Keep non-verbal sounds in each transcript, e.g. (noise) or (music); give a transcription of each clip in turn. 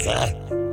So,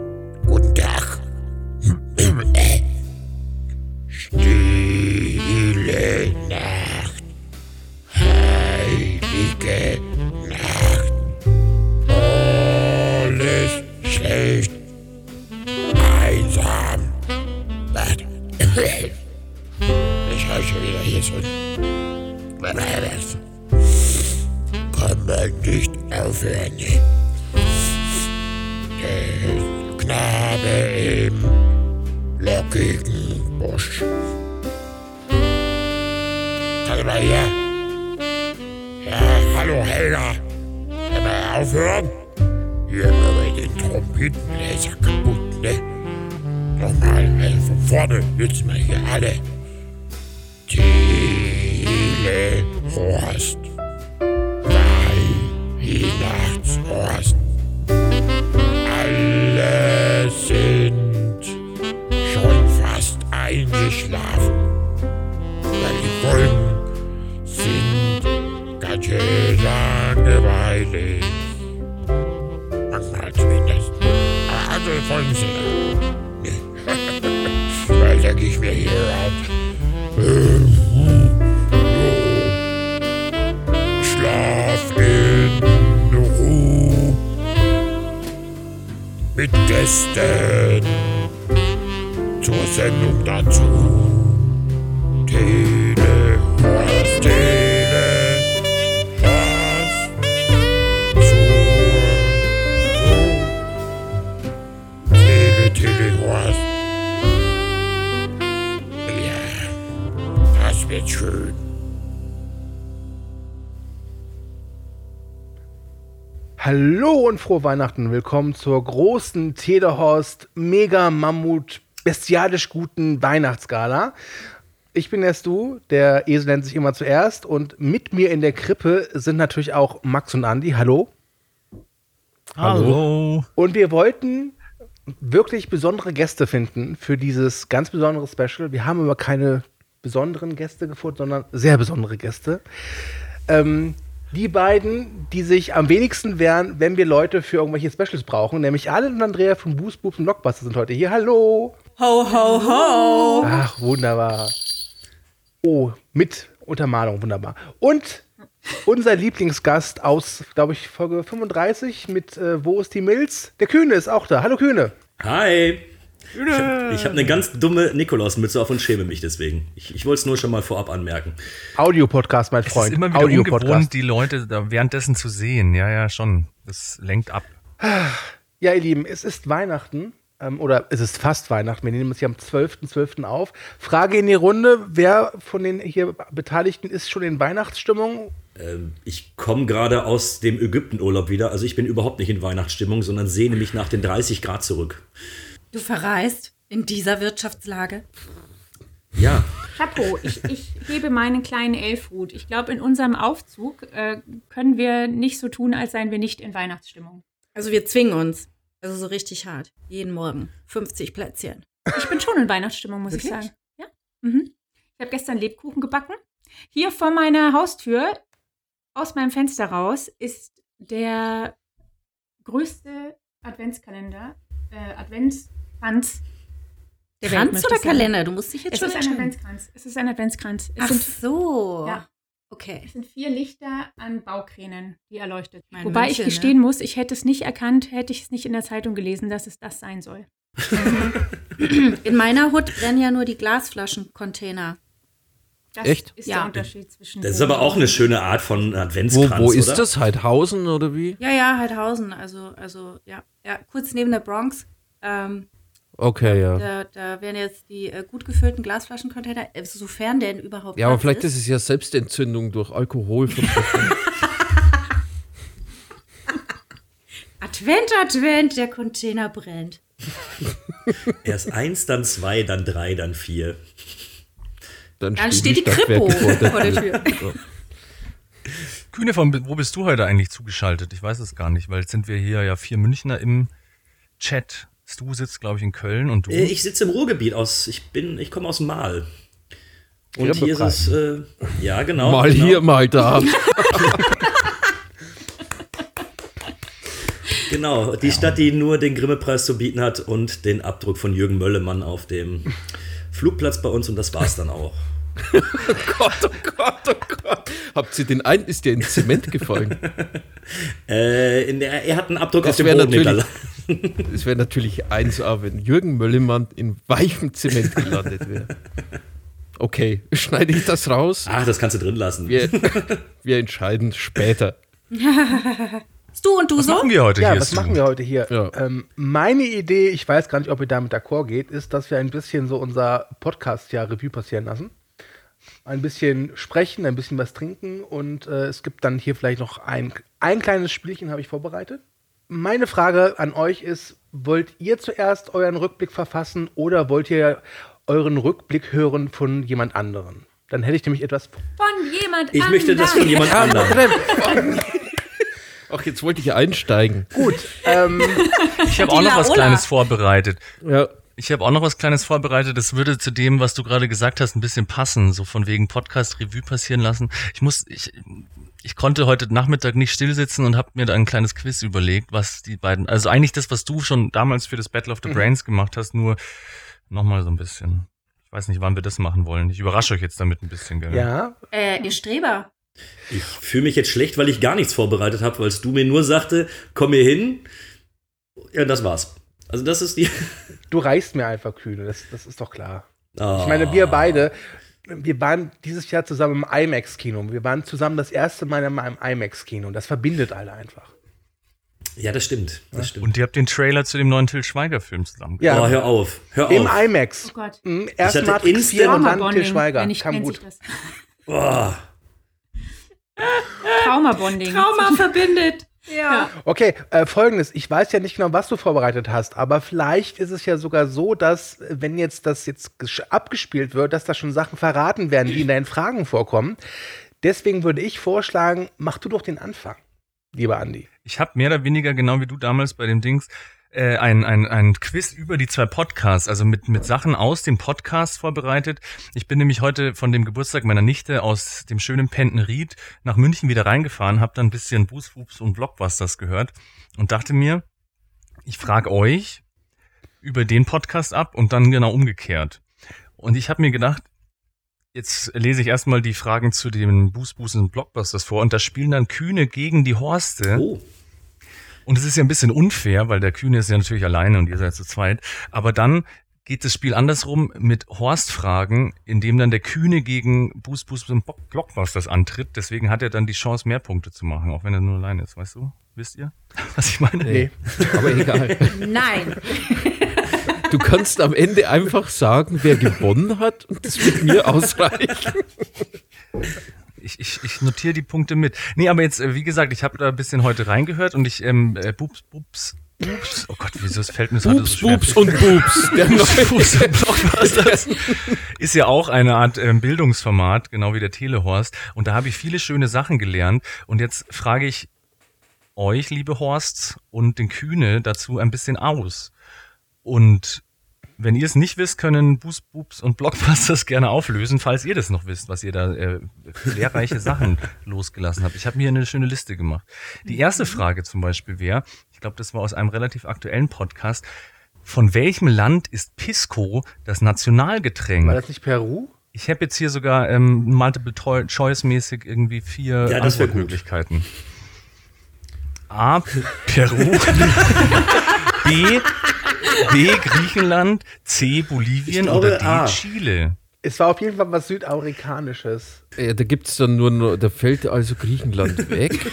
frohe Weihnachten. Willkommen zur großen Telehorst Mega Mammut bestialisch guten Weihnachtsgala. Ich bin erst du, der Esel nennt sich immer zuerst und mit mir in der Krippe sind natürlich auch Max und Andi. Hallo. Hallo. Und wir wollten wirklich besondere Gäste finden für dieses ganz besondere Special. Wir haben aber keine besonderen Gäste gefunden, sondern sehr besondere Gäste. Ähm, die beiden, die sich am wenigsten wehren, wenn wir Leute für irgendwelche Specials brauchen, nämlich Alan und Andrea von Boost Boobs und Blockbuster sind heute hier. Hallo! Ho, ho, ho! Ach, wunderbar. Oh, mit Untermalung, wunderbar. Und unser Lieblingsgast aus, glaube ich, Folge 35 mit äh, Wo ist die Milz? Der Kühne ist auch da. Hallo Kühne. Hi. Ich habe hab eine ganz dumme Nikolausmütze auf und schäme mich deswegen. Ich, ich wollte es nur schon mal vorab anmerken. Audiopodcast, mein Es Freund. ist immer wieder Audiopodcast. ungewohnt, die Leute da währenddessen zu sehen. Ja, ja, schon. Das lenkt ab. Ja, ihr Lieben, es ist Weihnachten. Ähm, oder es ist fast Weihnachten. Wir nehmen es hier am 12.12. auf. Frage in die Runde: Wer von den hier Beteiligten ist schon in Weihnachtsstimmung? Ähm, ich komme gerade aus dem Ägyptenurlaub wieder. Also ich bin überhaupt nicht in Weihnachtsstimmung, sondern sehne mich nach den 30 Grad zurück. Du verreist in dieser Wirtschaftslage. Ja, Chapeau, ich, ich hebe meinen kleinen Elfhut. Ich glaube, in unserem Aufzug äh, können wir nicht so tun, als seien wir nicht in Weihnachtsstimmung. Also wir zwingen uns. Also so richtig hart. Jeden Morgen. 50 Plätzchen. Ich bin schon in Weihnachtsstimmung, muss ich Wirklich? sagen. Ja. Mhm. Ich habe gestern Lebkuchen gebacken. Hier vor meiner Haustür, aus meinem Fenster raus, ist der größte Adventskalender, äh, Adventskranz Kranz möchte oder. Kalender? Du musst dich jetzt Es schon ist ein. Adventskranz. Es ist ein Adventskranz. Es Ach sind so. Ja. Okay. Es sind vier Lichter an Baukränen, die erleuchtet. Mein Wobei München, ich gestehen muss, ich hätte es nicht erkannt, hätte ich es nicht in der Zeitung gelesen, dass es das sein soll. (laughs) In meiner Hut brennen ja nur die Glasflaschencontainer. Das Echt? ist Ja. der Unterschied zwischen. das ist aber auch eine schöne Art von Wo, Adventskranz, wo ist oder? das? Heidhausen oder wie? Ja, ja, Heidhausen. Also, also ja. ja. Kurz neben der Bronx. Ähm, Okay, ja. da, da wären jetzt die äh, gut gefüllten Glasflaschencontainer, äh, sofern denn überhaupt Ja, aber Platz vielleicht ist es ja Selbstentzündung durch Alkohol. (laughs) Advent, Advent, der Container brennt. (laughs) Erst eins, dann zwei, dann drei, dann vier. Dann steht die Kripo (laughs) vor der Tür. Kühne, von wo bist du heute eigentlich zugeschaltet? Ich weiß es gar nicht, weil jetzt sind wir hier ja vier Münchner im Chat. Stu sitzt, glaube ich, in Köln und du. Äh, Ich sitze im Ruhrgebiet aus, ich bin, ich komme aus Mal. Und hier ist es, äh, ja genau. Mal genau. hier, mal da. (laughs) Genau, die Stadt, die nur den Grimme-Preis zu bieten hat und den Abdruck von Jürgen Möllemann auf dem Flugplatz bei uns und das war's dann auch. Gott, oh Gott, oh Gott. Habt ihr den einen, ist der in Zement gefallen? (laughs) Äh, in der, er hat einen Abdruck Das auf dem Boden natürlich, das wäre natürlich 1A, wenn Jürgen Möllemann in weichem Zement gelandet wäre. Okay, schneide ich das raus? Ach, das kannst du drin lassen. Wir, wir entscheiden später. Du und du Was so? machen wir heute Ja, hier? was machen wir heute hier? Ja. Ähm, meine Idee, ich weiß gar nicht, ob ihr damit d'accord geht, ist, dass wir ein bisschen so unser Podcast ja Revue passieren lassen. Ein bisschen sprechen, ein bisschen was trinken und äh, es gibt dann hier vielleicht noch ein, ein kleines Spielchen, habe ich vorbereitet. Meine Frage an euch ist, wollt ihr zuerst euren Rückblick verfassen oder wollt ihr euren Rückblick hören von jemand anderen? Dann hätte ich nämlich etwas Von jemand Ich möchte das von jemand anderem. Ach, jetzt wollte ich einsteigen. gut. ähm, Ich habe auch noch was. Kleines vorbereitet. Ja, Ich habe auch noch was Kleines vorbereitet. Das würde zu dem, was du gerade gesagt hast, ein bisschen passen. So von wegen Podcast Revue passieren lassen. Ich muss, ich, ich konnte heute Nachmittag nicht stillsitzen und habe mir da ein kleines Quiz überlegt, was die beiden, also eigentlich das, was du schon damals für das Battle of the Brains gemacht hast, nur nochmal so ein bisschen. Ich weiß nicht, wann wir das machen wollen. Ich überrasche euch jetzt damit ein bisschen, gell? ja, Äh, ihr Streber. Ich fühle mich jetzt schlecht, weil ich gar nichts vorbereitet habe, weil es du mir nur sagte, komm hier hin. Ja, das war's. Also das ist die. du reichst mir einfach kühne, das, das ist doch klar. Ah. Ich meine, wir beide, wir waren dieses Jahr zusammen im IMAX-Kino. Wir waren zusammen das erste Mal in einem IMAX-Kino. Das verbindet alle einfach. Ja, das stimmt. Das stimmt. Und ihr habt den Trailer zu dem neuen Till Schweiger-Film zusammen. Ja, Oh, hör auf. Hör im auf. IMAX. Oh Gott. Mhm, Erst hatte Matrix instant 4 und dann Trauma-Bonding, Til Schweiger. wenn ich- Kam gut. das. Oh. Trauma-Bonding. Trauma verbindet. Ja. Okay, äh, folgendes. Ich weiß ja nicht genau, was du vorbereitet hast, aber vielleicht ist es ja sogar so, dass, wenn jetzt das jetzt abgespielt wird, dass da schon Sachen verraten werden, die in deinen Fragen vorkommen. Deswegen würde ich vorschlagen, mach du doch den Anfang, lieber Andi. Ich habe mehr oder weniger genau wie du damals bei dem Dings äh, ein, ein, ein Quiz über die zwei Podcasts, also mit, mit Sachen aus dem Podcast vorbereitet. Ich bin nämlich heute von dem Geburtstag meiner Nichte aus dem schönen Pentenried nach München wieder reingefahren, habe dann ein bisschen Boosfoops und Blockbusters gehört und dachte mir, ich frage euch über den Podcast ab und dann genau umgekehrt. Und ich habe mir gedacht, Jetzt lese ich erstmal die Fragen zu den Boost und Blockbusters vor und da spielen dann Kühne gegen die Horste. Oh. Und es ist ja ein bisschen unfair, weil der Kühne ist ja natürlich alleine und ihr seid zu zweit. Aber dann geht das Spiel andersrum mit Horst-Fragen, in dem dann der Kühne gegen Boost Boost und Block- Blockbusters antritt. Deswegen hat er dann die Chance, mehr Punkte zu machen, auch wenn er nur alleine ist. Weißt du? Wisst ihr, (laughs) was ich meine? nee. Aber egal. (laughs) Nein. (laughs) Du kannst am Ende einfach sagen, wer gewonnen hat und das wird mir ausreichen. Ich, ich, ich notiere die Punkte mit. Nee, aber jetzt, äh, wie gesagt, ich habe da ein bisschen heute reingehört und ich, ähm, äh, Bubs, Bubs, Bubs, oh Gott, wieso es fällt mir heute Bubs, so? Bubs und Bubs. (laughs) Der und Blockbusters ist ja auch eine Art ähm, Bildungsformat, genau wie der Telehorst. Und da habe ich viele schöne Sachen gelernt. Und jetzt frage ich euch, liebe Horsts, und den Kühne dazu ein bisschen aus. Und wenn ihr es nicht wisst, können Boost, Boobs und Blockbusters (laughs) gerne auflösen, falls ihr das noch wisst, was ihr da äh, für lehrreiche Sachen (laughs) losgelassen habt. Ich habe mir eine schöne Liste gemacht. Die erste Frage zum Beispiel wäre, ich glaube, das war aus einem relativ aktuellen Podcast, von welchem Land ist Pisco das Nationalgetränk? War das nicht Peru? Ich habe jetzt hier sogar ähm, Multiple-Choice-mäßig irgendwie vier Ja, das. Antwortmöglichkeiten. A. Peru. (laughs) B. B. Griechenland. C. Bolivien. Glaube, oder D. A. Chile. Es war auf jeden Fall was Südamerikanisches. Ja, da gibt's dann nur, noch, da fällt also Griechenland (laughs) weg.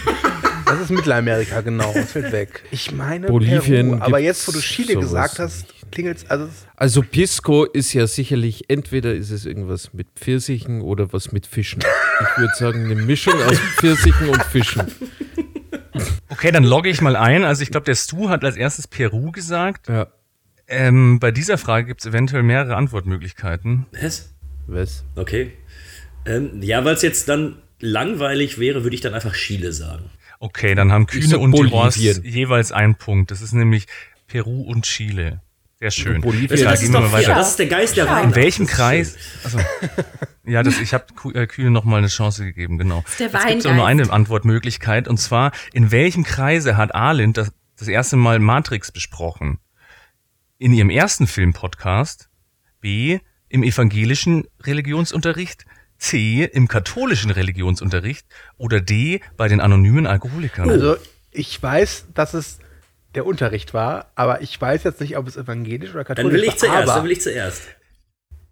Das ist Mittelamerika, genau. Es fällt weg. Ich meine Bolivien Peru. Aber jetzt, wo du Chile gesagt hast, klingelt's. Also es- Also Pisco ist ja sicherlich, entweder ist es irgendwas mit Pfirsichen oder was mit Fischen. Ich würde sagen, eine Mischung aus Pfirsichen und Fischen. Okay, dann logge ich mal ein. Also ich glaube, der Stu hat als erstes Peru gesagt. Ja, Ähm, bei dieser Frage gibt es eventuell mehrere Antwortmöglichkeiten. Was? was? Okay. Ähm, ja, weil es jetzt dann langweilig wäre, würde ich dann einfach Chile sagen. Okay, dann haben Kühne und Bolivien. jeweils einen Punkt. Das ist nämlich Peru und Chile. Sehr schön. Bolivien. Das, Ja, das, ist doch weiter. das ist der Geist der Weihnacht. In welchem Kreis? Also, (laughs) ja, das, ich habe äh, Kühne noch mal eine Chance gegeben, genau. Jetzt gibt auch nur eine Antwortmöglichkeit und zwar in welchem Kreise hat Arlind das, das erste Mal Matrix besprochen? In ihrem ersten Film-Podcast, B, im evangelischen Religionsunterricht, C, im katholischen Religionsunterricht oder D, bei den anonymen Alkoholikern? Also ich weiß, dass es der Unterricht war, aber ich weiß jetzt nicht, ob es evangelisch oder Dann katholisch will ich zuerst, war. dann will ich zuerst.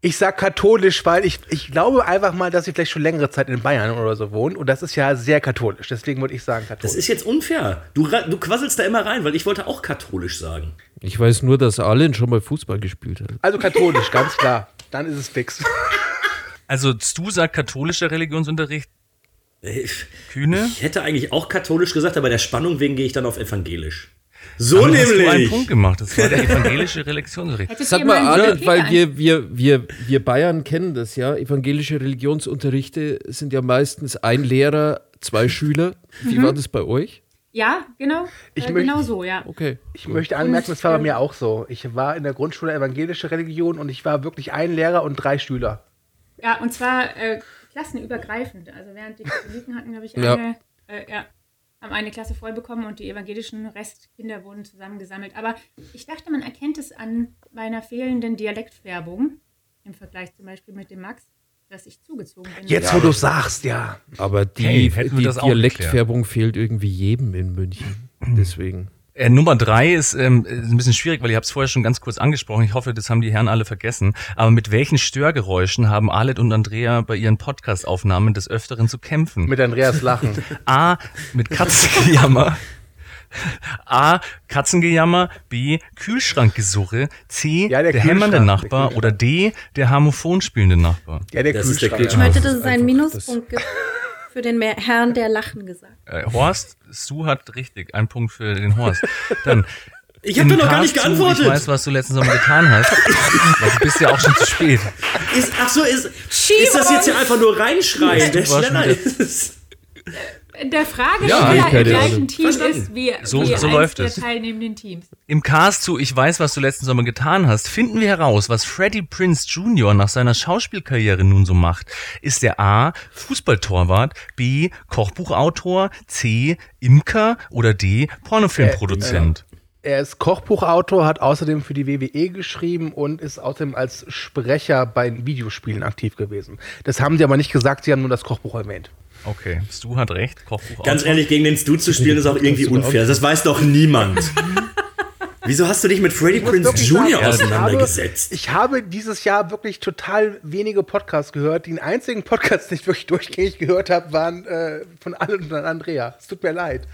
Ich sag katholisch, weil ich, ich glaube einfach mal, dass ich vielleicht schon längere Zeit in Bayern oder so wohne und das ist ja sehr katholisch. Deswegen würde ich sagen Das katholisch. ist jetzt unfair. Du, du quasselst da immer rein, weil ich wollte auch katholisch sagen. Ich weiß nur, dass Allen schon mal Fußball gespielt hat. also katholisch, ganz klar. Dann ist es fix. Also Stu sagt katholischer Religionsunterricht, Ich, Kühne? ich hätte eigentlich auch katholisch gesagt, aber der Spannung wegen gehe ich dann auf evangelisch. So Damit hast du einen nämlich. Punkt gemacht. Das war der evangelische Religionsunterricht. Sag mal, Wikipedia weil wir, wir, wir, wir Bayern kennen das ja. Evangelische Religionsunterrichte sind ja meistens ein Lehrer, zwei Schüler. Wie war das bei euch? Ja, genau. Ich äh, möchte- genau so, ja. Okay. Ich möchte anmerken, das war bei mir auch so. Ich war in der Grundschule evangelische Religion und ich war wirklich ein Lehrer und drei Schüler. Ja, und zwar äh, klassenübergreifend. Also während die Katholiken hatten, glaube ich, Ja. eine, äh, ja, haben eine Klasse voll bekommen und die evangelischen Restkinder wurden zusammengesammelt. Aber ich dachte, man erkennt es an meiner fehlenden Dialektfärbung im Vergleich zum Beispiel mit dem Max, dass ich zugezogen bin. Jetzt, wo du sagst, ja. Aber die, Hey, die Dialektfärbung fehlt irgendwie jedem in München. Deswegen. Äh, Nummer drei ist ähm, ist ein bisschen schwierig, weil ich habe es vorher schon ganz kurz angesprochen. Ich hoffe, das haben die Herren alle vergessen. Aber mit welchen Störgeräuschen haben Alet und Andrea bei ihren Podcast-Aufnahmen des Öfteren zu kämpfen? Mit Andreas Lachen. (laughs) A. Mit Katzengejammer. (laughs) A. Katzengejammer. B. Kühlschrankgesurre. C. Ja, der der, hämmernde Kühlschrank, Nachbar. der Oder D. Der Harmophon spielende Nachbar. Ja, der Das ist der Kühlschrank. Ich möchte, dass es einen Minuspunkt gibt für den Herrn, der Lachen gesagt. Äh, Horst, Sue hat richtig. Ein Punkt für den Horst. Dann. (laughs) Ich habe doch noch gar nicht geantwortet. Ich weiß, was du letzten Sommer getan hast. Du bist ja auch schon zu spät. Ist, ach so, ist, ist das jetzt hier einfach nur reinschreien, warst schneller ist? Der Fragesteller Ja, im gleichen. Team Verstanden. ist wie, So- wie so eins läuft der es. teilnehmenden Teams. Im Cast zu Ich weiß, was du letzten Sommer getan hast, finden wir heraus, was Freddie Prince Jr. nach seiner Schauspielkarriere nun so macht. Ist er A. Fußballtorwart, B. Kochbuchautor, C. Imker oder D. Pornofilmproduzent? Er ist Kochbuchautor, hat außerdem für die WWE geschrieben und ist außerdem als Sprecher bei Videospielen aktiv gewesen. Das haben sie aber nicht gesagt, sie haben nur das Kochbuch erwähnt. Okay, Stu hat recht, Kochbuchautor. Ganz ehrlich, gegen den Stu zu spielen (laughs) ist auch irgendwie unfair. Das weiß doch niemand. (laughs) Wieso hast du dich mit Freddie Prince Jr. sagen, auseinandergesetzt? Ich habe, ich habe dieses Jahr wirklich total wenige Podcasts gehört. Die einzigen Podcasts, die ich wirklich durchgängig gehört habe, waren äh, von Alan und Andrea. Es tut mir leid.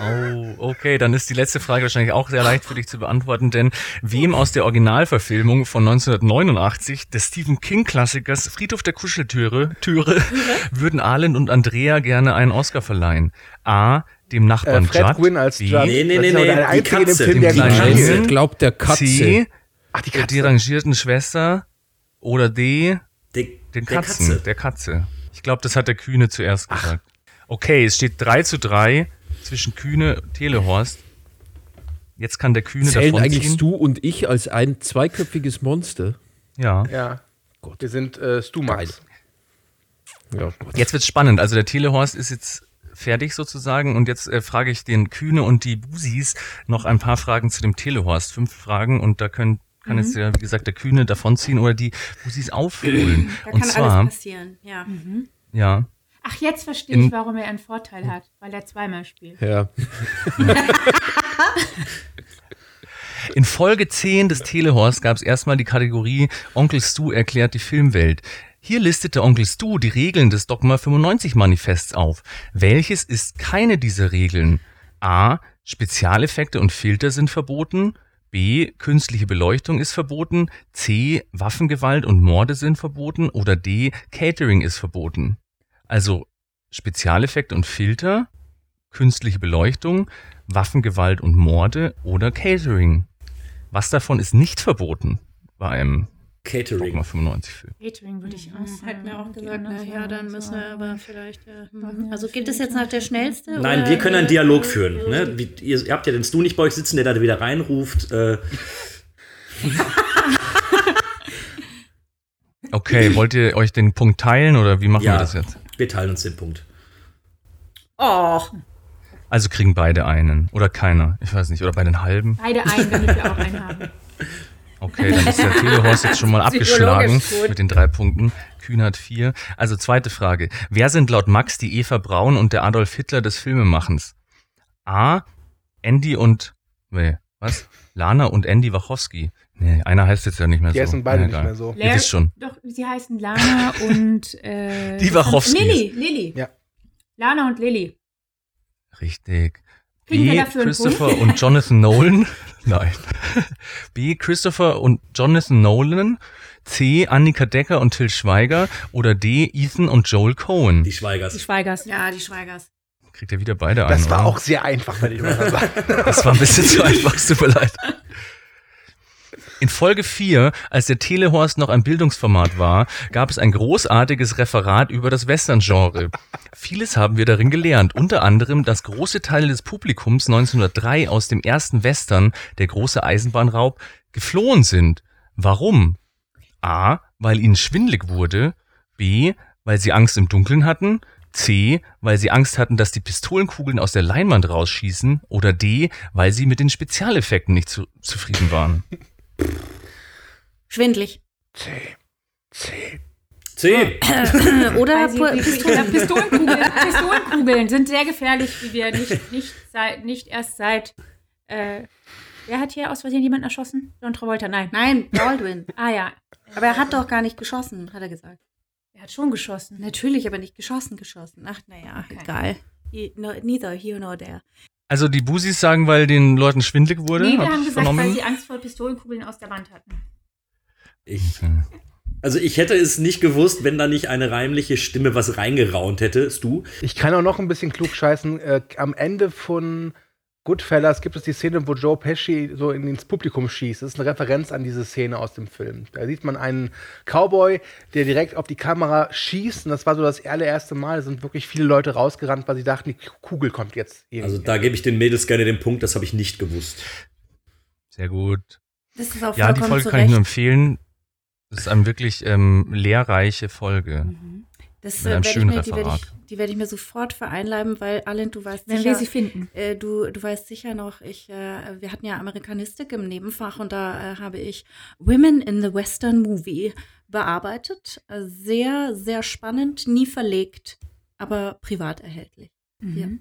Oh, okay, dann ist die letzte Frage wahrscheinlich auch sehr leicht für dich zu beantworten, denn wem aus der Originalverfilmung von 1989 des Stephen King-Klassikers Friedhof der Kuscheltüre Türe, würden Arlen und Andrea gerne einen Oscar verleihen? A. Dem Äh, Nachbarn Fred Judd. Gwynn als B. Judd. Nee, nee, nee, nee, der die Katze, Film, der die Katze glaube, der Katze. C. Ach, die Der Katze. derangierten Schwester oder D. Der, Den der Katzen, Katze. der Katze. Ich glaube, das hat der Kühne zuerst gesagt. Okay, es steht 3 zu 3 zwischen Kühne und Telehorst. Jetzt kann der Kühne Zählen davon eigentlich ziehen. Stu und ich als ein zweiköpfiges Monster? Ja. Ja. Wir sind äh, Stumax. Ja. Jetzt wird's spannend. Also der Telehorst ist jetzt fertig sozusagen und jetzt äh, frage ich den Kühne und die Busis noch ein paar Fragen zu dem Telehorst. Fünf Fragen und da können kann jetzt ja, wie gesagt, der Kühne davonziehen oder die Busis aufholen. Da und kann zwar, alles passieren. Ja. ja, Ach, jetzt verstehe In- ich, warum er einen Vorteil hat, weil er zweimal spielt. ja. (laughs) In Folge 10 des Telehorst gab es erstmal die Kategorie Onkel Stu erklärt die Filmwelt. Hier listete Onkel Stu die Regeln des Dogma 95 Manifests auf. Welches ist keine dieser Regeln? A. Spezialeffekte und Filter sind verboten. B. Künstliche Beleuchtung ist verboten. C. Waffengewalt und Morde sind verboten. Oder D. Catering ist verboten. Also Spezialeffekte und Filter, künstliche Beleuchtung, Waffengewalt und Morde oder Catering. Was davon ist nicht verboten bei einem Catering. Dogma 95 Film? Catering würde ich auch sagen. Hätten wir auch gesagt, na ja, dann müssen wir aber- vielleicht. Ja, Also geht es jetzt nach der schnellste? Nein, oder- wir können einen Dialog führen. Ne? Wie, ihr, ihr habt ja den Stu nicht bei euch sitzen, der da wieder reinruft. Äh, (laughs) Okay, wollt ihr euch den Punkt teilen oder wie machen wir ja, das jetzt? wir teilen uns den Punkt. Och, Also kriegen beide einen. Oder keiner. Ich weiß nicht. Oder bei den halben. Beide ein, damit wir auch einen haben. (laughs) Okay, dann ist der Telehorst jetzt schon mal (laughs) abgeschlagen mit den drei Punkten. Kühn hat vier. Also zweite Frage. Wer sind laut Max die Eva Braun und der Adolf Hitler des Filmemachens? A. Andy und, nee, was? Lana und Andy Wachowski. Nee, einer heißt jetzt ja nicht mehr Die so. heißen beide Ja, nicht mehr so. Wisst schon. Doch, sie heißen Lana und (laughs) äh, Die Wachowskis. Lilly, Lilly. Ja. Lana und Lilly. Richtig. Kriegen B. Christopher und Jonathan Nolan. (laughs) Nein. B. Christopher und Jonathan Nolan. C. Annika Decker und Till Schweiger. Oder D. Ethan und Joel Cohen. Die Schweigers. Die Schweigers. Ja, die Schweigers. Kriegt ihr wieder beide ein. Das war oder? auch sehr einfach, wenn ich mal sagen. Das war ein bisschen zu einfach, es tut mir leid. In Folge 4, als der Telehorst noch ein Bildungsformat war, gab es ein großartiges Referat über das Western-Genre. Vieles haben wir darin gelernt, unter anderem, dass große Teile des Publikums 1903 aus dem ersten Western, der große Eisenbahnraub, geflohen sind. Warum? A, weil ihnen schwindlig wurde, B, weil sie Angst im Dunkeln hatten, C, weil sie Angst hatten, dass die Pistolenkugeln aus der Leinwand rausschießen oder D, weil sie mit den Spezialeffekten nicht zu, zufrieden waren. Schwindlig. C. C. C. (coughs) Oder die, Pistole. Pistolenkugeln, Pistolenkugeln sind sehr gefährlich, wie wir nicht, nicht, seit, nicht erst seit. Äh, wer hat hier aus Versehen jemanden erschossen? John Travolta, nein. Nein, Baldwin. (laughs) Ah ja, Aber er hat doch gar nicht geschossen, hat er gesagt. er hat schon geschossen. Natürlich, aber nicht geschossen, geschossen. Ach, naja, Okay. egal. He- no, neither here nor there. Also die Busis sagen, weil den Leuten schwindlig wurde, Nee, wir hab haben gesagt, weil vernommen. sie Angst vor Pistolenkugeln aus der Wand hatten. Ich, also ich hätte es nicht gewusst, wenn da nicht eine reimliche Stimme was reingeraunt hätte. Du? Ich kann auch noch ein bisschen klug scheißen. Äh, am Ende von Goodfellas gibt es die Szene, wo Joe Pesci so in, ins Publikum schießt. Das ist eine Referenz an diese Szene aus dem Film. Da sieht man einen Cowboy, der direkt auf die Kamera schießt. Und das war so das allererste Mal. Da sind wirklich viele Leute rausgerannt, weil sie dachten, die Kugel kommt jetzt. irgendwie. Also da gebe ich den Mädels gerne den Punkt, das habe ich nicht gewusst. Sehr gut. Das ist auch Ja, die Folge zu kann ich nur empfehlen. Das ist eine wirklich ähm, lehrreiche Folge. Mhm. Das Mit äh, einem werd ich schönen mir, die werde ich, die werd ich mir sofort vereinleiben, weil Alan, du weißt Wenn sicher, wir sie finden. äh, du, du weißt sicher noch, ich, äh, wir hatten ja Amerikanistik im Nebenfach und da äh, habe ich Women in the Western Movie bearbeitet. Äh, sehr, sehr spannend, nie verlegt, aber privat erhältlich. Ja. Mhm.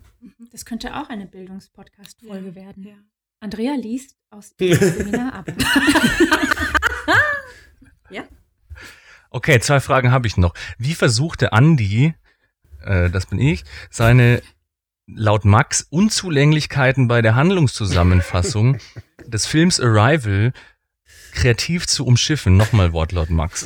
Das könnte auch eine Bildungspodcast-Folge Ja, werden. ja. Andrea liest aus (laughs) ihrem Seminar ab. (laughs) Okay, zwei Fragen habe ich noch. Wie versuchte Andy, äh, das bin ich, seine laut Max Unzulänglichkeiten bei der Handlungszusammenfassung (laughs) des Films Arrival kreativ zu umschiffen? Nochmal Wortlaut Max.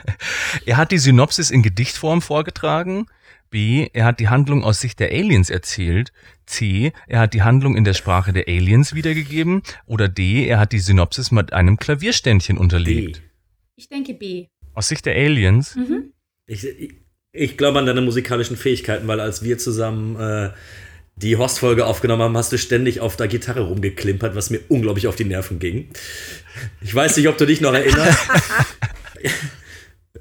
(laughs) er hat die Synopsis in Gedichtform vorgetragen. B. Er hat die Handlung aus Sicht der Aliens erzählt. C. Er hat die Handlung in der Sprache der Aliens wiedergegeben. Oder D. Er hat die Synopsis mit einem Klavierständchen unterlegt. D. Ich denke B. Aus Sicht der Aliens? Mhm. Ich, ich, ich glaube an deine musikalischen Fähigkeiten, weil als wir zusammen äh, die Horst-Folge aufgenommen haben, hast du ständig auf der Gitarre rumgeklimpert, was mir unglaublich auf die Nerven ging. Ich weiß nicht, ob du dich noch erinnerst. (laughs)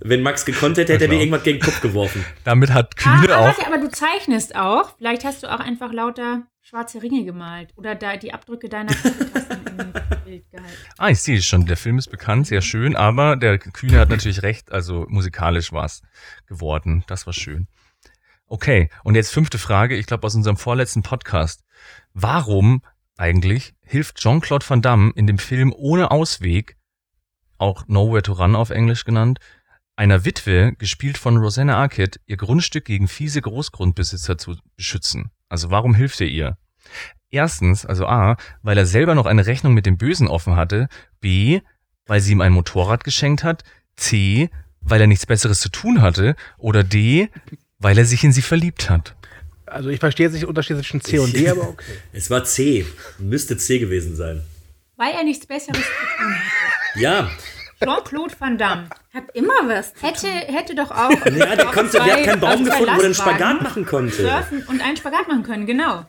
Wenn Max gekonnt hätte, hätte er dir irgendwas gegen den Kopf geworfen. Damit hat Ah, Kühne auch. warte, aber du zeichnest auch. Vielleicht hast du auch einfach lauter schwarze Ringe gemalt. Oder da die Abdrücke deiner (laughs) gehalten. Ah, ich sehe schon. Der Film ist bekannt, sehr schön, aber der Kühne hat natürlich recht. Also musikalisch war es geworden. Das war schön. Okay, und jetzt fünfte Frage. Ich glaube aus unserem vorletzten Podcast. Warum eigentlich hilft Jean-Claude Van Damme in dem Film Ohne Ausweg, auch Nowhere to Run auf Englisch genannt, einer Witwe, gespielt von Rosanna Arquette, ihr Grundstück gegen fiese Großgrundbesitzer zu beschützen? Also warum hilft er ihr? Erstens, also A, weil er selber noch eine Rechnung mit dem Bösen offen hatte. B, weil sie ihm ein Motorrad geschenkt hat. C, weil er nichts Besseres zu tun hatte. Oder D, weil er sich in sie verliebt hat. Also ich verstehe jetzt nicht den Unterschied zwischen C und D, aber okay. (laughs) Es war C. Müsste C gewesen sein. Weil er nichts Besseres zu tun hatte. Ja, Jean-Claude Van Damme Hat immer was. hätte, hätte doch auch. ja der, konnte, der hat zwei- keinen Baum zwei gefunden, wo er einen Spagat machen konnte. Surfen und einen Spagat machen können, genau.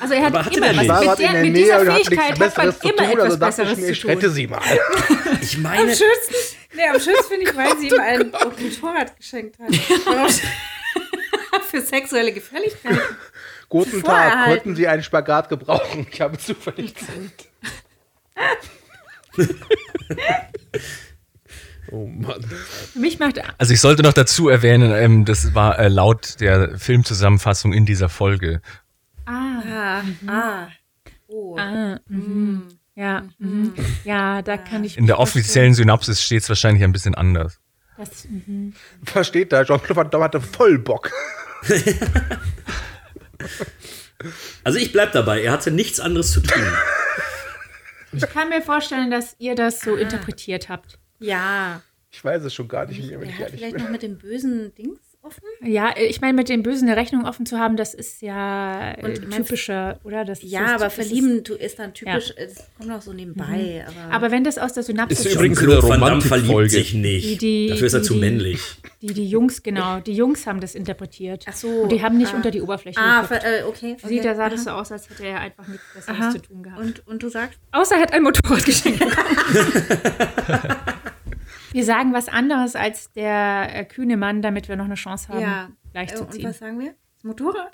Also er hat Aber immer mit, was in der, der mit dieser hat Fähigkeit hat man Besseres zu immer tun, etwas also dachte ich Besseres mir, ich zu rette tun. sie mal. (laughs) Ich Am meine, schönsten, nee, am schönsten finde ich, weil sie ihm ein Motorrad geschenkt hat. (laughs) Für sexuelle Gefälligkeiten. Guten. Tag, könnten Sie einen Spagat gebrauchen? Ich habe zufällig Zeit. (laughs) Oh Mann. Für mich macht Also ich sollte noch dazu erwähnen, ähm, das war äh, laut der Filmzusammenfassung in dieser Folge. Ah, Ah, ah. Oh. ah mhm. ja, mhm. ja, da kann ich In der offiziellen Synopsis steht es wahrscheinlich ein bisschen anders. dass- mhm. Versteht da, Jean-Claude Van Damme hatte voll Bock. (laughs) Also ich bleib dabei, er hatte nichts anderes zu tun. Ich kann mir vorstellen, dass ihr das so interpretiert habt. Ja. Ich weiß es schon gar nicht mehr, wenn Er ich hat ehrlich vielleicht bin. noch mit dem bösen Dings offen. Ja, ich meine, mit dem Bösen eine Rechnung offen zu haben, das ist ja äh, Und typischer, oder? Das Ja, so- aber das ist- verlieben du ist dann typisch, es kommt auch so nebenbei. Aber, Aber wenn das aus der Synapse Ist übrigens eine Romantikfolge. verliebt sich nicht. Die- die- Dafür ist er die- zu die- männlich. die, die Jungs, genau, die Jungs haben das interpretiert. Ach so, Und die haben nicht ah. unter die Oberfläche ah, ver- äh, okay. Sie, okay. da sah das Aha. so aus, als hätte er einfach nichts Besseres zu tun gehabt. Und, und du sagst? Außer er hat ein Motorrad geschenkt bekommen. (laughs) (laughs) wir sagen was anderes als der äh, kühne Mann, damit wir noch eine Chance haben, Ja. gleich Äh, zu und ziehen. was sagen wir? Das Motorrad?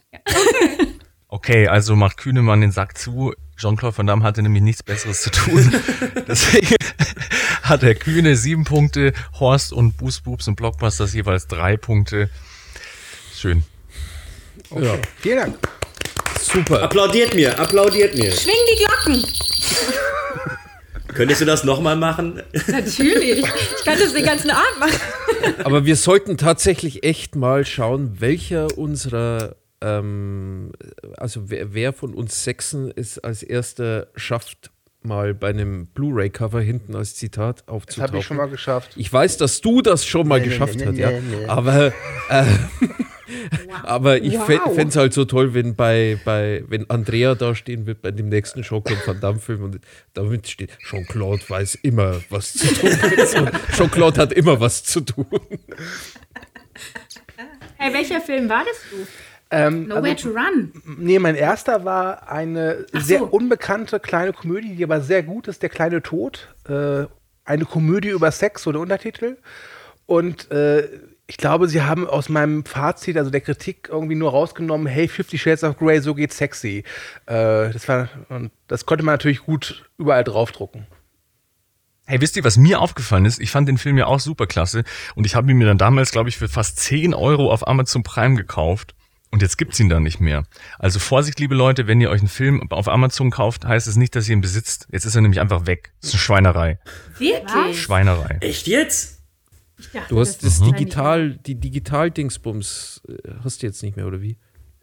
Okay, also macht Kühnemann den Sack zu. Jean-Claude Van Damme hatte nämlich nichts Besseres zu tun. (laughs) Deswegen (laughs) hat der Kühne sieben Punkte, Horst und Boost Boobs und Blockbusters jeweils drei Punkte. Schön. Ja, Vielen Dank. super. Applaudiert mir, applaudiert mir. Schwing die Glocken! (laughs) Könntest du das nochmal machen? Natürlich. Ich kann das den ganzen Abend machen. Aber wir sollten tatsächlich echt mal schauen, welcher unserer, ähm, also wer, wer von uns Sechsen es als erster schafft, mal bei einem Blu-ray-Cover hinten als Zitat Das aufzutauchen. habe ich schon mal geschafft. Ich weiß, dass du das schon mal Nee, geschafft nee, hast, nee, ja. nee. Aber, äh, (laughs) aber ich Wow. fände es halt so toll, wenn bei, bei wenn Andrea da stehen wird bei dem nächsten Jean-Claude Van Damme-Film und damit steht, Jean-Claude weiß immer, was zu tun ist. Jean-Claude hat immer was zu tun. Hey, welcher Film war das du? Ähm, Nowhere also, to run. nee, mein erster war eine so. sehr unbekannte kleine Komödie, die aber sehr gut ist, Der kleine Tod. Äh, eine Komödie über Sex, so der Untertitel. Und äh, ich glaube, sie haben aus meinem Fazit, also der Kritik, irgendwie nur rausgenommen, hey, Fifty Shades of Grey, so geht's sexy. Äh, das, war, und das konnte man natürlich gut überall draufdrucken. Hey, wisst ihr, was mir aufgefallen ist? Ich fand den Film ja auch super klasse und ich habe ihn mir dann damals, glaube ich, für fast 10 Euro auf Amazon Prime gekauft. Und jetzt gibt's ihn dann nicht mehr. Also Vorsicht, liebe Leute, wenn ihr euch einen Film auf Amazon kauft, heißt es nicht, dass ihr ihn besitzt. Jetzt ist er nämlich einfach weg. Das ist eine Schweinerei. Wirklich? Schweinerei. Echt jetzt? Dachte, Du hast das ist Digital, die Digital-Dingsbums äh, hast du jetzt nicht mehr, oder wie?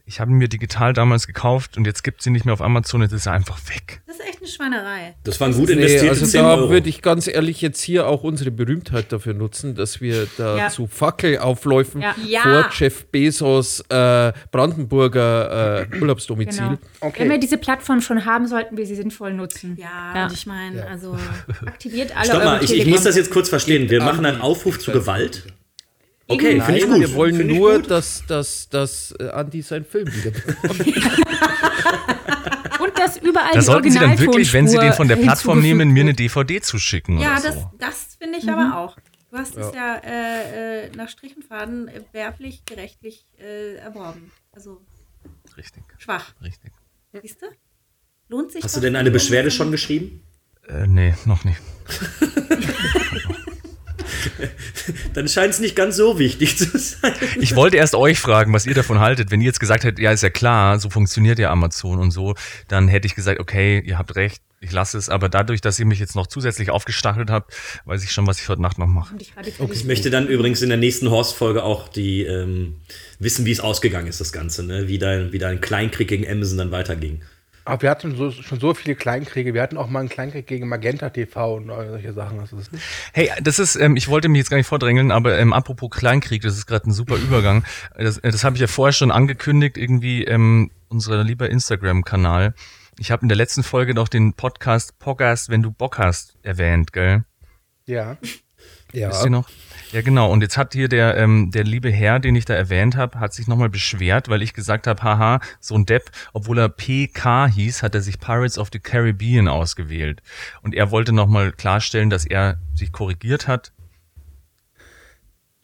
Ich habe mir digital damals gekauft und jetzt gibt's ihn nicht mehr auf Amazon, jetzt ist er einfach weg. Das ist echt eine Schweinerei. Das waren gut Nee, investierte also 10 da Euro. würde ich ganz ehrlich jetzt hier auch unsere Berühmtheit dafür nutzen, dass wir da Ja. zu Fackelaufläufen Ja. Ja. vor Jeff Bezos äh, Brandenburger äh, Urlaubsdomizil. Genau. Okay. Wenn wir diese Plattform schon haben, sollten wir sie sinnvoll nutzen. Ja, Ja. und ich meine, also. (laughs) Aktiviert alle Stopp eure mal, ich, ich muss das jetzt kurz verstehen. Wir machen einen Aufruf zu Gewalt. Okay, finde ich Nein, gut. wir wollen Finde ich nur, dass, dass, dass äh, Andi seinen Film wieder (laughs) Und das überall Da die sollten Sie dann wirklich, wenn Sie den von der Plattform nehmen, mir eine DVD zuschicken Ja, oder das, so. das finde ich aber auch. Du hast es ja äh, äh, nach Strich und Faden äh, werblich, gerechtlich äh, erworben. Also Richtig, schwach. richtig. Siehst du? Lohnt sich Hast du denn eine Beschwerde schon geschrieben? Äh, nee, noch nicht. (laughs) (laughs) Dann scheint es nicht ganz so wichtig zu sein. Ich wollte erst euch fragen, was ihr davon haltet. Wenn ihr jetzt gesagt hättet, ja, ist ja klar, so funktioniert ja Amazon und so, dann hätte ich gesagt, okay, ihr habt recht, ich lasse es. Aber dadurch, dass ihr mich jetzt noch zusätzlich aufgestachelt habt, weiß ich schon, was ich heute Nacht noch mache. Und dich radikalisieren. Ich möchte dann übrigens in der nächsten Horst-Folge auch die ähm, wissen, wie es ausgegangen ist, das Ganze, ne? Wie dein, wie dein Kleinkrieg gegen Amazon dann weiterging. Aber wir hatten so, schon so viele Kleinkriege. Wir hatten auch mal einen Kleinkrieg gegen Magenta TV und solche Sachen. Das ist Hey, das ist, ähm, ich wollte mich jetzt gar nicht vordrängeln, aber ähm, apropos Kleinkrieg, das ist gerade ein super Übergang. Das, äh, das habe ich ja vorher schon angekündigt, irgendwie ähm, unser lieber Instagram-Kanal. Ich habe in der letzten Folge noch den Podcast Podcast, wenn du Bock hast, erwähnt, gell? ja. Ja. Wisst ihr noch? Ja, genau. Und jetzt hat hier der, ähm, der liebe Herr, den ich da erwähnt habe, hat sich nochmal beschwert, weil ich gesagt habe, haha, so ein Depp, obwohl er PK hieß, hat er sich Pirates of the Caribbean ausgewählt. Und er wollte nochmal klarstellen, dass er sich korrigiert hat.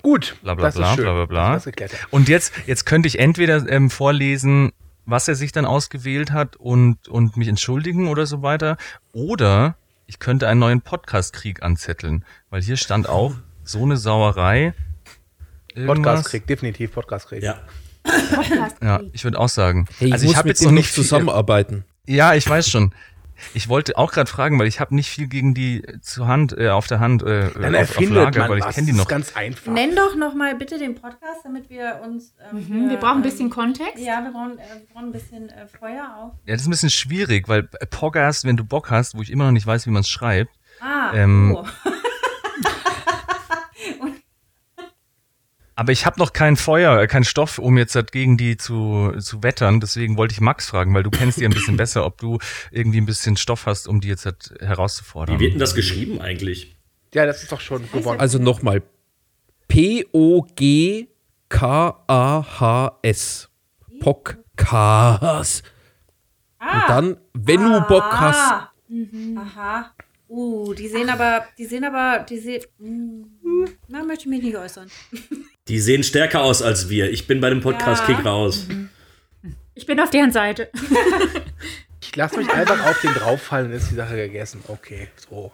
Gut. Bla, bla, das bla, ist schön, bla, bla, bla. Und jetzt, jetzt könnte ich entweder ähm, vorlesen, was er sich dann ausgewählt hat und, und mich entschuldigen oder so weiter. Oder ich könnte einen neuen Podcast-Krieg anzetteln, weil hier stand auch so eine Sauerei. Podcast-Krieg, definitiv Podcast-Krieg. Ja. Ja, ich würde auch sagen. Hey, ich also muss ich habe mit jetzt noch nicht zusammenarbeiten. Ja, ich weiß schon. Ich wollte auch gerade fragen, weil ich habe nicht viel gegen die zur Hand, äh, auf der Hand, äh, Dann auf, auf Lager, man weil ich kenne die Das noch. ist ganz einfach. Nenn doch noch mal bitte den Podcast, damit wir uns. ähm, Mhm, wir brauchen ein bisschen ähm, Kontext. Ja, wir brauchen, äh, wir brauchen ein bisschen äh, Feuer auch. Ja, das ist ein bisschen schwierig, weil äh, Podcast, wenn du Bock hast, wo ich immer noch nicht weiß, wie man es schreibt. Ah, Ähm, oh. Aber ich habe noch kein Feuer, äh, keinen Stoff, um jetzt gegen die zu, zu wettern. Deswegen wollte ich Max fragen, weil du kennst die ein bisschen (laughs) besser, ob du irgendwie ein bisschen Stoff hast, um die jetzt halt herauszufordern. Wie wird denn das geschrieben eigentlich? Ja, das ist doch schon gewonnen. Also nochmal. P-O-G-K-A-H-S. Podcast. Und dann, wenn du Bock hast, Ah. Aha. Uh, die sehen aber, die sehen aber, die sehen. Mm, na, möchte ich mich nicht äußern. (laughs) Die sehen stärker aus als wir. Ich bin bei dem Podcast-Kick raus. Ich bin auf deren Seite. (laughs) Ich lasse mich einfach auf den drauffallen, ist die Sache gegessen. Okay, so.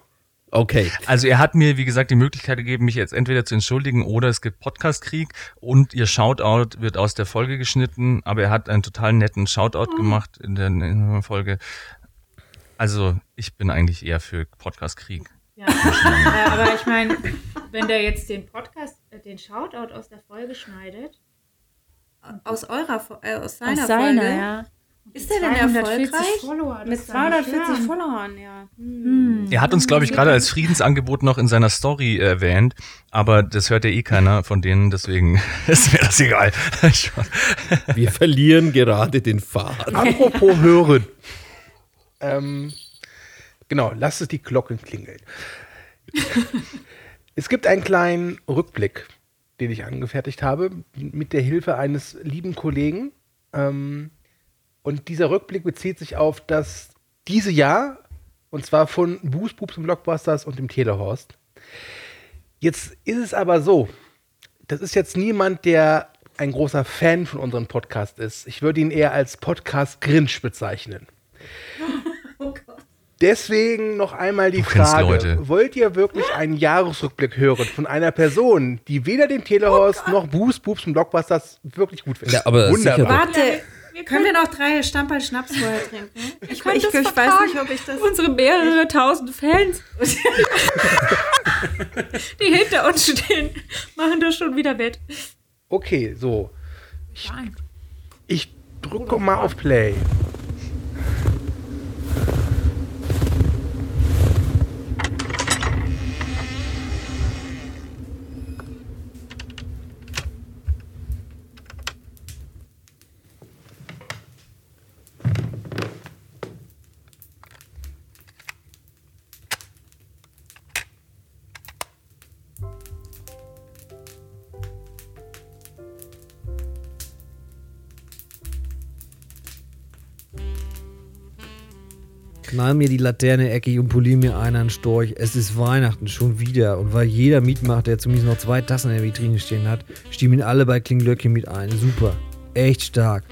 okay. Also er hat mir, wie gesagt, die Möglichkeit gegeben, mich jetzt entweder zu entschuldigen oder es gibt Podcast-Krieg und ihr Shoutout wird aus der Folge geschnitten, aber er hat einen total netten Shoutout gemacht in der, in der Folge. Also ich bin eigentlich eher für Podcast-Krieg. Ja. äh, aber ich meine, wenn der jetzt den Podcast, äh, den Shoutout aus der Folge schneidet, Aus eurer, äh, aus seiner, aus seiner, Folge. ja. Ist der denn 240 erfolgreich? Follower, Mit ist doch nicht 240 fair. Followern, ja. Hm. Er hat uns, glaube ich, gerade als Friedensangebot noch in seiner Story erwähnt, aber das hört ja eh keiner von denen, deswegen (laughs) ist mir das egal. (laughs) Wir verlieren gerade den Faden. (laughs) Apropos hören. ähm, genau, lasst es die Glocken klingeln. (laughs) es gibt einen kleinen Rückblick, den ich angefertigt habe, mit der Hilfe eines lieben Kollegen. Ähm, und dieser Rückblick bezieht sich auf das diese Jahr, und zwar von Boos, Boobs und Blockbusters und dem Telehorst. Jetzt ist es aber so, das ist jetzt niemand, der ein großer Fan von unserem Podcast ist. Ich würde ihn eher als Podcast-Grinch bezeichnen. (laughs) Deswegen noch einmal die Frage: Leute. Wollt ihr wirklich einen Jahresrückblick hören von einer Person, die weder den Telehorst noch Boos, Boobs und Blockbusters wirklich gut findet? Ja, aber doch. Warte, wir können wir noch drei Stamperl Schnaps vorher (laughs) trinken? Ich, können ich, das ich weiß nicht, ob ich das. Unsere mehrere tausend Fans, (laughs) die hinter uns stehen, machen das schon wieder wett. Okay, so. Ich, ich drücke mal auf Play. Knall mir die Laterne eckig und polier mir einen Storch. Es ist Weihnachten schon wieder. Und weil jeder mitmacht, der zumindest noch zwei Tassen in der Vitrine stehen hat, stimmen alle bei Klinglöckchen mit ein. Super. Echt stark.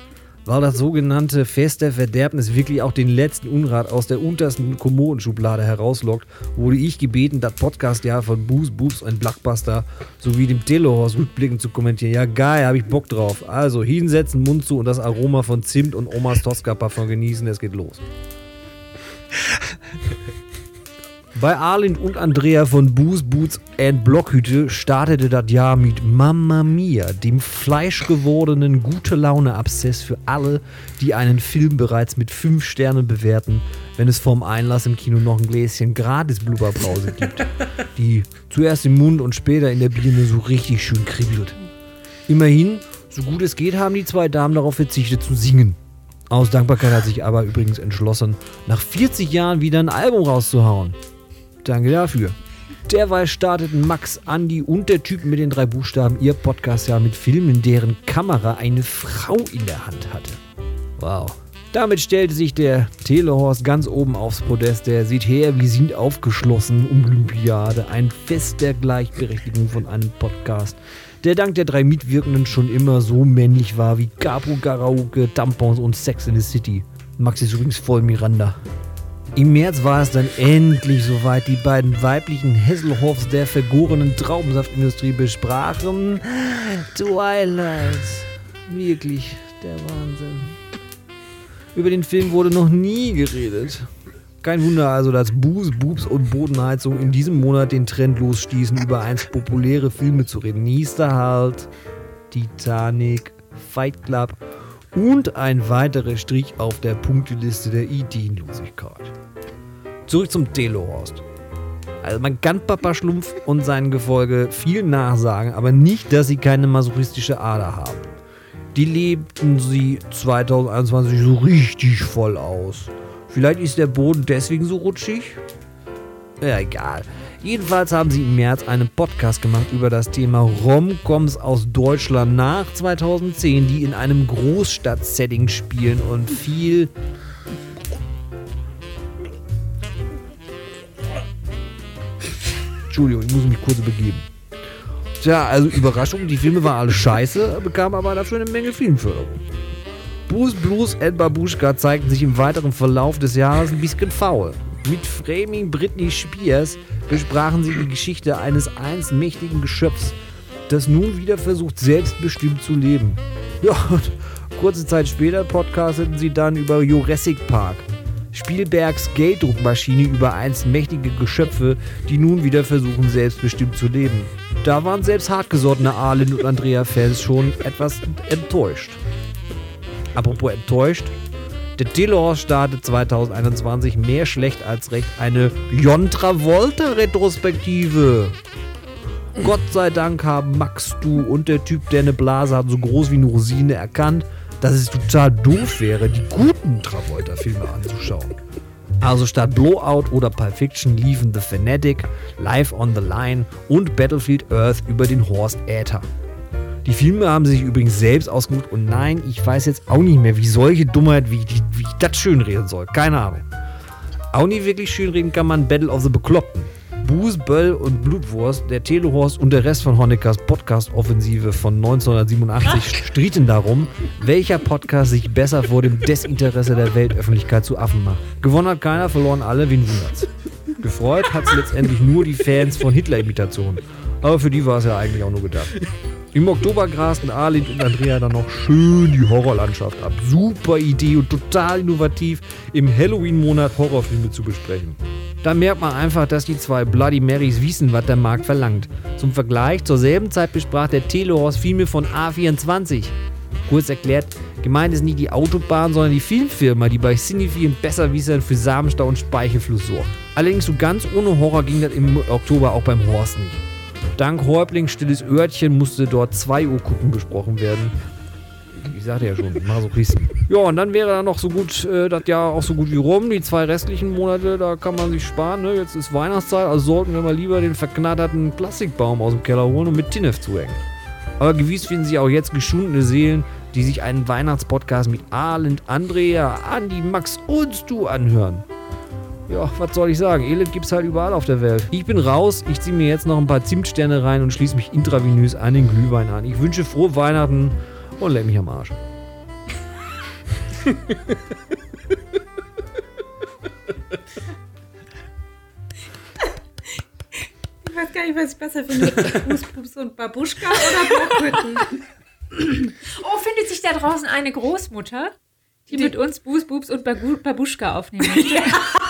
Weil das sogenannte Fest der Verderbnis wirklich auch den letzten Unrat aus der untersten Kommodenschublade herauslockt, wurde ich gebeten, das Podcastjahr von Boos, Boobs und Blockbuster sowie dem Telehorst rückblickend zu kommentieren. Ja, geil, hab ich Bock drauf. Also hinsetzen, Mund zu und das Aroma von Zimt und Omas Tosca-Parfum genießen. Es geht los. Bei Arlind und Andrea von Booze Boots and Blockhütte startete das Jahr mit Mamma Mia, dem fleischgewordenen gute Laune Abszess für alle, die einen Film bereits mit 5 Sternen bewerten, wenn es vorm Einlass im Kino noch ein Gläschen gratis Blubberbrause gibt, die zuerst im Mund und später in der Birne so richtig schön kribbelt. Immerhin, so gut es geht, haben die zwei Damen darauf verzichtet zu singen. Aus Dankbarkeit hat sich aber übrigens entschlossen, nach 40 Jahren wieder ein Album rauszuhauen. Danke dafür. Derweil starteten Max, Andy und der Typ mit den drei Buchstaben ihr Podcast ja mit Filmen, deren Kamera eine Frau in der Hand hatte. Wow. Damit stellte sich der Telehorst ganz oben aufs Podest. Der sieht her, wir sind aufgeschlossen, Olympiade, ein Fest der Gleichberechtigung von einem Podcast, der dank der drei Mitwirkenden schon immer so männlich war wie Capo, Karaoke, Tampons und Sex in the City. Max ist übrigens voll Miranda. Im März war es dann endlich soweit. Die beiden weiblichen Hesselhoffs der vergorenen Traubensaftindustrie besprachen Twilight. Wirklich der Wahnsinn. Über den Film wurde noch nie geredet. Kein Wunder also, dass Buß, Boobs und Bodenheizung in diesem Monat den Trend losstießen, über einst populäre Filme zu reden. Da halt Titanic, Fight Club und ein weiterer Strich auf der Punkteliste der Ideenlosigkeit. Zurück zum Telehorst. Also man kann Papa Schlumpf und seinen Gefolge viel nachsagen, aber nicht, dass sie keine masochistische Ader haben. Die lebten sie 2021 so richtig voll aus. Vielleicht ist der Boden deswegen so rutschig? Ja, egal. Jedenfalls haben sie im März einen Podcast gemacht über das Thema Romcoms aus Deutschland nach 2010, die in einem Großstadt-Setting spielen und viel Entschuldigung, ich muss mich kurz begeben. Tja, also Überraschung, die Filme waren alle scheiße, bekamen aber dafür eine Menge Filmförderung. Bruce Blues and Babushka zeigten sich im weiteren Verlauf des Jahres ein bisschen faul. Mit Framing Britney Spears besprachen sie die Geschichte eines einst mächtigen Geschöpfs, das nun wieder versucht, selbstbestimmt zu leben. (laughs) Ja, und kurze Zeit später podcasteten sie dann über Jurassic Park. Spielbergs Gelddruckmaschine über einst mächtige Geschöpfe, die nun wieder versuchen, selbstbestimmt zu leben. Da waren selbst hartgesottene Arlen und Andrea-Fans schon etwas enttäuscht. Apropos enttäuscht. Der Delors startet 2021 mehr schlecht als recht eine John Travolta-Retrospektive. Gott sei Dank haben Max, du und der Typ, der eine Blase hat, so groß wie eine Rosine erkannt, dass es total doof wäre, die guten Travolta-Filme anzuschauen. Also statt Blowout oder Pulp Fiction liefen The Fanatic, Live on the Line und Battlefield Earth über den Horst Äther. Die Filme haben sich übrigens selbst ausgesucht und nein, ich weiß jetzt auch nicht mehr, wie solche Dummheit, wie, wie ich das schönreden soll. Keine Ahnung. Auch nicht wirklich schönreden kann man Battle of the Bekloppten. Buß, Böll und Blutwurst, der Telehorst und der Rest von Honeckers Podcast-Offensive von 1987 stritten darum, welcher Podcast sich besser vor dem Desinteresse der Weltöffentlichkeit zu Affen macht. Gewonnen hat keiner, verloren alle, wen wundert's. Gefreut hat es letztendlich nur die Fans von Hitler-Imitationen. Aber für die war es ja eigentlich auch nur gedacht. Im Oktober grasten Arlind und Andrea dann noch schön die Horrorlandschaft ab. Super Idee und total innovativ, im Halloween-Monat Horrorfilme zu besprechen. Da merkt man einfach, dass die zwei Bloody Marys wissen, was der Markt verlangt. Zum Vergleich, zur selben Zeit besprach der Telehorst Filme von A24. Kurz erklärt, gemeint ist nicht die Autobahn, sondern die Filmfirma, die bei Cinefi und Besserwissern für Samenstau und Speichelfluss sorgt. Allerdings so ganz ohne Horror ging das im Oktober auch beim Horst nicht. Dank Häuptling Stilles Örtchen musste dort 2 Uhr gucken besprochen werden. Ich sagte ja schon, Masochisten. Ja, und dann wäre dann noch so gut, äh, das Jahr auch so gut wie rum. Die zwei restlichen Monate, da kann man sich sparen. Ne? Jetzt ist Weihnachtszeit, also sollten wir mal lieber den verknatterten Plastikbaum aus dem Keller holen und mit Tinnef zuhängen. Aber gewiss finden sich auch jetzt geschundene Seelen, die sich einen Weihnachtspodcast mit Arland, Andrea, Andi, Max und du anhören. Ja, was soll ich sagen? Elend gibt's halt überall auf der Welt. Ich bin raus, ich ziehe mir jetzt noch ein paar Zimtsterne rein und schließe mich intravenös an den Glühwein an. Ich wünsche frohe Weihnachten und leck mich am Arsch. Ich weiß gar nicht, was ich besser finde. Fußpups und Babuschka oder Blockhütten. Oh, findet sich da draußen eine Großmutter, die, mit uns Bußbubs und Babu Babuschka aufnehmen möchte? (laughs)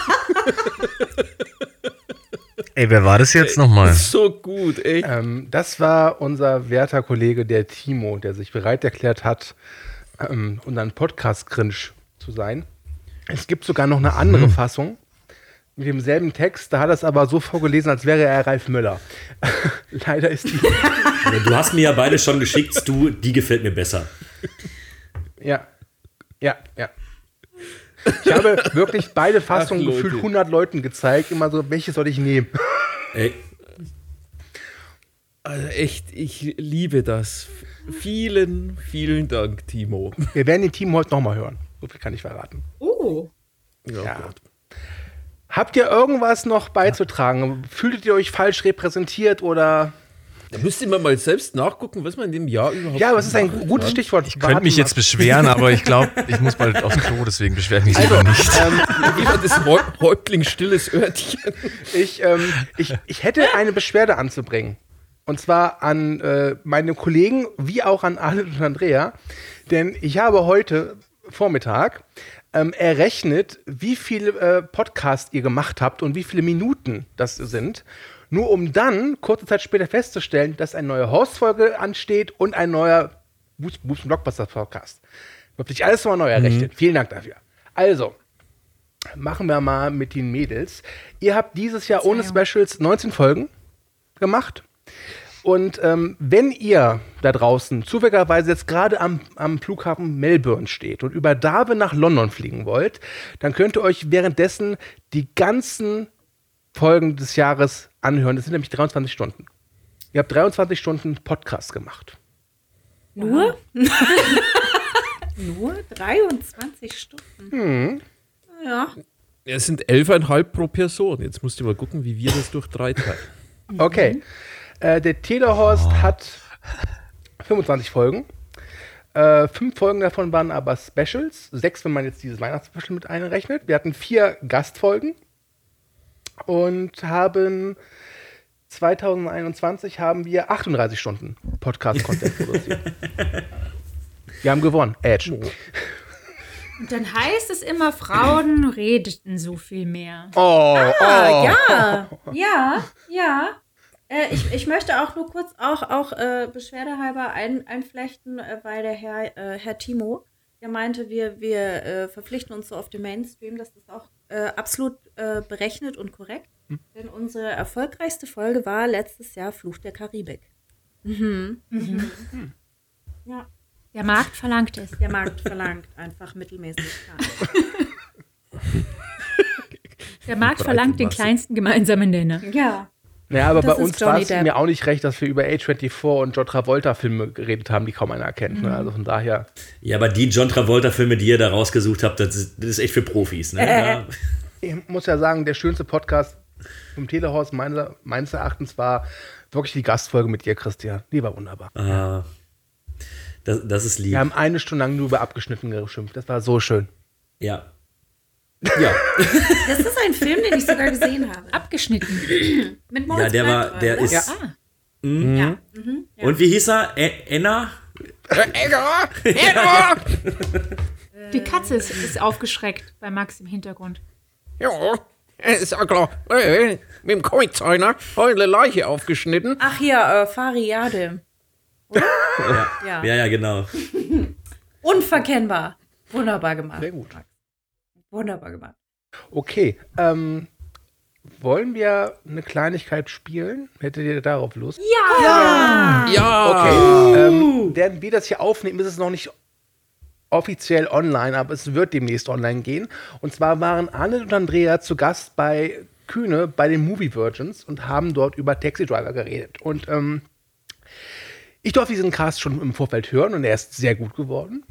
(laughs) Ey, wer war das jetzt nochmal? So gut, echt. Ähm, das war unser werter Kollege, der Timo, der sich bereit erklärt hat, ähm, unseren Podcast-Cringe zu sein. Es gibt sogar noch eine andere Fassung mit demselben Text. Da hat er es aber so vorgelesen, als wäre er Ralf Möller. (laughs) Leider ist die. Du hast mir ja beide schon geschickt, du, die gefällt mir besser. Ja. Ja, ja. Ich habe wirklich beide Fassungen Ach, gefühlt 100 Leuten gezeigt. Immer so, welche soll ich nehmen? Ey, Also echt, ich liebe das. Vielen, vielen Dank, Timo. Wir werden den Team heute nochmal hören. So viel kann ich verraten. Oh. Ja. Habt ihr irgendwas noch beizutragen? Fühltet ihr euch falsch repräsentiert oder Da müsste man mal selbst nachgucken, was man in dem Jahr überhaupt Ja, aber es ist ein gutes hat. Stichwort. Ich könnte mich jetzt beschweren, aber ich glaube, ich muss bald aufs Klo, deswegen beschwere ich mich Also, lieber nicht. ähm, (laughs) Häu- Häuptling stilles Örtchen? ich, ähm, ich, ich hätte eine Beschwerde anzubringen. Und zwar an äh, meine Kollegen wie auch an Arne und Andrea. Denn ich habe heute Vormittag ähm, errechnet, wie viele äh, Podcasts ihr gemacht habt und wie viele Minuten das sind. Nur um dann kurze Zeit später festzustellen, dass eine neue Horst-Folge ansteht und ein neuer Boost Boost Blockbuster Podcast. Wird sich alles nochmal neu errechnet. Vielen Dank dafür. Also, machen wir mal mit den Mädels. Ihr habt dieses Jahr ohne Specials 19 Folgen gemacht. Und ähm, wenn ihr da draußen zufälligerweise jetzt gerade am, am Flughafen Melbourne steht und über Darwin nach London fliegen wollt, dann könnt ihr euch währenddessen die ganzen Folgen des Jahres anhören. Das sind nämlich 23 Stunden. Ihr habt 23 Stunden Podcast gemacht. Nur? (laughs) Nur 23 Stunden. Ja. Ja, Es sind elfeinhalb pro Person. Jetzt musst du mal gucken, wie wir das durch drei teilen. Okay. Äh, der Telehorst hat 25 Folgen. Äh, fünf Folgen davon waren aber Specials. Sechs, wenn man jetzt dieses Weihnachtsspecial mit einrechnet. Wir hatten vier Gastfolgen und haben 2021 haben wir 38 Stunden Podcast-Content (laughs) produziert. Wir haben gewonnen. Edge. Und dann heißt es immer, Frauen redeten so viel mehr. Oh, Ah, ja. Ja, ja. Äh, ich, ich möchte auch nur kurz auch, auch äh, beschwerdehalber ein, einflechten, äh, weil der Herr, äh, Herr Timo, der meinte, wir, wir äh, verpflichten uns so auf den Mainstream. Das ist auch äh, absolut äh, berechnet und korrekt. Denn unsere erfolgreichste Folge war letztes Jahr Fluch der Karibik. Mhm. Mhm. Ja, Der Markt verlangt es. der Markt verlangt einfach mittelmäßig. (laughs) Der Markt Breite verlangt den kleinsten gemeinsamen Nenner. Ja. Ja, aber Das bei uns war es mir auch nicht recht, dass wir über A24 und John Travolta-Filme geredet haben, die kaum einer kennt. Ne? Also von daher. Ja, aber die John Travolta-Filme, die ihr da rausgesucht habt, das ist, das ist echt für Profis. Ne? (laughs) Ja. Ich muss ja sagen, der schönste Podcast vom Telehaus meiner, meines Erachtens war wirklich die Gastfolge mit dir, Christian. Die war wunderbar. Ah, das, das ist lieb. Wir haben eine Stunde lang nur über abgeschnitten geschimpft. Das war so schön. Ja. Ja, (laughs) Das ist ein Film, den ich sogar gesehen habe. Abgeschnitten. (clears throat) Mit Moritz ja der war, der oder? ist. Ja. Ah, Mhm. Und wie hieß er? Ä- (laughs) Enna? die Katze ist, ist aufgeschreckt bei Max im Hintergrund. Ja, ist ja klar. Äh, Mit dem Comiczeichner eine Leiche aufgeschnitten. Ach ja, äh, Fariade. Oder? ja. Ja, ja, genau. (laughs) Unverkennbar. Wunderbar gemacht. Sehr gut. Wunderbar gemacht. Okay. Ähm, wollen wir eine Kleinigkeit spielen? Hättet ihr darauf Lust? Ja! Okay. Ähm, während wir das hier aufnehmen, ist es noch nicht offiziell online, aber es wird demnächst online gehen. Und zwar waren Arne und Andrea zu Gast bei Kühne bei den Movie Virgins und haben dort über Taxi Driver geredet. Und ähm, ich durfte diesen Cast schon im Vorfeld hören und er ist sehr gut geworden.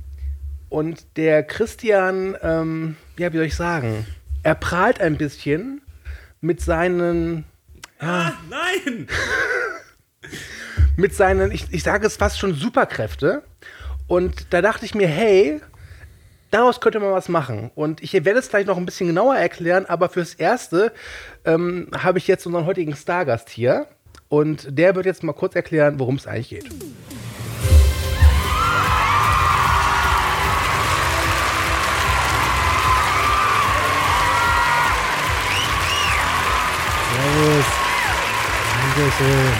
Und der Christian, ähm, ja, wie soll ich sagen, er prahlt ein bisschen mit seinen Ah, nein! (laughs) mit seinen, ich, ich sage es fast schon Superkräfte. Und da dachte ich mir, hey, daraus könnte man was machen. Und ich werde es gleich noch ein bisschen genauer erklären, aber fürs Erste ähm, habe ich jetzt unseren heutigen Stargast hier. Und der wird jetzt mal kurz erklären, worum es eigentlich geht. Servus. Dankeschön.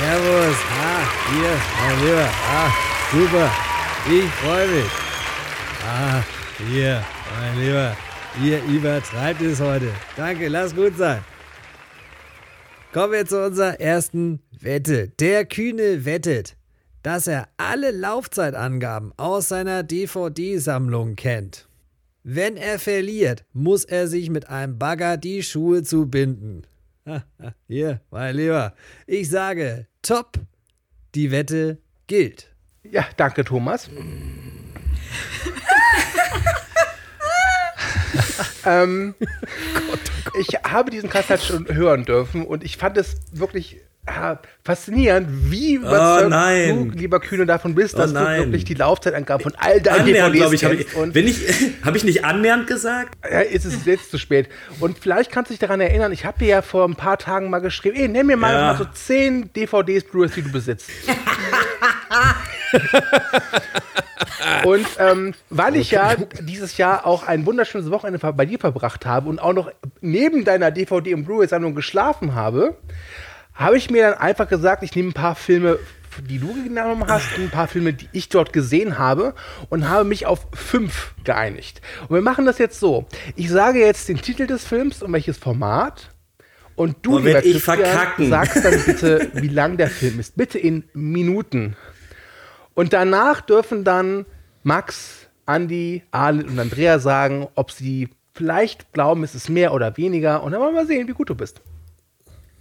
Servus. Ah, hier, mein Lieber. Ah, super. Ich freue mich. Ah, hier, mein Lieber. Ihr übertreibt es heute. Danke, lass gut sein. Kommen wir zu unserer ersten Wette. Der Kühne wettet, dass er alle Laufzeitangaben aus seiner DVD-Sammlung kennt. Wenn er verliert, muss er sich mit einem Bagger die Schuhe zubinden. (laughs) Hier, mein Lieber. Ich sage, top. Die Wette gilt. Ja, danke, Thomas. (laughs) ähm, ich habe diesen Cast halt schon hören dürfen und ich fand es wirklich ja, faszinierend, wie überzeugt nein. du, lieber Kühne, davon bist, Oh dass du nein. wirklich die Laufzeitangaben von all deinen Annähernd, DVDs glaube ich, habe ich, wenn ich, (laughs) habe ich nicht annähernd gesagt? ja, ist es jetzt zu spät. Und vielleicht kannst du dich daran erinnern, ich habe dir ja vor ein paar Tagen mal geschrieben, ey, nenn mir mal, Ja. mal so zehn DVDs, Blu-rays, die du besitzt. (laughs) (laughs) Und ähm, weil ich ja dieses Jahr auch ein wunderschönes Wochenende bei dir verbracht habe und auch noch neben deiner DVD- und Blu-ray-Sammlung geschlafen habe, habe ich mir dann einfach gesagt, ich nehme ein paar Filme, die du genommen hast, und ein paar Filme, die ich dort gesehen habe und habe mich auf fünf geeinigt. Und wir machen das jetzt so. Ich sage jetzt den Titel des Films und welches Format. Und du, werd lieber Christian, verkacken. sagst dann bitte, (laughs) wie lang der Film ist. Bitte in Minuten. Und danach dürfen dann Max, Andi, Arlen und Andrea sagen, ob sie vielleicht glauben, es ist mehr oder weniger. Und dann wollen wir mal sehen, wie gut du bist.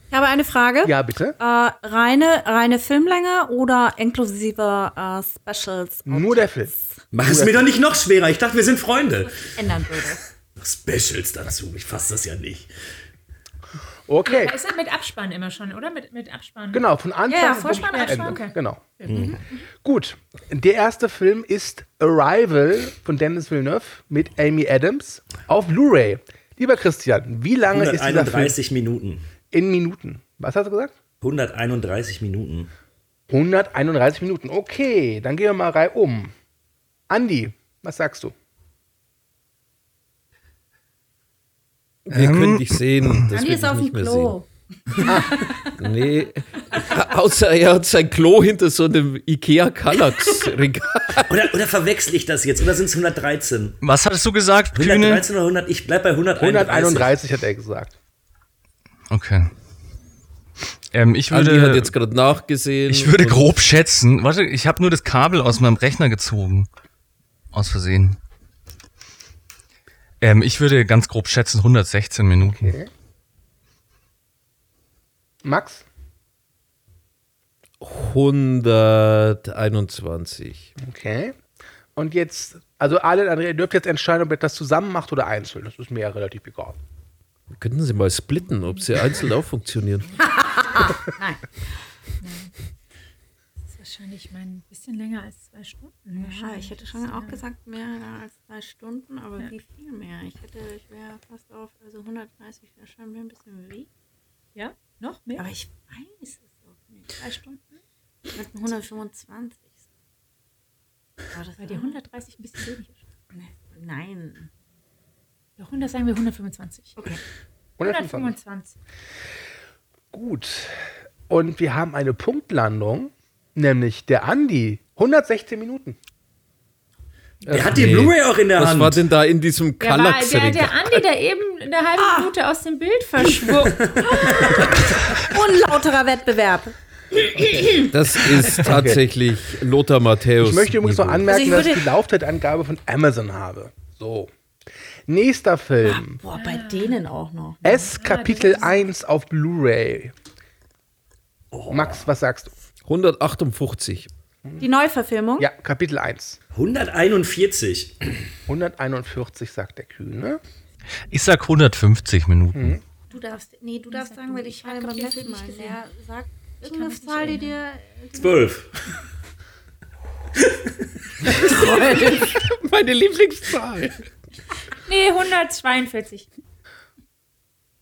Ich habe eine Frage. Ja, bitte. Äh, reine, reine Filmlänge oder inklusive äh, Specials? Nur der Film. Mach es mir doch nicht noch schwerer. Ich dachte, wir sind Freunde. ändern würde. Specials dazu. Ich fasse das ja nicht. Okay. Da ist er mit Abspann immer schon, oder? Mit, mit Abspann. Genau, von Anfang Ja, ja, bis Vorspann, Abspann, Ende. okay. Genau. Gut. Der erste Film ist Arrival von Dennis Villeneuve mit Amy Adams auf Blu-ray. Lieber Christian, wie lange ist dieser Film 131 Minuten. in Minuten? Was hast du gesagt? 131 Minuten. 131 Minuten. Okay, dann gehen wir mal rein um. Andi, was sagst du? Wir können dich sehen. Das Andi ist ich auf nicht dem mehr Klo. Sehen. (laughs) Nee. Außer er hat sein Klo hinter so einem Ikea Kallax-Regal. Oder, oder verwechsel ich das jetzt? Oder sind es 113? Was hattest du gesagt, Kühne? 113 oder 100? Ich bleib bei 131. 131 hat er gesagt. Okay. Ähm, ich Andi würde, hat jetzt gerade nachgesehen. ich würde grob schätzen. Warte, ich habe nur das Kabel aus meinem Rechner gezogen. Aus Versehen. Ähm, ich würde ganz grob schätzen 116 Minuten. Okay. Max? 121. Okay. Und jetzt, also alle, Andrea, ihr dürft jetzt entscheiden, ob ihr das zusammen macht oder einzeln. Das ist mir ja relativ egal. Könnten Sie mal splitten, ob sie einzeln auch funktionieren? (laughs) (laughs) Nein. Wahrscheinlich mal ein bisschen länger als zwei Stunden. Ja, ich hätte schon auch gesagt, mehr als zwei Stunden, aber wie viel mehr? Ich hätte, ich wäre fast auf, also 130 wäre schon mir ein bisschen wenig. Ja? Noch mehr? Aber ich weiß es auch nicht. Zwei Stunden? Mit 125. Aber das Bei dir 130 ein bisschen wenig. Nein. Doch, 100 sagen wir 125. Okay. 125. 125. Gut. Und wir haben eine Punktlandung, nämlich der Andi. 116 Minuten. Der hat die Nee. Blu-ray auch in der Was Hand. war denn da in diesem Der, war, der, Kallax-Regal? der Andi, der eben eine halbe Minute aus dem Bild verschwunden. (laughs) Unlauterer Wettbewerb. Das ist tatsächlich Lothar Matthäus. Ich möchte übrigens noch anmerken, Also ich dass ich die Laufzeitangabe von Amazon habe. So. Nächster Film. Boah, bei denen auch noch. S Kapitel 1 auf Blu-ray. Max, was sagst du? 158. Die Neuverfilmung? Ja, Kapitel 1. 141. 141 sagt der Kühne. Ich sag 150 Minuten. Du darfst, nee, du darfst sagen, weil ich war beim letzten Mal. sagt kann irgendeine Zahl, die dir 12. (laughs) Meine Lieblingszahl. Nee, 142.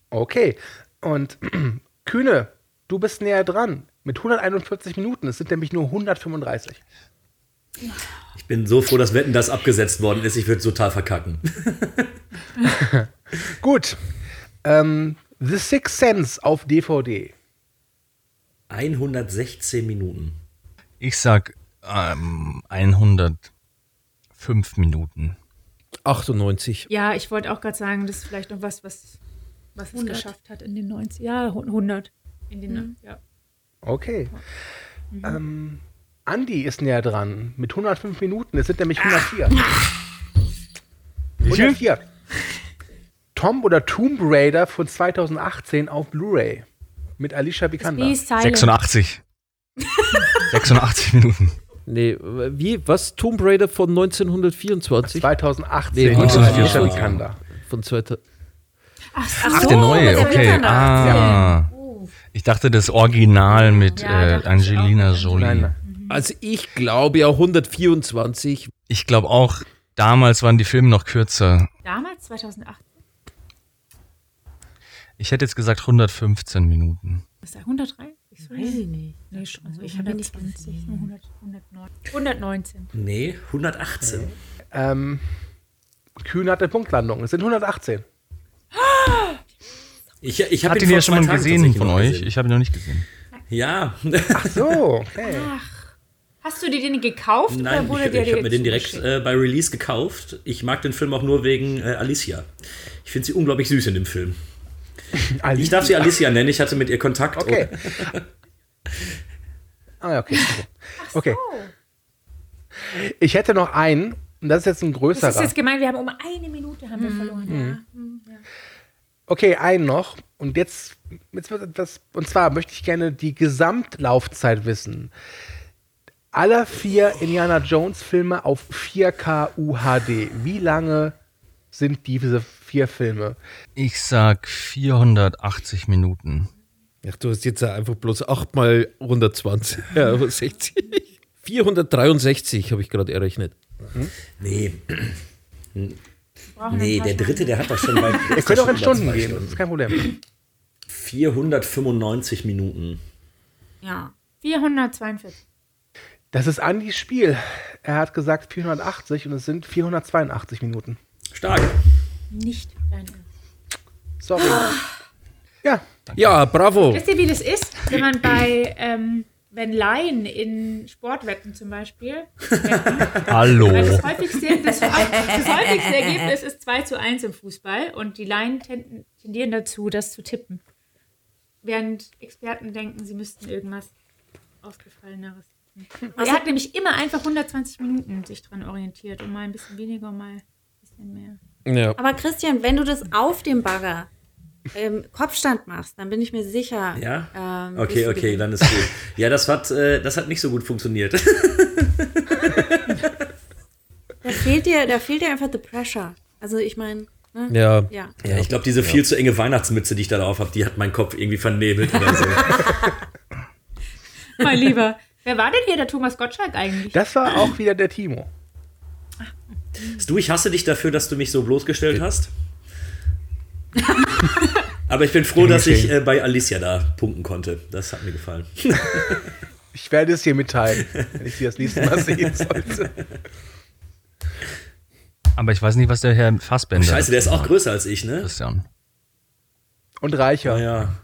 Okay. Und (clears throat) Kühne, du bist näher dran. Mit 141 Minuten. Es sind nämlich nur 135. Ich bin so froh, dass Wetten das abgesetzt worden ist. Ich würde total verkacken. (laughs) Gut. Ähm, The Sixth Sense auf DVD. 116 Minuten. Ich sag ähm, 105 Minuten. 98. Ja, ich wollte auch gerade sagen, das ist vielleicht noch was, was, was es 100. geschafft hat in den 90 Ja, 100. In den, ja. Okay. Ähm, Andi ist näher dran. Mit 105 Minuten. Es sind nämlich 104. Wie viel? 104. Tom oder Tomb Raider von 2018 auf Blu-ray. Mit Alicia Vikander. Wie Silent. 86. 86 (laughs) Minuten. Nee, wie? Was? Tomb Raider von 1924? 2018 Nee, mit 1924. Alicia Vikander. Von 2000. Ach, Ach, der neue, okay. Ah. Ich dachte das Original mit Ja, äh, Angelina. Jolie. Nein, nein. Also ich glaube ja 124. Ich glaube auch, damals waren die Filme noch kürzer. Damals, 2008, Ich hätte jetzt gesagt 115 Minuten. ist er 103? Ich Weiß ich nicht. Nee, schon. Also ich ich habe nicht 120, gesehen. 100, 109. 119. Nee, 118. Ähm, Kühn hatte Punktlandung. Es sind 118. Ich, ich habe ihn ja schon mal Tagen gesehen von euch. gesehen. Ich habe ihn noch nicht gesehen. Ja. Ach so, okay. Hast du dir den gekauft Nein, oder wurde ich, der ich dir habe mir den direkt äh, bei Release gekauft. Ich mag den Film auch nur wegen äh, Alicia. Ich finde sie unglaublich süß in dem Film. Ich darf sie Alicia nennen, ich hatte mit ihr Kontakt. Okay. (laughs) Ah, ja, okay. Okay. Ich hätte noch einen, und das ist jetzt ein Das größerer. ist jetzt gemein, wir haben um eine Minute haben wir verloren. Ja. Hm, ja. Okay, einen noch. Und jetzt, jetzt wird etwas, und zwar möchte ich gerne die Gesamtlaufzeit wissen. Aller vier Indiana Jones Filme auf 4K UHD. Wie lange sind diese vier Filme? Ich sag 480 Minuten. Ach, du hast jetzt einfach bloß 8 mal 120. Ja, aber 60. 463 habe ich gerade errechnet. Nee, Brauchen nee, der dritte, der hat doch schon bei. (laughs) Ihr könnt auch in Stunden gehen, das ist kein Problem. 495 Minuten. Ja. 442. Das ist Andys Spiel. Er hat gesagt 480 und es sind 482 Minuten. Stark. Nicht dein. Sorry. Ja, Ja, bravo. Wisst ihr, wie das ist, wenn man bei, ähm, wenn Laien in Sportwetten zum Beispiel, (laughs) wetten, Hallo. das häufigste, das, das häufigste Ergebnis ist 2 zu 1 im Fußball und die Laien ten- tendieren dazu, das zu tippen. Während Experten denken, sie müssten irgendwas Ausgefalleneres tippen. Er hat nämlich immer einfach 120 Minuten sich dran orientiert und mal ein bisschen weniger, mal ein bisschen mehr. Ja. Aber Christian, wenn du das auf dem Bagger im Kopfstand machst, dann bin ich mir sicher. Ja? ähm, Okay, okay, dann ist gut. Ja, das hat, äh, das hat nicht so gut funktioniert. (laughs) Da fehlt dir, da fehlt dir einfach the pressure. Also ich meine, ne? Ja. Ja. Ja, ich glaube, diese viel zu enge Weihnachtsmütze, die ich da drauf habe, die hat meinen Kopf irgendwie vernebelt oder so. (laughs) Mein Lieber, wer war denn hier der Thomas Gottschalk eigentlich? das war auch wieder der Timo. du, ich hasse dich dafür, dass du mich so bloßgestellt hast. (laughs) Aber ich bin froh, dass ich äh, bei Alicia da punkten konnte. Das hat mir gefallen. (laughs) Ich werde es dir mitteilen, wenn ich sie das nächste Mal sehen sollte. Aber ich weiß nicht, was der Herr Fassbender. Scheiße, der ist auch größer als ich, ne? Christian. Und reicher. Ja, ja.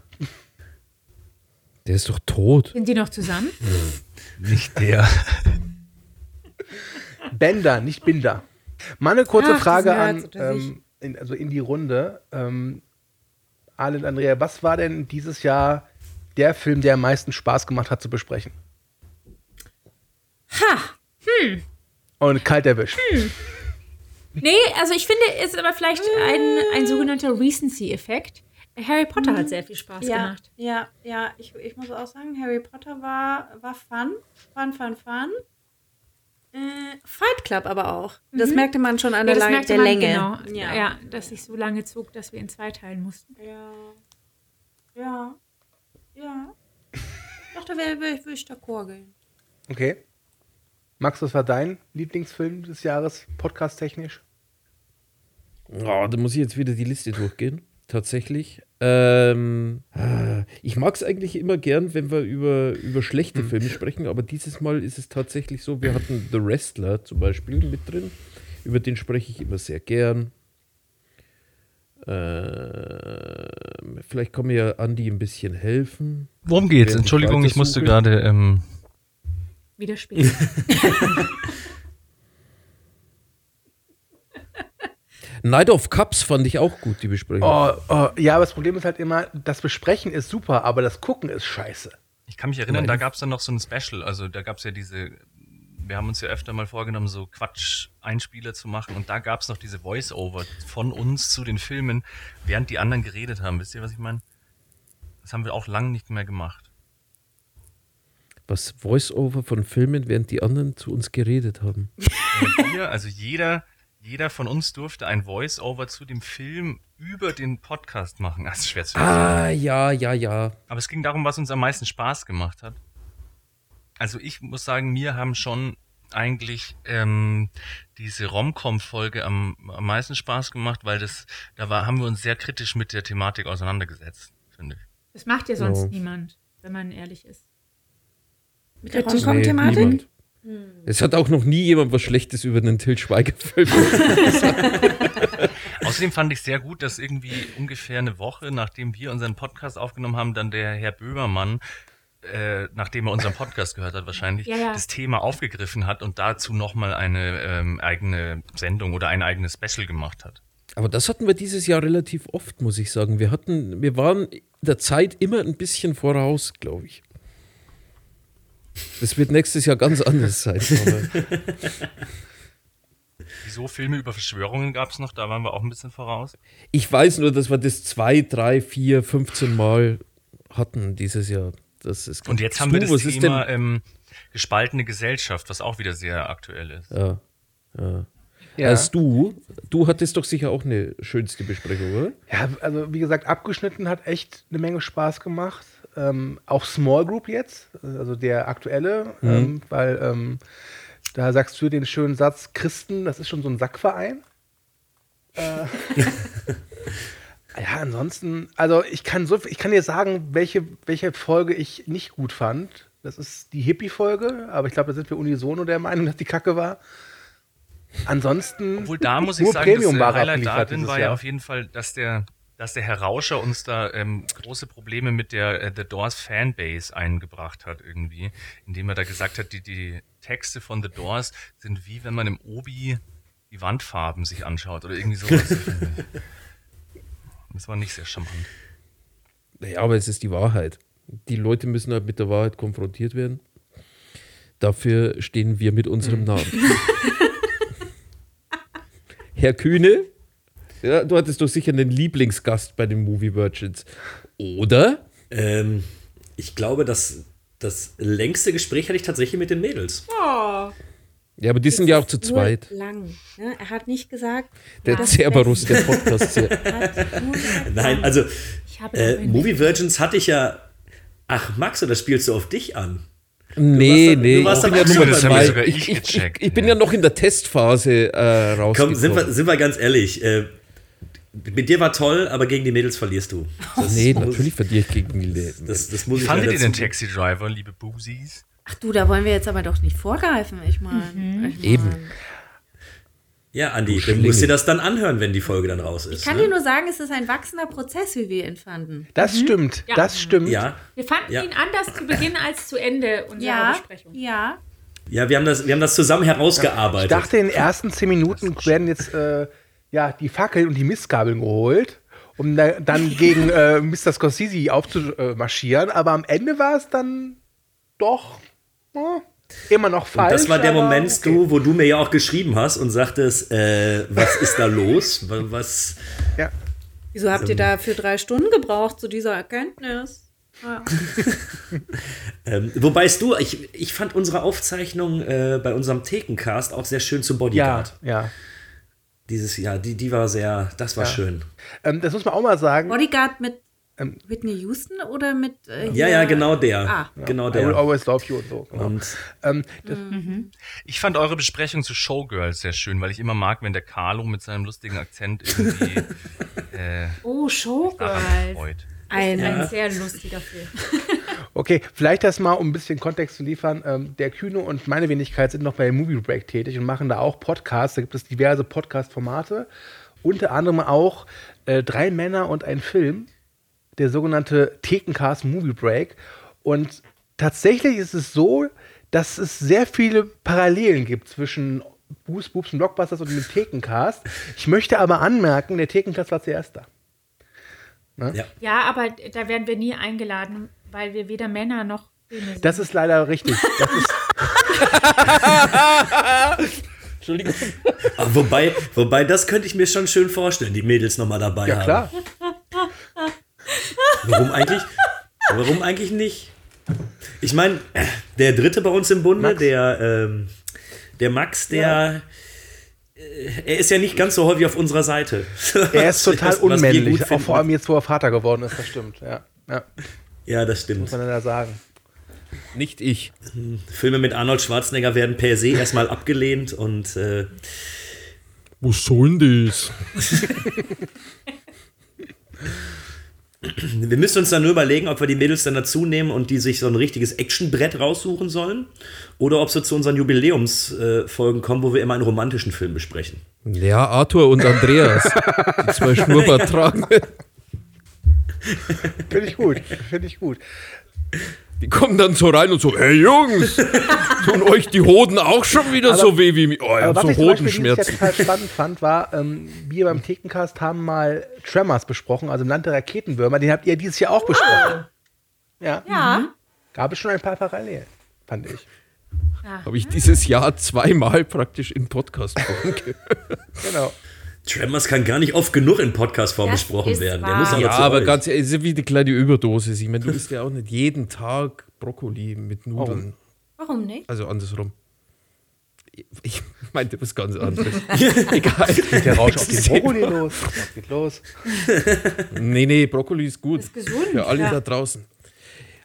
Der ist doch tot. Sind die noch zusammen? (laughs) Nicht der. Bender, nicht Binder. Mal eine kurze Ach, Frage an, ähm, in, also in die Runde. Ähm, Arlen Andrea, was war denn dieses Jahr der Film, der am meisten Spaß gemacht hat zu besprechen? Ha! Und kalt erwischt. Nee, also ich finde, es ist aber vielleicht ein, ein sogenannter Recency-Effekt. Harry Potter hat sehr viel Spaß Ja, gemacht. ja, ja, ich, ich muss auch sagen, Harry Potter war, war fun. Fun, fun, fun. Äh, Fight Club aber auch. Das merkte man schon an der, das Lang merkte der man, Länge. Genau, Ja. ja. dass sich so lange zog, dass wir in zwei teilen mussten. Ja. Ja. Ja. Doch, da wär ich d'accord gehen. Okay. Max, was war dein Lieblingsfilm des Jahres, podcast-technisch? Oh, da muss ich jetzt wieder die Liste durchgehen. Tatsächlich. Ähm, ah, ich mag es eigentlich immer gern, wenn wir über, über schlechte Filme sprechen, aber dieses Mal ist es tatsächlich so, wir hatten The Wrestler zum Beispiel mit drin. Über den spreche ich immer sehr gern. Ähm, vielleicht kann mir ja Andi ein bisschen helfen. Worum geht's? Entschuldigung, ich musste gerade. Ähm, Wieder (laughs) Night of Cups fand ich auch gut, die Besprechung. Oh, oh, ja, aber das Problem ist halt immer, das Besprechen ist super, aber das Gucken ist scheiße. ich kann mich erinnern, da gab es dann noch so ein Special. Also da gab es ja diese. Wir haben uns ja öfter mal vorgenommen, so Quatsch-Einspieler zu machen. Und da gab es noch diese Voice-Over von uns zu den Filmen, während die anderen geredet haben. Wisst ihr, was ich meine? Das haben wir auch lange nicht mehr gemacht. Was Voice-Over von Filmen, während die anderen zu uns geredet haben. (laughs) Wir, also jeder, jeder von uns durfte ein Voice-Over zu dem Film über den Podcast machen. Das ist schwer zu Ah, ja, ja, ja. Aber es ging darum, was uns am meisten Spaß gemacht hat. Also ich muss sagen, mir haben schon eigentlich ähm, diese Rom-Com-Folge am, am meisten Spaß gemacht, weil das, da war, haben wir uns sehr kritisch mit der Thematik auseinandergesetzt, finde ich. Das macht ja sonst Ja. niemand, wenn man ehrlich ist. Mit der. Rom-Com-Thematik? Niemand. Es hat auch noch nie jemand was Schlechtes über den Till Schweiger-Film. (laughs) Außerdem fand ich sehr gut, dass irgendwie ungefähr eine Woche, nachdem wir unseren Podcast aufgenommen haben, dann der Herr Böhmermann, äh, nachdem er unseren Podcast gehört hat wahrscheinlich, Ja, ja. das Thema aufgegriffen hat und dazu nochmal eine ähm, eigene Sendung oder ein eigenes Special gemacht hat. Aber das hatten wir dieses Jahr relativ oft, muss ich sagen. Wir hatten, wir waren der Zeit immer ein bisschen voraus, glaube ich. Das wird nächstes Jahr ganz anders sein. Wieso Filme über Verschwörungen gab es noch? Da waren wir auch ein bisschen voraus. ich weiß nur, dass wir das zwei, drei, vier, 15 Mal hatten dieses Jahr. Das ist Und jetzt Du, haben wir das was ist Thema denn- ähm, gespaltene Gesellschaft, was auch wieder sehr aktuell ist. Ja, ja. Ja. Als du, du hattest doch sicher auch eine schönste Besprechung, oder? Ja, also wie gesagt, abgeschnitten hat echt eine Menge Spaß gemacht. Ähm, auch Small Group jetzt, also der aktuelle, ähm, weil ähm, da sagst du den schönen Satz, Christen, das ist schon so ein Sackverein. Äh, (laughs) ja, ansonsten, also ich kann so, ich kann dir sagen, welche, welche Folge ich nicht gut fand. Das ist die Hippie-Folge, aber ich glaube, da sind wir unisono der Meinung, dass die Kacke war. Ansonsten. Obwohl da muss ich sagen, das äh, Premium-Ware Highlight da abgeliefert drin dieses war ja Jahr. auf jeden Fall, dass der, dass der Herr Rauscher uns da ähm, große Probleme mit der äh, The Doors Fanbase eingebracht hat irgendwie, indem er da gesagt hat, die, die Texte von The Doors sind wie wenn man im Obi die Wandfarben sich anschaut oder irgendwie sowas. (laughs) das war nicht sehr charmant. Naja, aber es ist die Wahrheit. Die Leute müssen halt mit der Wahrheit konfrontiert werden. Dafür stehen wir mit unserem Namen. (laughs) Herr Kühne, ja, du hattest doch sicher einen Lieblingsgast bei den Movie Virgins. Oder? Ähm, ich glaube, dass das längste Gespräch hatte ich tatsächlich mit den Mädels. Oh, Ja, aber die sind ja auch zu zweit. Nur lang. Ne? Er hat nicht gesagt. Der das Cerberus, der Podcast. hier. (laughs) Er Nein, also ich habe äh, Movie Virgins hatte ich ja. Ach, Max, oder spielst du auf dich an? Nee, Du nee, du warst ich bin, ja das ich, ich ich, bin ja. ja noch in der Testphase äh, rausgekommen. Komm, sind wir, sind wir ganz ehrlich. Äh, mit dir war toll, aber gegen die Mädels verlierst du. Das nee, muss- natürlich verliere ich gegen die Läden. Das, das muss Wie ich fandet ihr den. Taxi Driver, liebe Boozies? Ach du, da wollen wir jetzt aber doch nicht vorgreifen. Ich meine. ich mein, Eben. Ja, Andi, Du du musst dir das dann anhören, wenn die Folge dann raus ist. Ich kann ne? dir nur sagen, es ist ein wachsender Prozess, wie wir ihn fanden. Das stimmt, Ja. das stimmt. ja, Wir fanden Ja. ihn anders zu Beginn als zu Ende unserer Ja, Besprechung. ja. ja wir, haben das, wir haben das zusammen Ich herausgearbeitet. dachte, in den ersten zehn Minuten werden jetzt äh, ja, die Fackeln und die Mistgabeln geholt, um da, dann (laughs) gegen äh, Mr. Scorsese aufzumarschieren. Aber am Ende war es dann doch äh, immer noch falsch. Und das war der Moment, okay. du, wo du mir ja auch geschrieben hast und sagtest, äh, was ist da los? (laughs) Wa- Was? Ja. Wieso habt ihr da für drei Stunden gebraucht zu dieser Erkenntnis? Ja. (laughs) Ähm, wobei es du, ich, ich fand unsere Aufzeichnung äh, bei unserem Thekencast auch sehr schön zu Ja, Bodyguard. ja. Dieses Jahr, die, die war sehr, das war Ja. schön. Ähm, das muss man auch mal sagen. Bodyguard mit Ähm, Whitney Houston oder mit. Äh, Ja, ja, genau der. Ah. Genau I will der. always love you und so. Genau. Und ähm, das, Ich fand eure Besprechung zu Showgirls sehr schön, weil ich immer mag, wenn der Carlo mit seinem lustigen Akzent irgendwie (laughs) äh, Oh, Showgirls. Ein, Ein sehr lustiger Film. (laughs) Okay, vielleicht das mal, um ein bisschen Kontext zu liefern. Ähm, der Kühne und meine Wenigkeit sind noch bei Movie Break tätig und machen da auch Podcasts. Da gibt es diverse Podcast-Formate. Unter anderem auch äh, Drei Männer und ein Film, der sogenannte Thekencast Movie Break. Und tatsächlich ist es so, dass es sehr viele Parallelen gibt zwischen Boos, Boobs und Blockbusters und dem Thekencast. Ich möchte aber anmerken, der Thekencast war zuerst da. Ja. Ja, aber da werden wir nie eingeladen, weil wir weder Männer noch sind. Das ist leider richtig. Das ist, (laughs) (laughs) Entschuldigung. Ah, wobei, wobei, das könnte ich mir schon schön vorstellen, die Mädels nochmal dabei ja haben. klar. Warum eigentlich? Warum eigentlich nicht? Ich meine, der dritte bei uns im Bunde, Max. der, ähm, der Max, der, er ist ja nicht ganz so häufig auf unserer Seite. (laughs) Er ist total Was- was unmännlich, auch finden. vor allem jetzt, wo er Vater geworden ist, das stimmt. Ja, ja Ja, das muss stimmt. man da sagen. Nicht ich. Filme mit Arnold Schwarzenegger werden per se erstmal abgelehnt und äh, Was soll denn das? (laughs) wir müssen uns dann nur überlegen, ob wir die Mädels dann dazu nehmen und die sich so ein richtiges Actionbrett raussuchen sollen oder ob sie zu unseren Jubiläumsfolgen kommen, wo wir immer einen romantischen Film besprechen. Ja, Arthur und Andreas. die zwei Schnurrbart tragen. Finde ich gut, finde ich gut. Die kommen dann so rein und so, hey Jungs, (laughs) tun euch die Hoden auch schon wieder so weh wie mir? Oh, ich Aber hab was so ich Hodenschmerzen. total spannend fand, war, ähm, wir beim Thekencast haben mal Tremors besprochen, also im Land der Raketenwürmer. Den habt ihr dieses Jahr auch besprochen. Ja. Ja. Gab es schon ein paar Parallelen, fand ich. Habe ich dieses Jahr zweimal praktisch in Podcast (laughs) Genau. Tremors kann gar nicht oft genug in Podcast-Form besprochen werden. Der muss aber Ja, zu aber euch. ganz ehrlich, es ist ja wie eine kleine Überdosis. Ich meine, du isst ja auch nicht jeden Tag Brokkoli mit Nudeln. Warum nicht? Also andersrum. Ich meinte was ganz anderes. (laughs) Egal. Geht der Rausch auf die Brokkoli los? Was geht los? Nee, nee, Brokkoli ist gut. Ist gesund, Für alle ja. da draußen.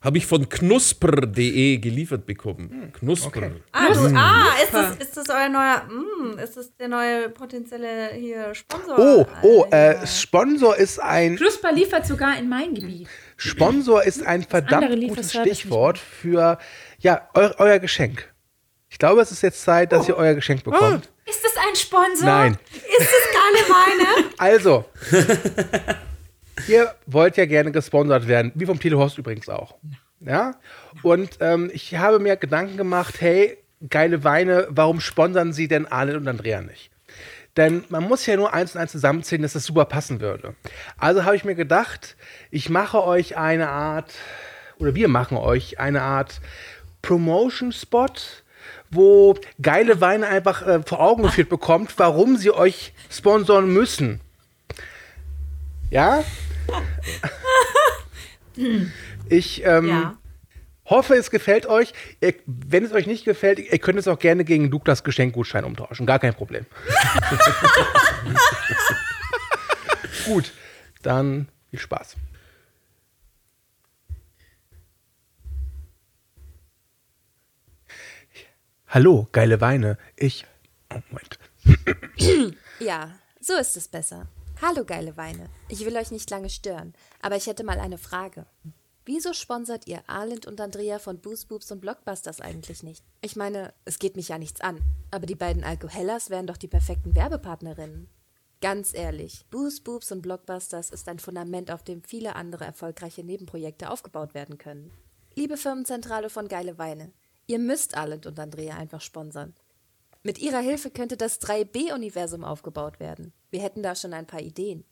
Habe ich von knusper.de geliefert bekommen. Hm, Knusper. Ah, du, ah ist, das, ist das euer neuer, mm, ist das der neue potenzielle hier Sponsor? Oh, oh, Äh, Sponsor ist ein Knusper liefert sogar in mein Gebiet. Sponsor ist ein verdammt gutes Stichwort für ja, eu euer Geschenk. Ich glaube, es ist jetzt Zeit, dass ihr euer Geschenk bekommt. Ist das ein Sponsor? Nein. Ist das geile Weine? Also, (laughs) ihr wollt ja gerne gesponsert werden, wie vom Telehorst übrigens auch. Ja? Und ähm, ich habe mir Gedanken gemacht, hey, geile Weine, warum sponsern sie denn Arlen und Andrea nicht? Denn man muss ja nur eins und eins zusammenzählen, dass das super passen würde. Also habe ich mir gedacht, ich mache euch eine Art, oder wir machen euch eine Art Promotion-Spot, wo geile Weine einfach äh, vor Augen geführt bekommt, warum sie euch sponsoren müssen. Ja? Ich ähm, Ja. hoffe, es gefällt euch. Ihr, wenn es euch nicht gefällt, ihr könnt es auch gerne gegen Douglas Geschenkgutschein umtauschen. Gar kein Problem. (laughs) Gut, dann viel Spaß. Hallo, geile Weine. Ich. Oh, Moment. Ja, so ist es besser. Hallo, geile Weine. Ich will euch nicht lange stören, aber ich hätte mal eine Frage. Wieso sponsert ihr Arlind und Andrea von Boost Boobs und Blockbusters eigentlich nicht? Ich meine, es geht mich ja nichts an, aber die beiden Alkohellas wären doch die perfekten Werbepartnerinnen. Ganz ehrlich, Boost Boobs und Blockbusters ist ein Fundament, auf dem viele andere erfolgreiche Nebenprojekte aufgebaut werden können. Liebe Firmenzentrale von Geile Weine, ihr müsst Arlind und Andrea einfach sponsern. Mit ihrer Hilfe könnte das 3B-Universum aufgebaut werden. Wir hätten da schon ein paar Ideen.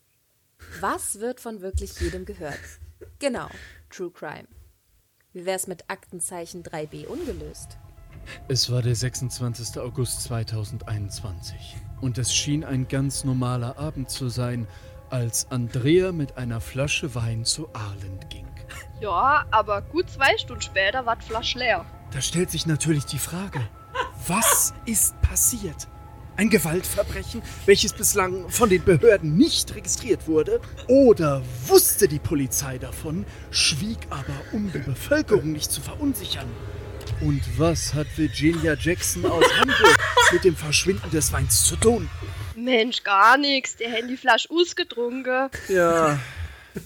Was wird von wirklich jedem gehört? Genau, True Crime. Wie wär's mit Aktenzeichen 3B ungelöst? Es war der 26. August 2021 und es schien ein ganz normaler Abend zu sein, als Andrea mit einer Flasche Wein zu Arlen ging. Ja, aber gut zwei Stunden später war die Flasche leer. Da stellt sich natürlich die Frage, was ist passiert? Ein Gewaltverbrechen, welches bislang von den Behörden nicht registriert wurde? Oder wusste die Polizei davon, schwieg aber, um die Bevölkerung nicht zu verunsichern? Und was hat Virginia Jackson aus Hamburg mit dem Verschwinden des Weins zu tun? Mensch, gar nichts. Der Handyflasche ausgetrunken. Ja,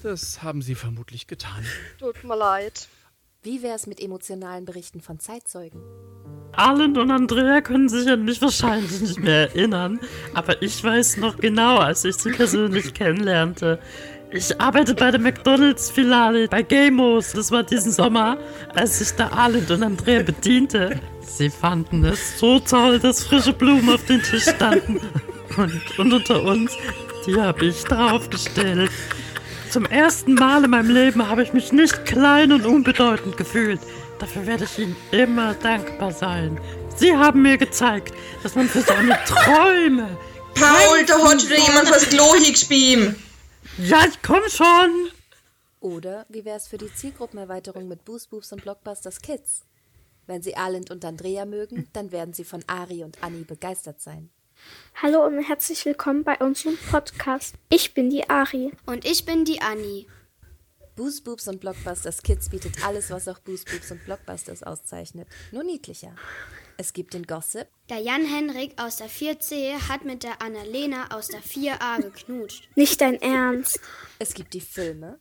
das haben sie vermutlich getan. Tut mir leid. Wie wär's mit emotionalen Berichten von Zeitzeugen? Arlen und Andrea können sich an mich wahrscheinlich nicht mehr erinnern, aber ich weiß noch genau, als ich sie persönlich kennenlernte. Ich arbeite bei der McDonalds-Filiale bei Gamos. Das war diesen Sommer, als ich da Arlen und Andrea bediente. Sie fanden es so toll, dass frische Blumen auf den Tisch standen. Und, und unter uns, die habe ich draufgestellt. Zum ersten Mal in meinem Leben habe ich mich nicht klein und unbedeutend gefühlt. Dafür werde ich Ihnen immer dankbar sein. Sie haben mir gezeigt, dass man für seine (laughs) Träume. Paul, da hat schon wieder jemand was Klo hingespielt. Ja, ich komm schon. Oder wie wär's für die Zielgruppenerweiterung mit Boost Boobs und Blockbusters Kids? Wenn sie Arlind und Andrea mögen, dann werden sie von Ari und Anni begeistert sein. Hallo und herzlich willkommen bei unserem Podcast. Ich bin die Ari. Und ich bin die Anni. Boost Boobs und Blockbusters Kids bietet alles, was auch Boost Boobs und Blockbusters auszeichnet. Nur niedlicher. Es gibt den Gossip, Der Jan-Henrik aus der 4C hat mit der Annalena aus der 4A geknutscht. Nicht dein Ernst. es gibt die Filme,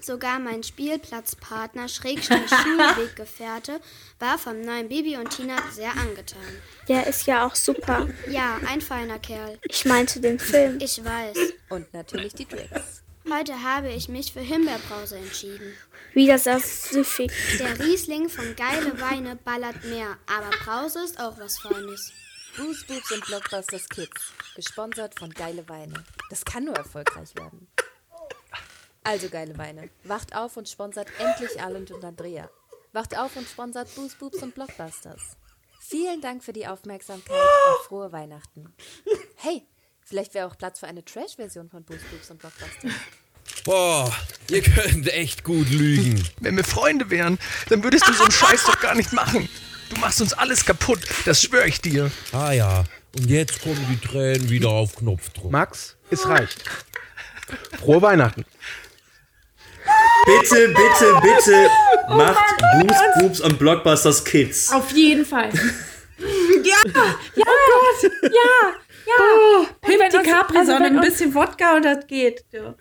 Sogar mein Spielplatzpartner, Schrägstrich (laughs) Schulweggefährte, war vom neuen Bibi und Tina sehr angetan. Der ist ja auch super. Ja, ein feiner Kerl. Ich meinte den Film. Ich weiß. und natürlich die Drakes. Heute habe ich mich für Himbeerbrause entschieden. Wieder sehr süffig. Der Riesling von Geile Weine ballert mehr, aber Brause ist auch was Feines. Boost Boobs und Blockbusters Kids, gesponsert von Geile Weine. Das kann nur erfolgreich werden. Also Geile Weine, wacht auf und sponsert endlich Arlind und Andrea. Wacht auf und sponsert Boost Boobs und Blockbusters. Vielen Dank für die Aufmerksamkeit und frohe Weihnachten. Hey, vielleicht wäre auch Platz für eine Trash-Version von Boost Boobs und Blockbusters. Boah, ihr könnt echt gut lügen. Wenn wir Freunde wären, dann würdest du so einen Scheiß doch gar nicht machen. Du machst uns alles kaputt, das schwöre ich dir. Ah ja, und jetzt kommen die Tränen wieder auf Knopfdruck. Max, es reicht. Frohe Weihnachten. Bitte, bitte, bitte macht Boost Boobs und Blockbusters Kids. Auf jeden Fall. (laughs) Ja, ja, oh Gott, ja, ja. Oh, wenn die Capri-Sonne, also ein bisschen Wodka und das geht. Ja.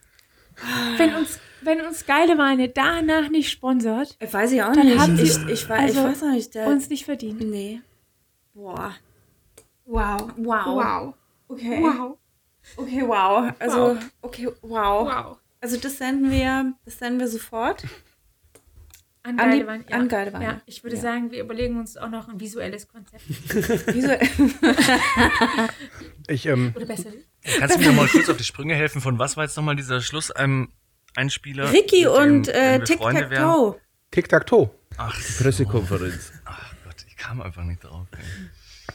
Wenn uns, wenn uns geile Weine danach nicht sponsert, Weiß ich auch dann nicht. haben sie ich, ich, weiß- ich also weiß noch nicht. Der, uns nicht verdient. Nee. Boah. Wow. Wow. Wow. Okay. Wow. Okay, wow. Also, Wow. okay, wow. Wow. Also das senden wir, das senden wir sofort. An An die-. Ja. an geile Weine. Ja, ich würde Ja. sagen, wir überlegen uns auch noch ein visuelles Konzept. (laughs) (laughs) Wieso? Ich, ähm, Oder besser. Kannst du mir mal kurz auf die Sprünge helfen? Von was war jetzt nochmal dieser Schluss? Ein Einspieler? Ricky mit dem, und äh, wir Tic Freunde Tac wären? Toe. Tic-Tac-Toe. Ach, Pressekonferenz. Ach Gott, ich kam einfach nicht drauf.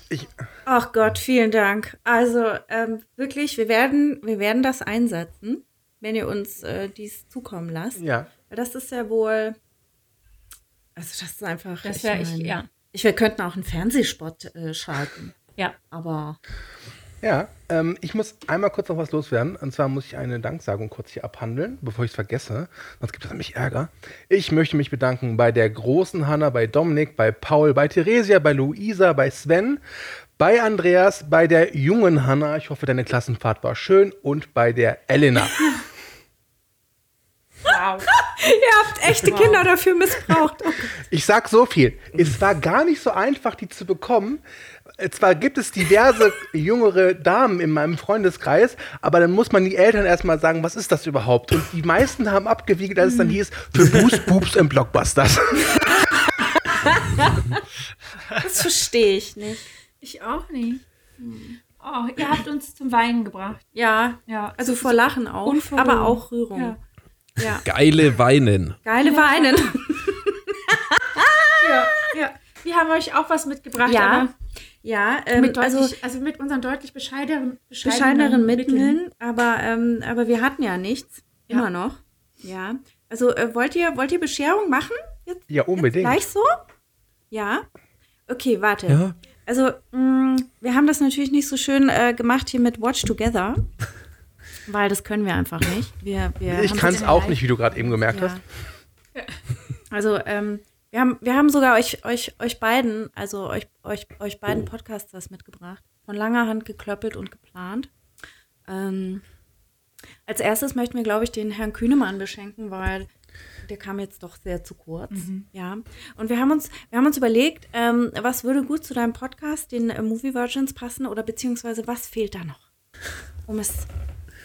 ey. Ach Gott, vielen Dank. Also ähm, wirklich, wir werden, wir werden das einsetzen, wenn ihr uns äh, dies zukommen lasst. Ja. Weil das ist ja wohl, also das ist einfach. Das wär ich, meine, ja. Ich, wir könnten auch einen Fernsehspot äh, schalten. Ja. Aber Ja, ähm, ich muss einmal kurz noch was loswerden. Und zwar muss ich eine Danksagung kurz hier abhandeln, bevor ich es vergesse. Sonst gibt es nämlich Ärger. Ich möchte mich bedanken bei der großen Hanna, bei Dominik, bei Paul, bei Theresia, bei Luisa, bei Sven, bei Andreas, bei der jungen Hanna. Ich hoffe, deine Klassenfahrt war schön. Und bei der Elena. (laughs) Wow. (laughs) ihr habt echte Kinder dafür missbraucht. Gott. (laughs) Ich sag so viel. Es war gar nicht so einfach, die zu bekommen. Zwar gibt es diverse (laughs) jüngere Damen in meinem Freundeskreis, aber dann muss man die Eltern erstmal sagen, was ist das überhaupt? Und die meisten haben abgewiegelt, als es dann hieß, für Boost, Boobs und Blockbusters. Das verstehe ich nicht. Ich auch nicht. Oh, ihr habt uns zum Weinen gebracht. Ja, Ja. also vor Lachen auch, aber auch Rührung. Ja. Ja. Geile Weinen. Geile Weinen. Ja, ja. Wir haben euch auch was mitgebracht. Ja. aber Ja, ähm, mit also deutlich, also, mit unseren deutlich bescheideren, bescheideneren Mitteln, aber, ähm, aber wir hatten ja nichts. Ja. Immer noch. Ja. Also äh, wollt ihr, wollt ihr Bescherung machen? Jetzt, Ja, unbedingt. gleich so? Ja. Okay, warte. Ja. Also, mh, wir haben das natürlich nicht so schön äh, gemacht hier mit Watch Together. Weil das können wir einfach nicht. (laughs) Wir, wir Ich haben kann es auch nicht, wie du gerade eben gemerkt Ja. hast. (laughs) Also, ähm, wir haben, wir haben sogar euch, euch, euch beiden, also euch, euch, euch beiden Podcasters mitgebracht. Von langer Hand geklöppelt und geplant. Ähm, als erstes möchten wir, glaube ich, den Herrn Kühnemann beschenken, weil der kam jetzt doch sehr zu kurz. Ja. Und wir haben uns, wir haben uns überlegt, ähm, was würde gut zu deinem Podcast, den äh, Movie Virgins, passen oder beziehungsweise was fehlt da noch, um es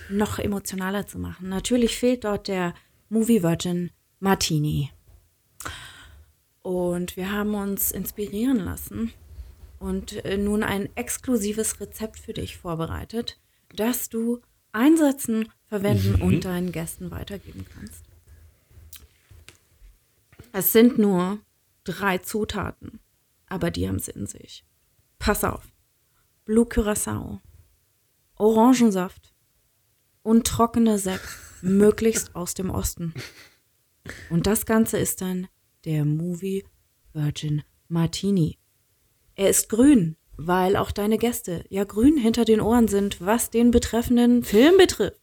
noch emotionaler zu machen. Natürlich fehlt dort der Movie Virgin Martini. Und wir haben uns inspirieren lassen und äh, nun ein exklusives Rezept für dich vorbereitet, das du einsetzen, verwenden Mhm. und deinen Gästen weitergeben kannst. Es sind nur drei Zutaten, aber die haben es in sich. Pass auf. Blue Curacao, Orangensaft und trockene Sekt, möglichst aus dem Osten. Und das Ganze ist dann der Movie Virgin Martini. Er ist grün, weil auch deine Gäste ja grün hinter den Ohren sind, was den betreffenden Film betrifft.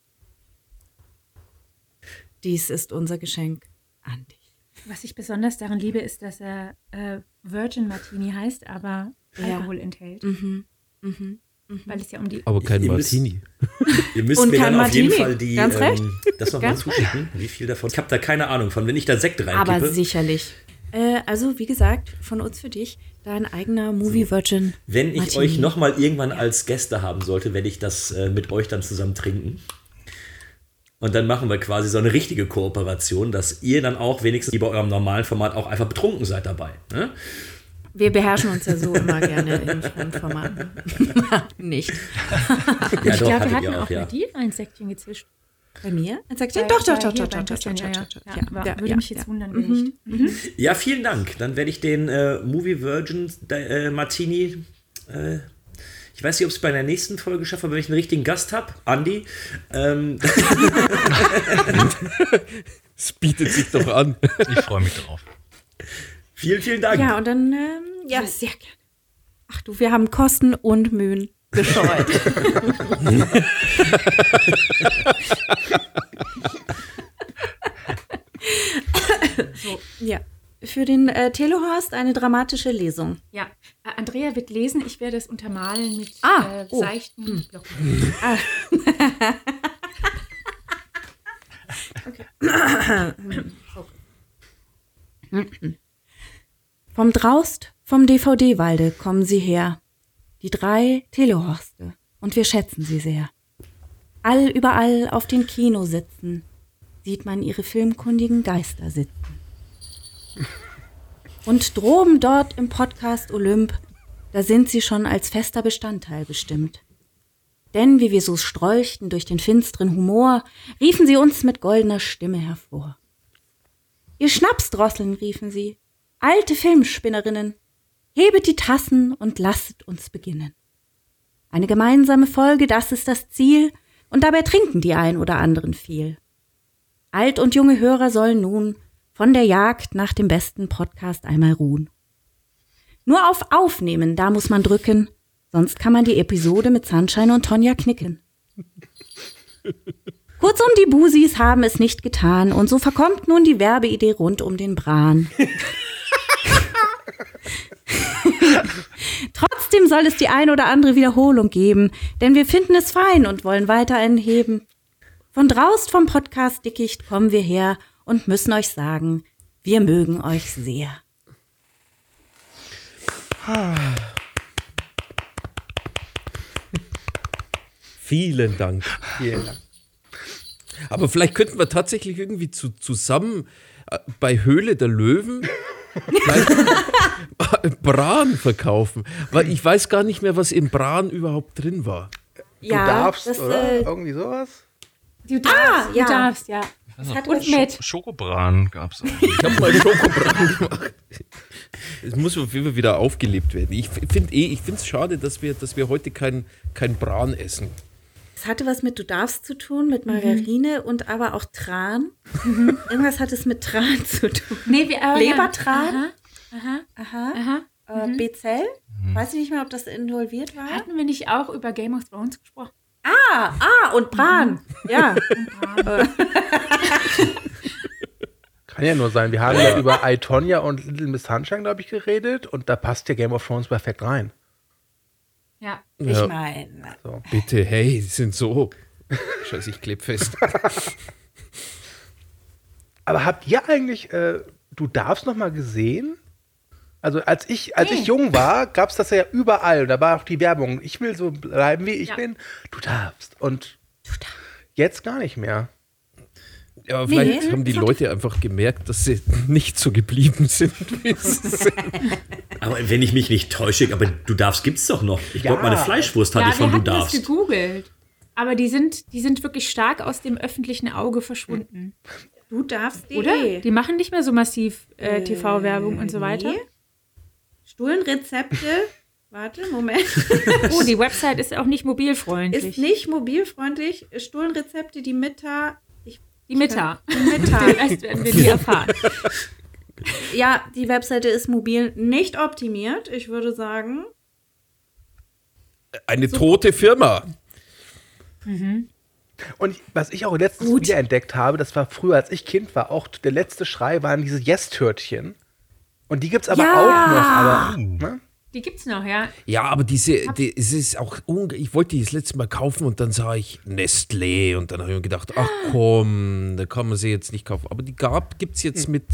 Dies ist unser Geschenk an dich. Was ich besonders daran liebe, ist, dass er äh, Virgin Martini heißt, aber Ja. Alkohol enthält. Mhm. Mhm. Weil es ja um die. Aber kein Ihr müsst- Martini. (laughs) Ihr müsst Und mir kein dann auf jeden Martini. Fall die, Ganz recht. ähm, das nochmal Ganz zuschicken. Wie viel davon? Ich habe da keine Ahnung von. Wenn ich da Sekt reinkippe. Aber sicherlich. Äh, also, wie gesagt, von uns für dich, dein eigener Movie Virgin. Wenn ich Martini. euch nochmal irgendwann als Gäste haben sollte, werde ich das äh, mit euch dann zusammen trinken. Und dann machen wir quasi so eine richtige Kooperation, dass ihr dann auch wenigstens wie bei eurem normalen Format auch einfach betrunken seid dabei. Ne? Wir beherrschen uns ja so immer gerne in Fremdformaten. (laughs) Nicht. Ja, ich doch, glaube, wir hatten auch auch, ja. bei dir ein Säckchen gezischt. Bei mir? Ein Säckchen? Bei- Doch, doch, doch, doch, doch, doch, doch, würde mich ja. jetzt wundern, Mhm, wenn mhm. Ja, vielen Dank. Dann werde ich den äh, Movie Virgin äh, Martini. Äh, ich weiß nicht, ob es bei der nächsten Folge schaffe, wenn ich einen richtigen Gast habe. Andi. Ähm, (laughs) Es bietet sich doch an. Ich freue mich drauf. Vielen, vielen Dank. Ja, und dann, ähm, ja, sehr gerne. Ach du, wir haben Kosten und Mühen gescheut. so, ja. Für den äh, Telehorst eine dramatische Lesung. Ja, äh, Andrea wird lesen, ich werde es untermalen mit Ah, äh, oh. seichten Glocken. Ah. (laughs) okay. (clears throat) Vom Draust, vom DVD-Walde kommen sie her. Die drei Telehorste. Und wir schätzen sie sehr. All überall auf den Kinositzen sieht man ihre filmkundigen Geister sitzen. Und droben dort im Podcast Olymp, da sind sie schon als fester Bestandteil bestimmt. Denn wie wir so strolchten durch den finsteren Humor, riefen sie uns mit goldener Stimme hervor. Ihr Schnapsdrosseln, riefen sie, alte Filmspinnerinnen, hebet die Tassen und lasset uns beginnen. Eine gemeinsame Folge, das ist das Ziel, und dabei trinken die ein oder anderen viel. Alt und junge Hörer sollen nun von der Jagd nach dem besten Podcast einmal ruhen. Nur auf Aufnehmen, da muss man drücken, sonst kann man die Episode mit Sunshine und Tonja knicken. (laughs) Kurzum, die Busis haben es nicht getan und so verkommt nun die Werbeidee rund um den Bran. (laughs) Trotzdem soll es die ein oder andere Wiederholung geben, denn wir finden es fein und wollen weiter einen heben. Von draust vom Podcast Dickicht kommen wir her und müssen euch sagen, wir mögen euch sehr. Vielen Dank. Vielen. Aber vielleicht könnten wir tatsächlich irgendwie zu, zusammen äh, bei Höhle der Löwen Bran verkaufen. Weil ich weiß gar nicht mehr, was im Bran überhaupt drin war. Du darfst, oder? Irgendwie sowas? Du darfst, Ah, ja. du darfst, ja. Das hat und mit. Schokobran gab es auch. Ich habe mal Schokobran gemacht. Es muss auf jeden Fall wieder aufgelebt werden. Ich finde eh, ich finde es schade, dass wir, dass wir heute kein, kein Bran essen. Es hatte was mit Du darfst zu tun, mit Margarine und aber auch Tran. (laughs) Irgendwas hat es mit Tran (laughs) zu tun. Nee, wir, äh, Lebertran? Aha. Aha. Aha. Äh, Mhm. B-Zell? Weiß ich nicht mehr, ob das involviert war. Hatten wir nicht auch über Game of Thrones gesprochen? Ah, ah, und Bran. (laughs) Ja. Kann ja nur sein. Wir haben ja über I, Tonya und Little Miss Sunshine, glaube ich, geredet und da passt ja Game of Thrones perfekt rein. Ja. Ich Ja. meine. So. Bitte, hey, die sind so. (laughs) Scheiße, ich kleb fest. (laughs) Aber habt ihr eigentlich, äh, du darfst noch mal gesehen? Also als ich, als Nee. ich jung war, gab es das ja überall. Da war auch die Werbung. Ich will so bleiben, wie ich Ja. bin. Du darfst. Und jetzt gar nicht mehr. Ja, aber vielleicht Nee. haben die Leute einfach gemerkt, dass sie (laughs) nicht so geblieben sind, wie sie sind. Aber wenn ich mich nicht täusche, aber du darfst gibt's doch noch. Ich glaube, Ja. meine Fleischwurst hatte ja, ich von wir du hatten das darfst. gegoogelt. Aber die sind, die sind wirklich stark aus dem öffentlichen Auge verschwunden. Du darfst Oder? Die machen nicht mehr so massiv äh, TV-Werbung und so weiter. nee. Stuhlenrezepte. (laughs) Warte, Moment. Oh, die Website ist auch nicht mobilfreundlich. Ist nicht mobilfreundlich. Stuhlenrezepte, die Mitta. Die Mitta. Die Mitta. (laughs) Den Rest werden wir nie erfahren. (laughs) ja, die Webseite ist mobil nicht optimiert. Ich würde sagen, eine tote Firma. Mhm. Und was ich auch letztens wieder entdeckt habe, das war früher, als ich Kind war, auch der letzte Schrei waren diese Yes-Törtchen. Und die gibt's aber Ja. auch noch. Aber, ne? Die gibt's noch, ja. Ja, aber diese, die, es ist auch, unge ich wollte die das letzte Mal kaufen und dann sah ich Nestlé und dann habe ich mir gedacht, ach komm, da kann man sie jetzt nicht kaufen. Aber die gab, gibt es jetzt mit,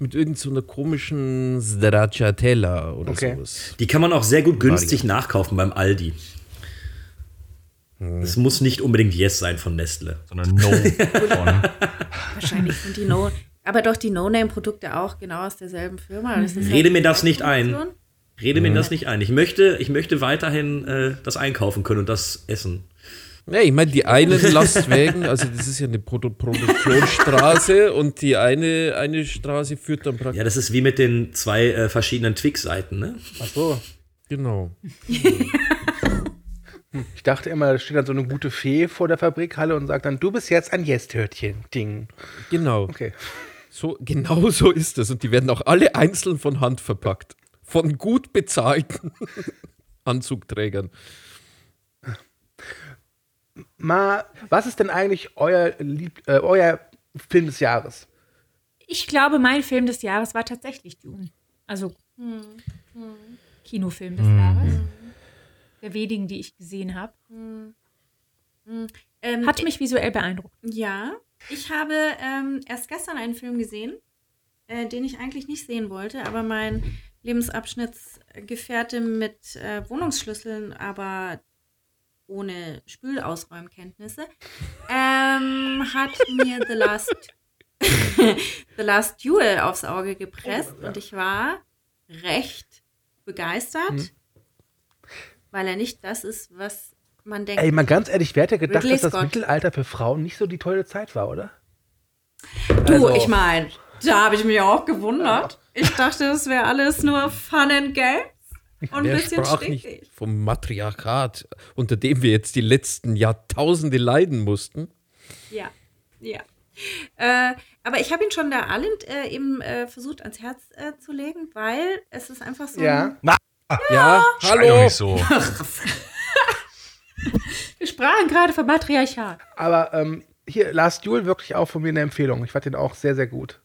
mit irgendeiner so komischen Stracciatella oder Okay. sowas. Die kann man auch sehr gut günstig nachkaufen beim Aldi. Es muss nicht unbedingt Yes sein von Nestle. Sondern No (laughs) von. Wahrscheinlich sind die No. Aber doch die No-Name-Produkte auch genau aus derselben Firma. Das ist Rede halt mir das nicht ein. Produktion. Rede mir Mhm. das nicht ein. Ich möchte, ich möchte weiterhin äh, das einkaufen können und das essen. Ja, ich meine, die einen (laughs) Lastwagen, also das ist ja eine Produ Produktionsstraße und die eine, eine Straße führt dann praktisch. Ja, das ist wie mit den zwei äh, verschiedenen Twix-Seiten, ne? Ach so. Genau. (laughs) Ich dachte immer, da steht dann so eine gute Fee vor der Fabrikhalle und sagt dann, du bist jetzt ein Yes-Törtchen-Ding. Genau. Okay. So, genau so ist es. Und die werden auch alle einzeln von Hand verpackt. Von gut bezahlten (laughs) Anzugträgern. Mal, was ist denn eigentlich euer, Lieb äh, euer Film des Jahres? Ich glaube, mein Film des Jahres war tatsächlich Dune. Also Kinofilm des Mhm. Jahres. Der wenigen, die ich gesehen habe. Ähm, Hat mich visuell beeindruckt. Ja, ich habe ähm, erst gestern einen Film gesehen, äh, den ich eigentlich nicht sehen wollte, aber mein Lebensabschnittsgefährte mit äh, Wohnungsschlüsseln, aber ohne Spülausräumkenntnisse, ähm, hat mir The Last, (laughs) The Last Duel aufs Auge gepresst und ich war recht begeistert, Mhm. weil er nicht das ist, was man denkt. Ey, mal ganz ehrlich, wer hätte gedacht, Ridley dass das Scott. Mittelalter für Frauen nicht so die tolle Zeit war, oder? Du, Also- ich meine, da habe ich mich auch gewundert. Ich dachte, das wäre alles nur Fun and Games und ein Wer bisschen sprach stickig. nicht vom Matriarchat, unter dem wir jetzt die letzten Jahrtausende leiden mussten? Ja, ja. Äh, aber ich habe ihn schon der Alend äh, eben äh, versucht ans Herz äh, zu legen, weil es ist einfach so. Ja. Ein, Na, Ja, Schrei hallo. doch nicht so. (laughs) Wir sprachen gerade vom Matriarchat. Aber ähm, hier, Last Duel wirklich auch von mir eine Empfehlung. Ich fand den auch sehr, sehr gut.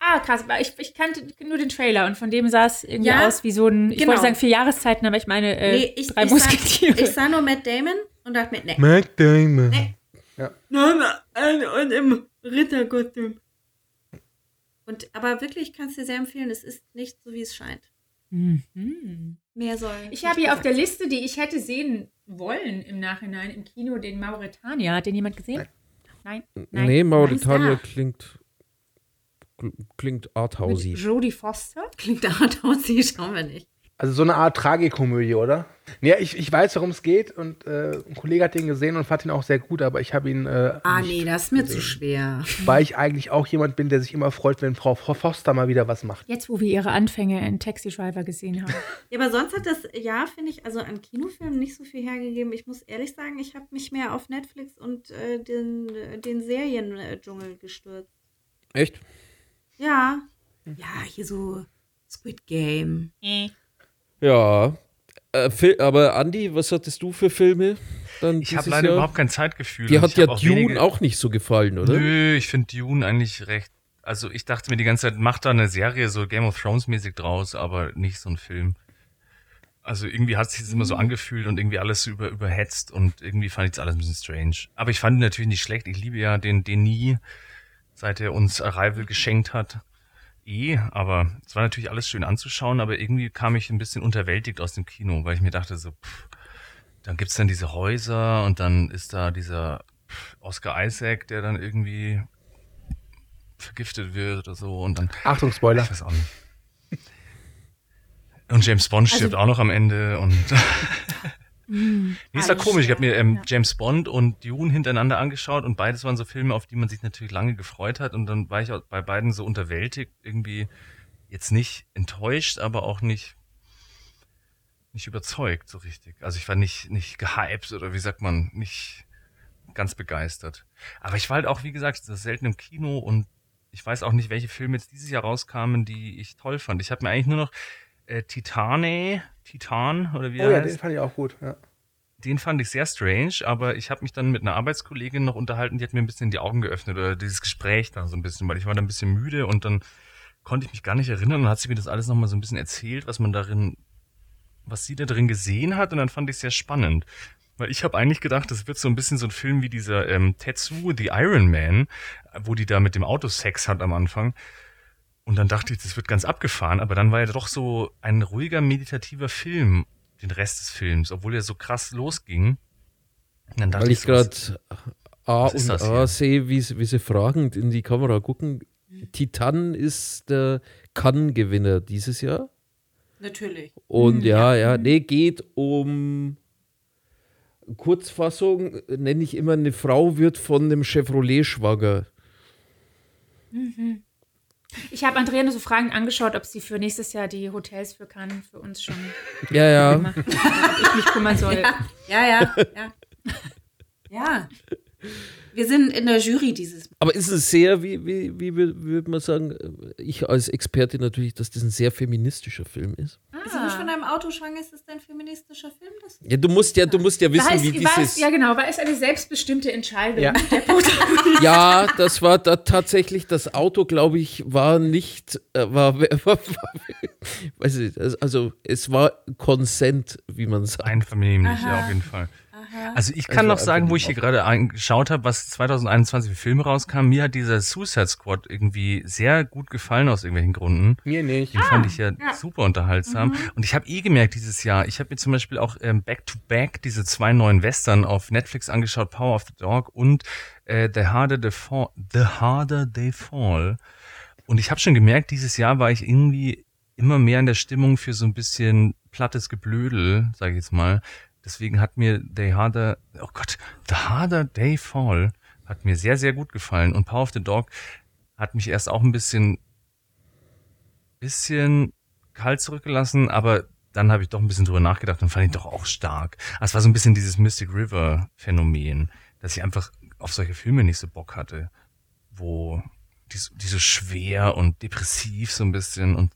Ah, krass. weil Ich, ich kannte nur den Trailer und von dem sah es irgendwie Ja, aus wie so ein, ich genau. wollte sagen vier Jahreszeiten, aber ich meine äh, nee, ich, drei ich, sah, Musketiere. ich sah nur Matt Damon und dachte mir, nee. Mac Damon. Nee. Ja. Nein, nein, und im Ritterkostüm. Und aber wirklich kannst du dir sehr empfehlen, es ist nicht so, wie es scheint. Mhm. Mehr soll. Ich habe hier auf der Liste, die ich hätte sehen wollen im Nachhinein im Kino, den Mauretania. Hat den jemand gesehen? Nein. Nein. Nee, Mauritania Nein. klingt, klingt Mit arthausy. Jodie Foster? (laughs) Klingt hart aus, die schauen wir nicht. Also so eine Art Tragikomödie, oder? Ja, ich, ich weiß, worum es geht und äh, ein Kollege hat den gesehen und fand ihn auch sehr gut, aber ich habe ihn. Äh, Ah, nicht nee, das ist mir zu gesehen. schwer. (laughs) Weil ich eigentlich auch jemand bin, der sich immer freut, wenn Frau Foster mal wieder was macht. Jetzt, wo wir ihre Anfänge in Taxi Driver gesehen haben. (laughs) Ja, aber sonst hat das Jahr, finde ich, also an Kinofilmen nicht so viel hergegeben. Ich muss ehrlich sagen, ich habe mich mehr auf Netflix und äh, den, äh, den Seriendschungel gestürzt. Echt? Ja. Ja, hier so Squid Game. Ja. Äh, aber Andi, was hattest du für Filme? Dann Ich habe leider Jahr? überhaupt kein Zeitgefühl. Dir hat ich ja hab auch Dune wenige- auch nicht so gefallen, oder? Nö, ich finde Dune eigentlich recht. Also ich dachte mir die ganze Zeit, mach da eine Serie so Game of Thrones mäßig draus, aber nicht so ein Film. Also irgendwie hat es sich immer so angefühlt und irgendwie alles so über, überhetzt und irgendwie fand ich das alles ein bisschen strange. Aber ich fand ihn natürlich nicht schlecht. Ich liebe ja den Denis, seit er uns Arrival geschenkt hat. Eh, aber es war natürlich alles schön anzuschauen, aber irgendwie kam ich ein bisschen unterwältigt aus dem Kino, weil ich mir dachte so, pff, dann gibt's dann diese Häuser und dann ist da dieser pff, Oscar Isaac, der dann irgendwie vergiftet wird oder so und dann. Achtung, Spoiler. Ich weiß auch nicht. Und James Bond stirbt Also- auch noch am Ende und. (laughs) Mm, Nee, war alles komisch. Ich habe mir ähm, ja. James Bond und Dune hintereinander angeschaut und beides waren so Filme, auf die man sich natürlich lange gefreut hat und dann war ich auch bei beiden so unterwältigt, irgendwie jetzt nicht enttäuscht, aber auch nicht nicht überzeugt so richtig. Also ich war nicht nicht gehypt oder wie sagt man, nicht ganz begeistert. Aber ich war halt auch, wie gesagt, das selten im Kino und ich weiß auch nicht, welche Filme jetzt dieses Jahr rauskamen, die ich toll fand. Ich habe mir eigentlich nur noch äh, Titane, Titan oder wie Oh er ja, heißt. den fand ich auch gut. Ja. Den fand ich sehr strange, aber ich habe mich dann mit einer Arbeitskollegin noch unterhalten, die hat mir ein bisschen die Augen geöffnet oder dieses Gespräch da so ein bisschen, weil ich war da ein bisschen müde und dann konnte ich mich gar nicht erinnern und hat sie mir das alles nochmal so ein bisschen erzählt, was man darin, was sie da drin gesehen hat und dann fand ich es sehr spannend. Weil ich habe eigentlich gedacht, das wird so ein bisschen so ein Film wie dieser ähm, Tetsuo, The Iron Man, wo die da mit dem Auto Sex hat am Anfang. Und dann dachte ich, das wird ganz abgefahren, aber dann war er doch so ein ruhiger, meditativer Film, den Rest des Films, obwohl er so krass losging. Und dann dachte Weil ich was- gerade A und A sehe, wie, sie- wie sie fragend in die Kamera gucken. Titan ist der Cannes-Gewinner dieses Jahr. Natürlich. Und Mhm, ja, ja, nee, geht um Kurzfassung, nenne ich immer, eine Frau wird von einem Chevrolet schwanger. Mhm. Ich habe Andrea nur so Fragen angeschaut, ob sie für nächstes Jahr die Hotels für Cannes für uns schon Ja, ja. gemacht hat, ob ich mich kümmern soll. Ja, ja, ja. (laughs) Ja. ja. Wir sind in der Jury dieses Mal. Aber ist es sehr, wie, wie, wie wür- würde man sagen, ich als Experte natürlich, dass das ein sehr feministischer Film ist. Ist er nicht von einem Auto schwanger? Ist das ein feministischer Film? Das Ja, du musst ja, du musst ja wissen, war es, wie war dieses. es, ja, genau, war es eine selbstbestimmte Entscheidung. Ja. Ja, das war da tatsächlich, das Auto, glaube ich, war nicht, äh, war, war, (laughs) war weiß ich, nicht, also es war Consent, wie man sagt. Einvernehmlich, ja, auf jeden Fall. Aha. Also ich kann noch sagen, wo ich hier gerade angeschaut habe, was 2021 für Filme rauskam. Mir hat dieser Suicide Squad irgendwie sehr gut gefallen aus irgendwelchen Gründen. Mir nicht. Den fand ich ja, ja. super unterhaltsam. Mhm. Und ich habe eh gemerkt dieses Jahr, ich habe mir zum Beispiel auch ähm, Back to Back diese zwei neuen Western auf Netflix angeschaut, Power of the Dog und äh, The Harder They Fall. The Harder They Fall. Und ich habe schon gemerkt, dieses Jahr war ich irgendwie immer mehr in der Stimmung für so ein bisschen plattes Geblödel, sage ich jetzt mal. Deswegen hat mir The Harder, oh Gott, The Harder They Fall hat mir sehr, sehr gut gefallen. Und Power of the Dog hat mich erst auch ein bisschen, bisschen kalt zurückgelassen, aber dann habe ich doch ein bisschen drüber nachgedacht und fand ihn doch auch stark. Also es war so ein bisschen dieses Mystic River Phänomen, dass ich einfach auf solche Filme nicht so Bock hatte, wo die, die so schwer und depressiv so ein bisschen und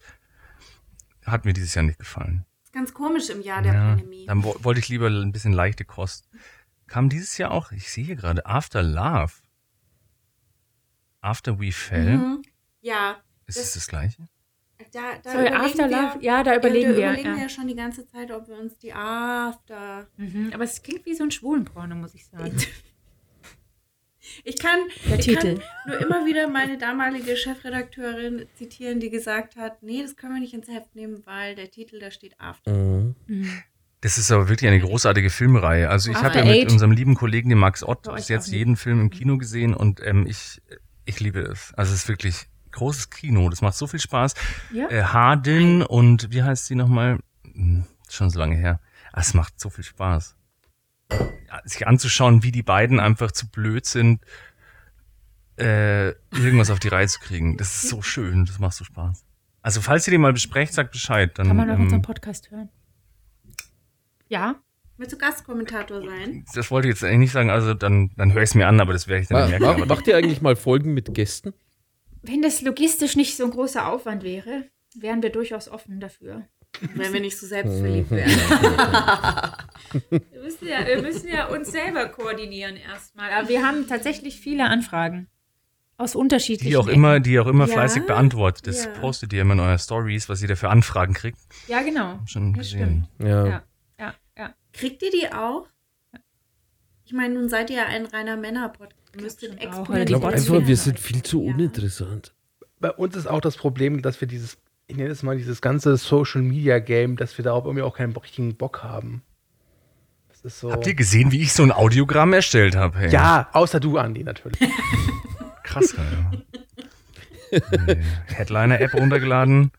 hat mir dieses Jahr nicht gefallen. Ganz komisch im Jahr der Ja, Pandemie. dann wo- wollte ich lieber ein bisschen leichte Kost. Kam dieses Jahr auch, ich sehe hier gerade, After Love. After We Fell. Mhm. Ja. Ist es das gleiche? Da, da Sorry, überlegen Afterlife? wir, Ja, da überlegen ja, wir, Da überlegen ja. wir ja schon die ganze Zeit, ob wir uns die After. Mhm, aber es klingt wie so ein Schwulenporno, muss ich sagen. (laughs) Ich kann, Der ich Titel. kann nur immer wieder meine damalige Chefredakteurin zitieren, die gesagt hat, nee, das können wir nicht ins Heft nehmen, weil der Titel, da steht After. Mhm. Das ist aber wirklich eine großartige Filmreihe. Also ich habe ja mit unserem lieben Kollegen, dem Max Ott, bis jetzt jeden Film im Kino gesehen und ähm, ich, ich liebe es. Also es ist wirklich großes Kino. Das macht so viel Spaß. Ja. Äh, Hardin und wie heißt sie nochmal? Hm, Schon so lange her. Ah, Es macht so viel Spaß. Sich anzuschauen, wie die beiden einfach zu blöd sind, äh, irgendwas auf die Reihe zu kriegen. Das ist so schön. Das macht so Spaß. Also falls ihr den mal besprecht, sagt Bescheid. Dann, Kann man auf ähm, unserem Podcast hören. Ja. Willst du Gastkommentator sein? Das wollte ich jetzt eigentlich nicht sagen, also dann, dann höre ich es mir an, aber das werde ich dann Ma- nicht merken. ma- Macht ihr eigentlich mal Folgen mit Gästen? Wenn das logistisch nicht so ein großer Aufwand wäre, wären wir durchaus offen dafür. Wenn wir nicht so selbstverliebt wären. wir, müssen ja, wir müssen ja uns selber koordinieren erstmal. Aber wir haben tatsächlich viele Anfragen. Aus unterschiedlichen die auch immer, die auch immer Ja, fleißig beantwortet. Das ja. postet ihr immer in euren Stories, was ihr da für Anfragen kriegt. Ja, genau. Schon Das gesehen. Ja. Ja, ja, ja. Kriegt ihr die auch? Ich meine, nun seid ihr ja ein reiner Männer-Podcast. Müsstet Ich glaube einfach, wir sind viel zu uninteressant. Bei uns ist auch das Problem, dass wir dieses, ich nenne es mal dieses ganze Social Media Game, dass wir darauf irgendwie auch keinen richtigen Bock haben. Das ist so. Habt ihr gesehen, wie ich so ein Audiogramm erstellt habe? Hey? Ja, außer du, Andi, natürlich. (laughs) Krass, ja. Headliner-App runtergeladen.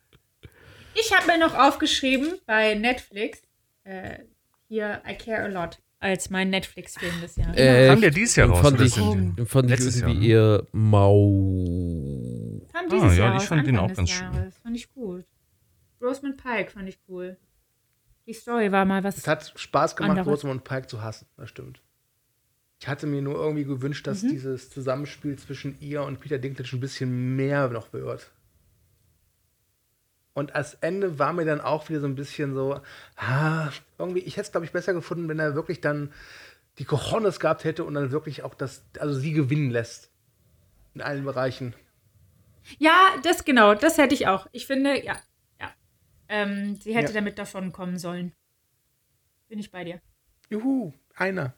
Ich habe mir noch aufgeschrieben bei Netflix, äh, hier I Care a Lot, als mein Netflix-Film des Jahres. Äh, Kam der dieses Jahr raus, Fand ich, fand ich letztes irgendwie Jahr, eher mau. Kam Ah, dieses ja, Jahr ich fand den auch ganz schön. Jahres. Fand ich gut. Rosamund Pike fand ich cool. Die Story war mal was. Es hat Spaß gemacht, anderes. Rosamund Pike zu hassen, das stimmt. Ich hatte mir nur irgendwie gewünscht, dass Mhm. dieses Zusammenspiel zwischen ihr und Peter Dinklage ein bisschen mehr noch wird. Und als Ende war mir dann auch wieder so ein bisschen so, ah, irgendwie, ich hätte es, glaube ich, besser gefunden, wenn er wirklich dann die Cojones gehabt hätte und dann wirklich auch das, also sie gewinnen lässt. In allen Bereichen. Ja, das genau, das hätte ich auch. Ich finde, ja, ja. Ähm, sie hätte Ja. damit davon kommen sollen. Bin ich bei dir. Juhu, einer.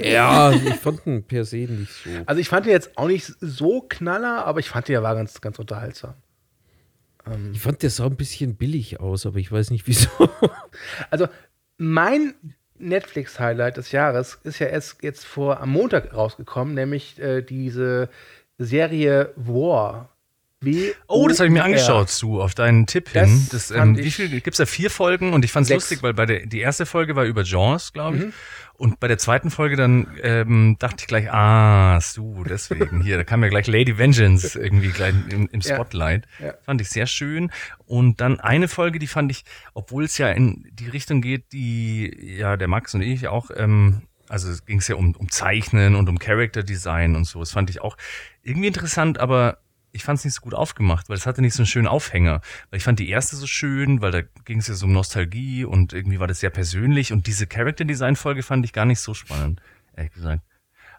Ja, ich fand ihn per se nicht so. Also ich fand ihn jetzt auch nicht so knaller, aber ich fand ihn, er war ganz, ganz unterhaltsam. Ich fand, der sah ein bisschen billig aus, aber ich weiß nicht wieso. (laughs) Also mein Netflix-Highlight des Jahres ist ja erst jetzt vor am Montag rausgekommen, nämlich äh, diese Serie War. W Oh, das habe ich mir angeschaut, du, auf deinen Tipp Das hin. Das, fand ähm, wie viel gibt's da? Vier Folgen und ich fand's Sechs. lustig, weil bei der die erste Folge war über Jaws, glaube ich. Mhm. Und bei der zweiten Folge dann ähm, dachte ich gleich, ah, du, deswegen hier, da kam ja gleich Lady Vengeance irgendwie gleich im, im Ja. Spotlight. Ja. Fand ich sehr schön. Und dann eine Folge, die fand ich, obwohl es ja in die Richtung geht, die ja der Max und ich auch, ähm, also es ging ja um, um Zeichnen und um Character Design und so. Das fand ich auch irgendwie interessant, aber ich fand es nicht so gut aufgemacht, weil es hatte nicht so einen schönen Aufhänger. Weil ich fand die erste so schön, weil da ging es ja so um Nostalgie und irgendwie war das sehr persönlich und diese Character Design Folge fand ich gar nicht so spannend, ehrlich gesagt.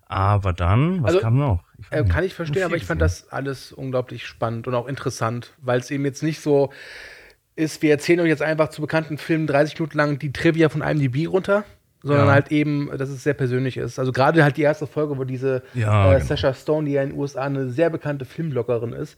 Aber dann, was Also, kam noch? Ich Äh, kann ich verstehen, aber ich fand das alles unglaublich spannend und auch interessant, weil es eben jetzt nicht so ist, wir erzählen euch jetzt einfach zu bekannten Filmen 30 Minuten lang die Trivia von IMDb runter, sondern Ja. halt eben, dass es sehr persönlich ist. Also gerade halt die erste Folge, wo diese Ja, äh, genau. Sasha Stone, die ja in den USA eine sehr bekannte Filmbloggerin ist,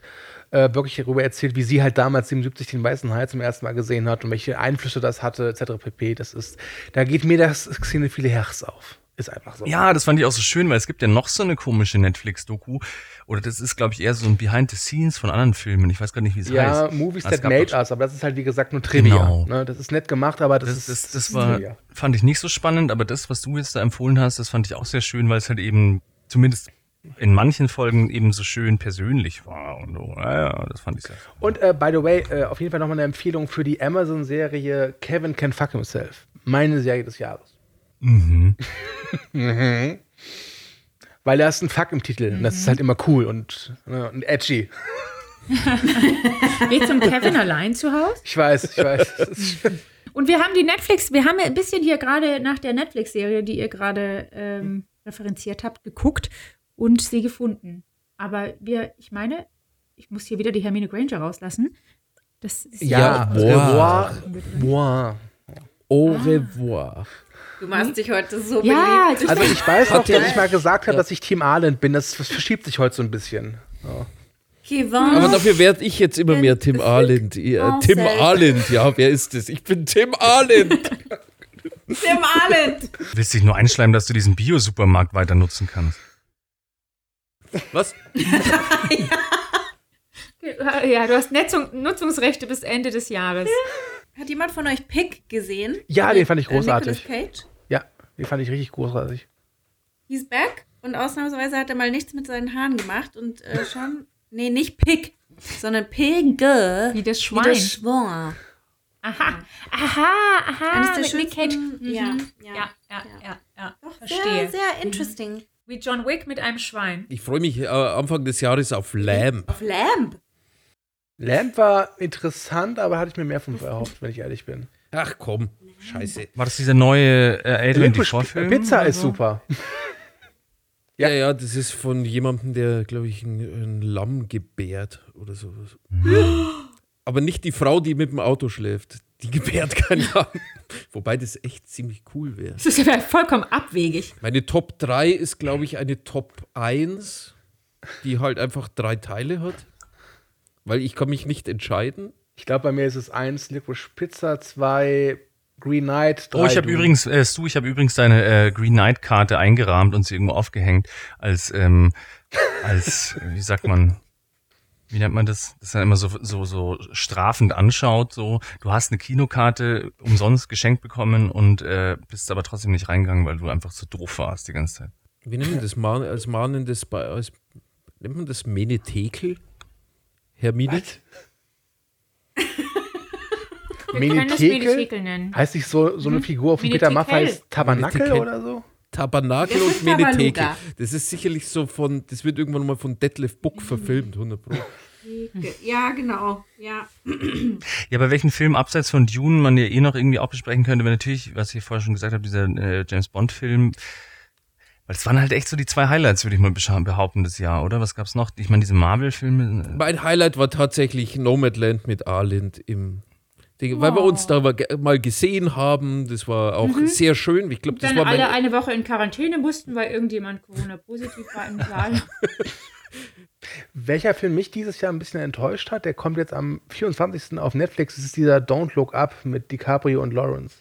äh, wirklich darüber erzählt, wie sie halt damals 77 den Weißen Hai zum ersten Mal gesehen hat und welche Einflüsse das hatte, etc. pp. Das ist, da geht mir das Szene viele Herz auf. Ist einfach so. Ja, das fand ich auch so schön, weil es gibt ja noch so eine komische Netflix-Doku. Oder das ist, glaube ich, eher so ein Behind the Scenes von anderen Filmen. Ich weiß gar nicht, wie es Ja, heißt. Movies Ah, es That Made Us, aber das ist halt, wie gesagt, nur Trivia. Genau. Ne? Das ist nett gemacht, aber das, Das, ist. das, das war, Trivia. fand ich nicht so spannend, aber das, was du jetzt da empfohlen hast, das fand ich auch sehr schön, weil es halt eben zumindest in manchen Folgen eben so schön persönlich war und so. Ja, ja, das fand ich sehr. Und äh, by the way, äh, auf jeden Fall nochmal eine Empfehlung für die Amazon-Serie Kevin Can Fuck Himself. Meine Serie des Jahres. Mhm. Mhm. (laughs) Weil da ist ein Fuck im Titel. Und das ist halt immer cool und, ne, und edgy. (laughs) Geht zum Kevin allein zu Hause? Ich weiß, ich weiß. (laughs) Und wir haben die Netflix, wir haben ja ein bisschen hier gerade nach der Netflix-Serie, die ihr gerade ähm, referenziert habt, geguckt und sie gefunden. Aber wir, ich meine, ich muss hier wieder die Hermine Granger rauslassen. Das ist ja, boah. revoir. Boah. Au revoir. Du machst dich heute so Ja, beliebt. Also ich weiß noch, dass ich mal gesagt habe, dass ich Team Arland bin. Das, das verschiebt sich heute so ein bisschen. Ja. Aber dafür werde ich jetzt immer mehr Tim Arlind. Ja, Tim. Arlind, ja, wer ist es? Ich bin Tim Arlind. (laughs) Tim Arlen. Du willst dich nur einschleimen, dass du diesen Bio-Supermarkt weiter nutzen kannst. Was? (laughs) Ja, du hast Netzung, Nutzungsrechte bis Ende des Jahres. Hat jemand von euch Pick gesehen? Ja, den fand ich Äh, Nicolas großartig. Cage? Ja, den fand ich richtig großartig. He's back und ausnahmsweise hat er mal nichts mit seinen Haaren gemacht und äh, schon, nee, nicht Pick, sondern Pigge. Wie das Wie Schwein. das Schwein. Aha, aha, aha. Eines der mit Nick Cage. Mhm. ja, ja, ja, ja, ja, ja. Sehr, Verstehe. sehr interesting. Wie John Wick mit einem Schwein. Ich freue mich äh, Anfang des Jahres auf Lamb. Auf Lamb. Lamp war interessant, aber hatte ich mir mehr von erhofft, wenn ich ehrlich bin. Ach komm, scheiße. War das dieser neue äh, A24-Film? Pizza oder ist so? super. (laughs) Ja, ja, das ist von jemandem, der, glaube ich, ein, ein Lamm gebärt oder sowas. Aber nicht die Frau, die mit dem Auto schläft. Die gebärt kein Lamm. (laughs) Wobei das echt ziemlich cool wäre. Das ist ja vollkommen abwegig. Meine Top 3 ist, glaube ich, eine Top 1, die halt einfach drei Teile hat. Weil ich kann mich nicht entscheiden. Ich glaube, bei mir ist es eins Liquid Pizza, zwei Green Knight, drei Oh, ich habe übrigens, äh, Stu, ich habe übrigens deine äh, Green Knight Karte eingerahmt und sie irgendwo aufgehängt als, ähm, als, äh, wie sagt man, wie nennt man das? Das dann immer so, so, so strafend anschaut, so, du hast eine Kinokarte umsonst geschenkt bekommen und äh, bist aber trotzdem nicht reingegangen, weil du einfach so doof warst die ganze Zeit. Wie nennt man das? Mahn, als mahnendes, als, nennt man das Menetekel? Hermine? (laughs) Nennen. Heißt nicht so, so eine Mhm. Figur von Peter. Maffay ist Tabernakel oder so? Tabernakel und Menetheke. Das ist sicherlich so von, das wird irgendwann mal von Detlef Buck verfilmt, 100 Pro. Ja, genau. Ja. Ja, bei welchen Film abseits von Dune man ja eh noch irgendwie auch besprechen könnte, wäre natürlich, was ich vorher schon gesagt habe, dieser äh, James Bond-Film. Weil es waren halt echt so die zwei Highlights, würde ich mal behaupten, das Jahr, oder? Was gab's noch? Ich meine, diese Marvel-Filme. Mein Highlight war tatsächlich Nomadland mit Arlind im. Ding, Weil wir uns da mal- mal gesehen haben, das war auch Mhm. sehr schön. Ich glaube, das Dann war alle mein, eine Woche in Quarantäne mussten, weil irgendjemand Corona-positiv war im Saal. (laughs) Welcher Film mich dieses Jahr ein bisschen enttäuscht hat, der kommt jetzt am 24. auf Netflix. Das ist dieser Don't Look Up mit DiCaprio und Lawrence.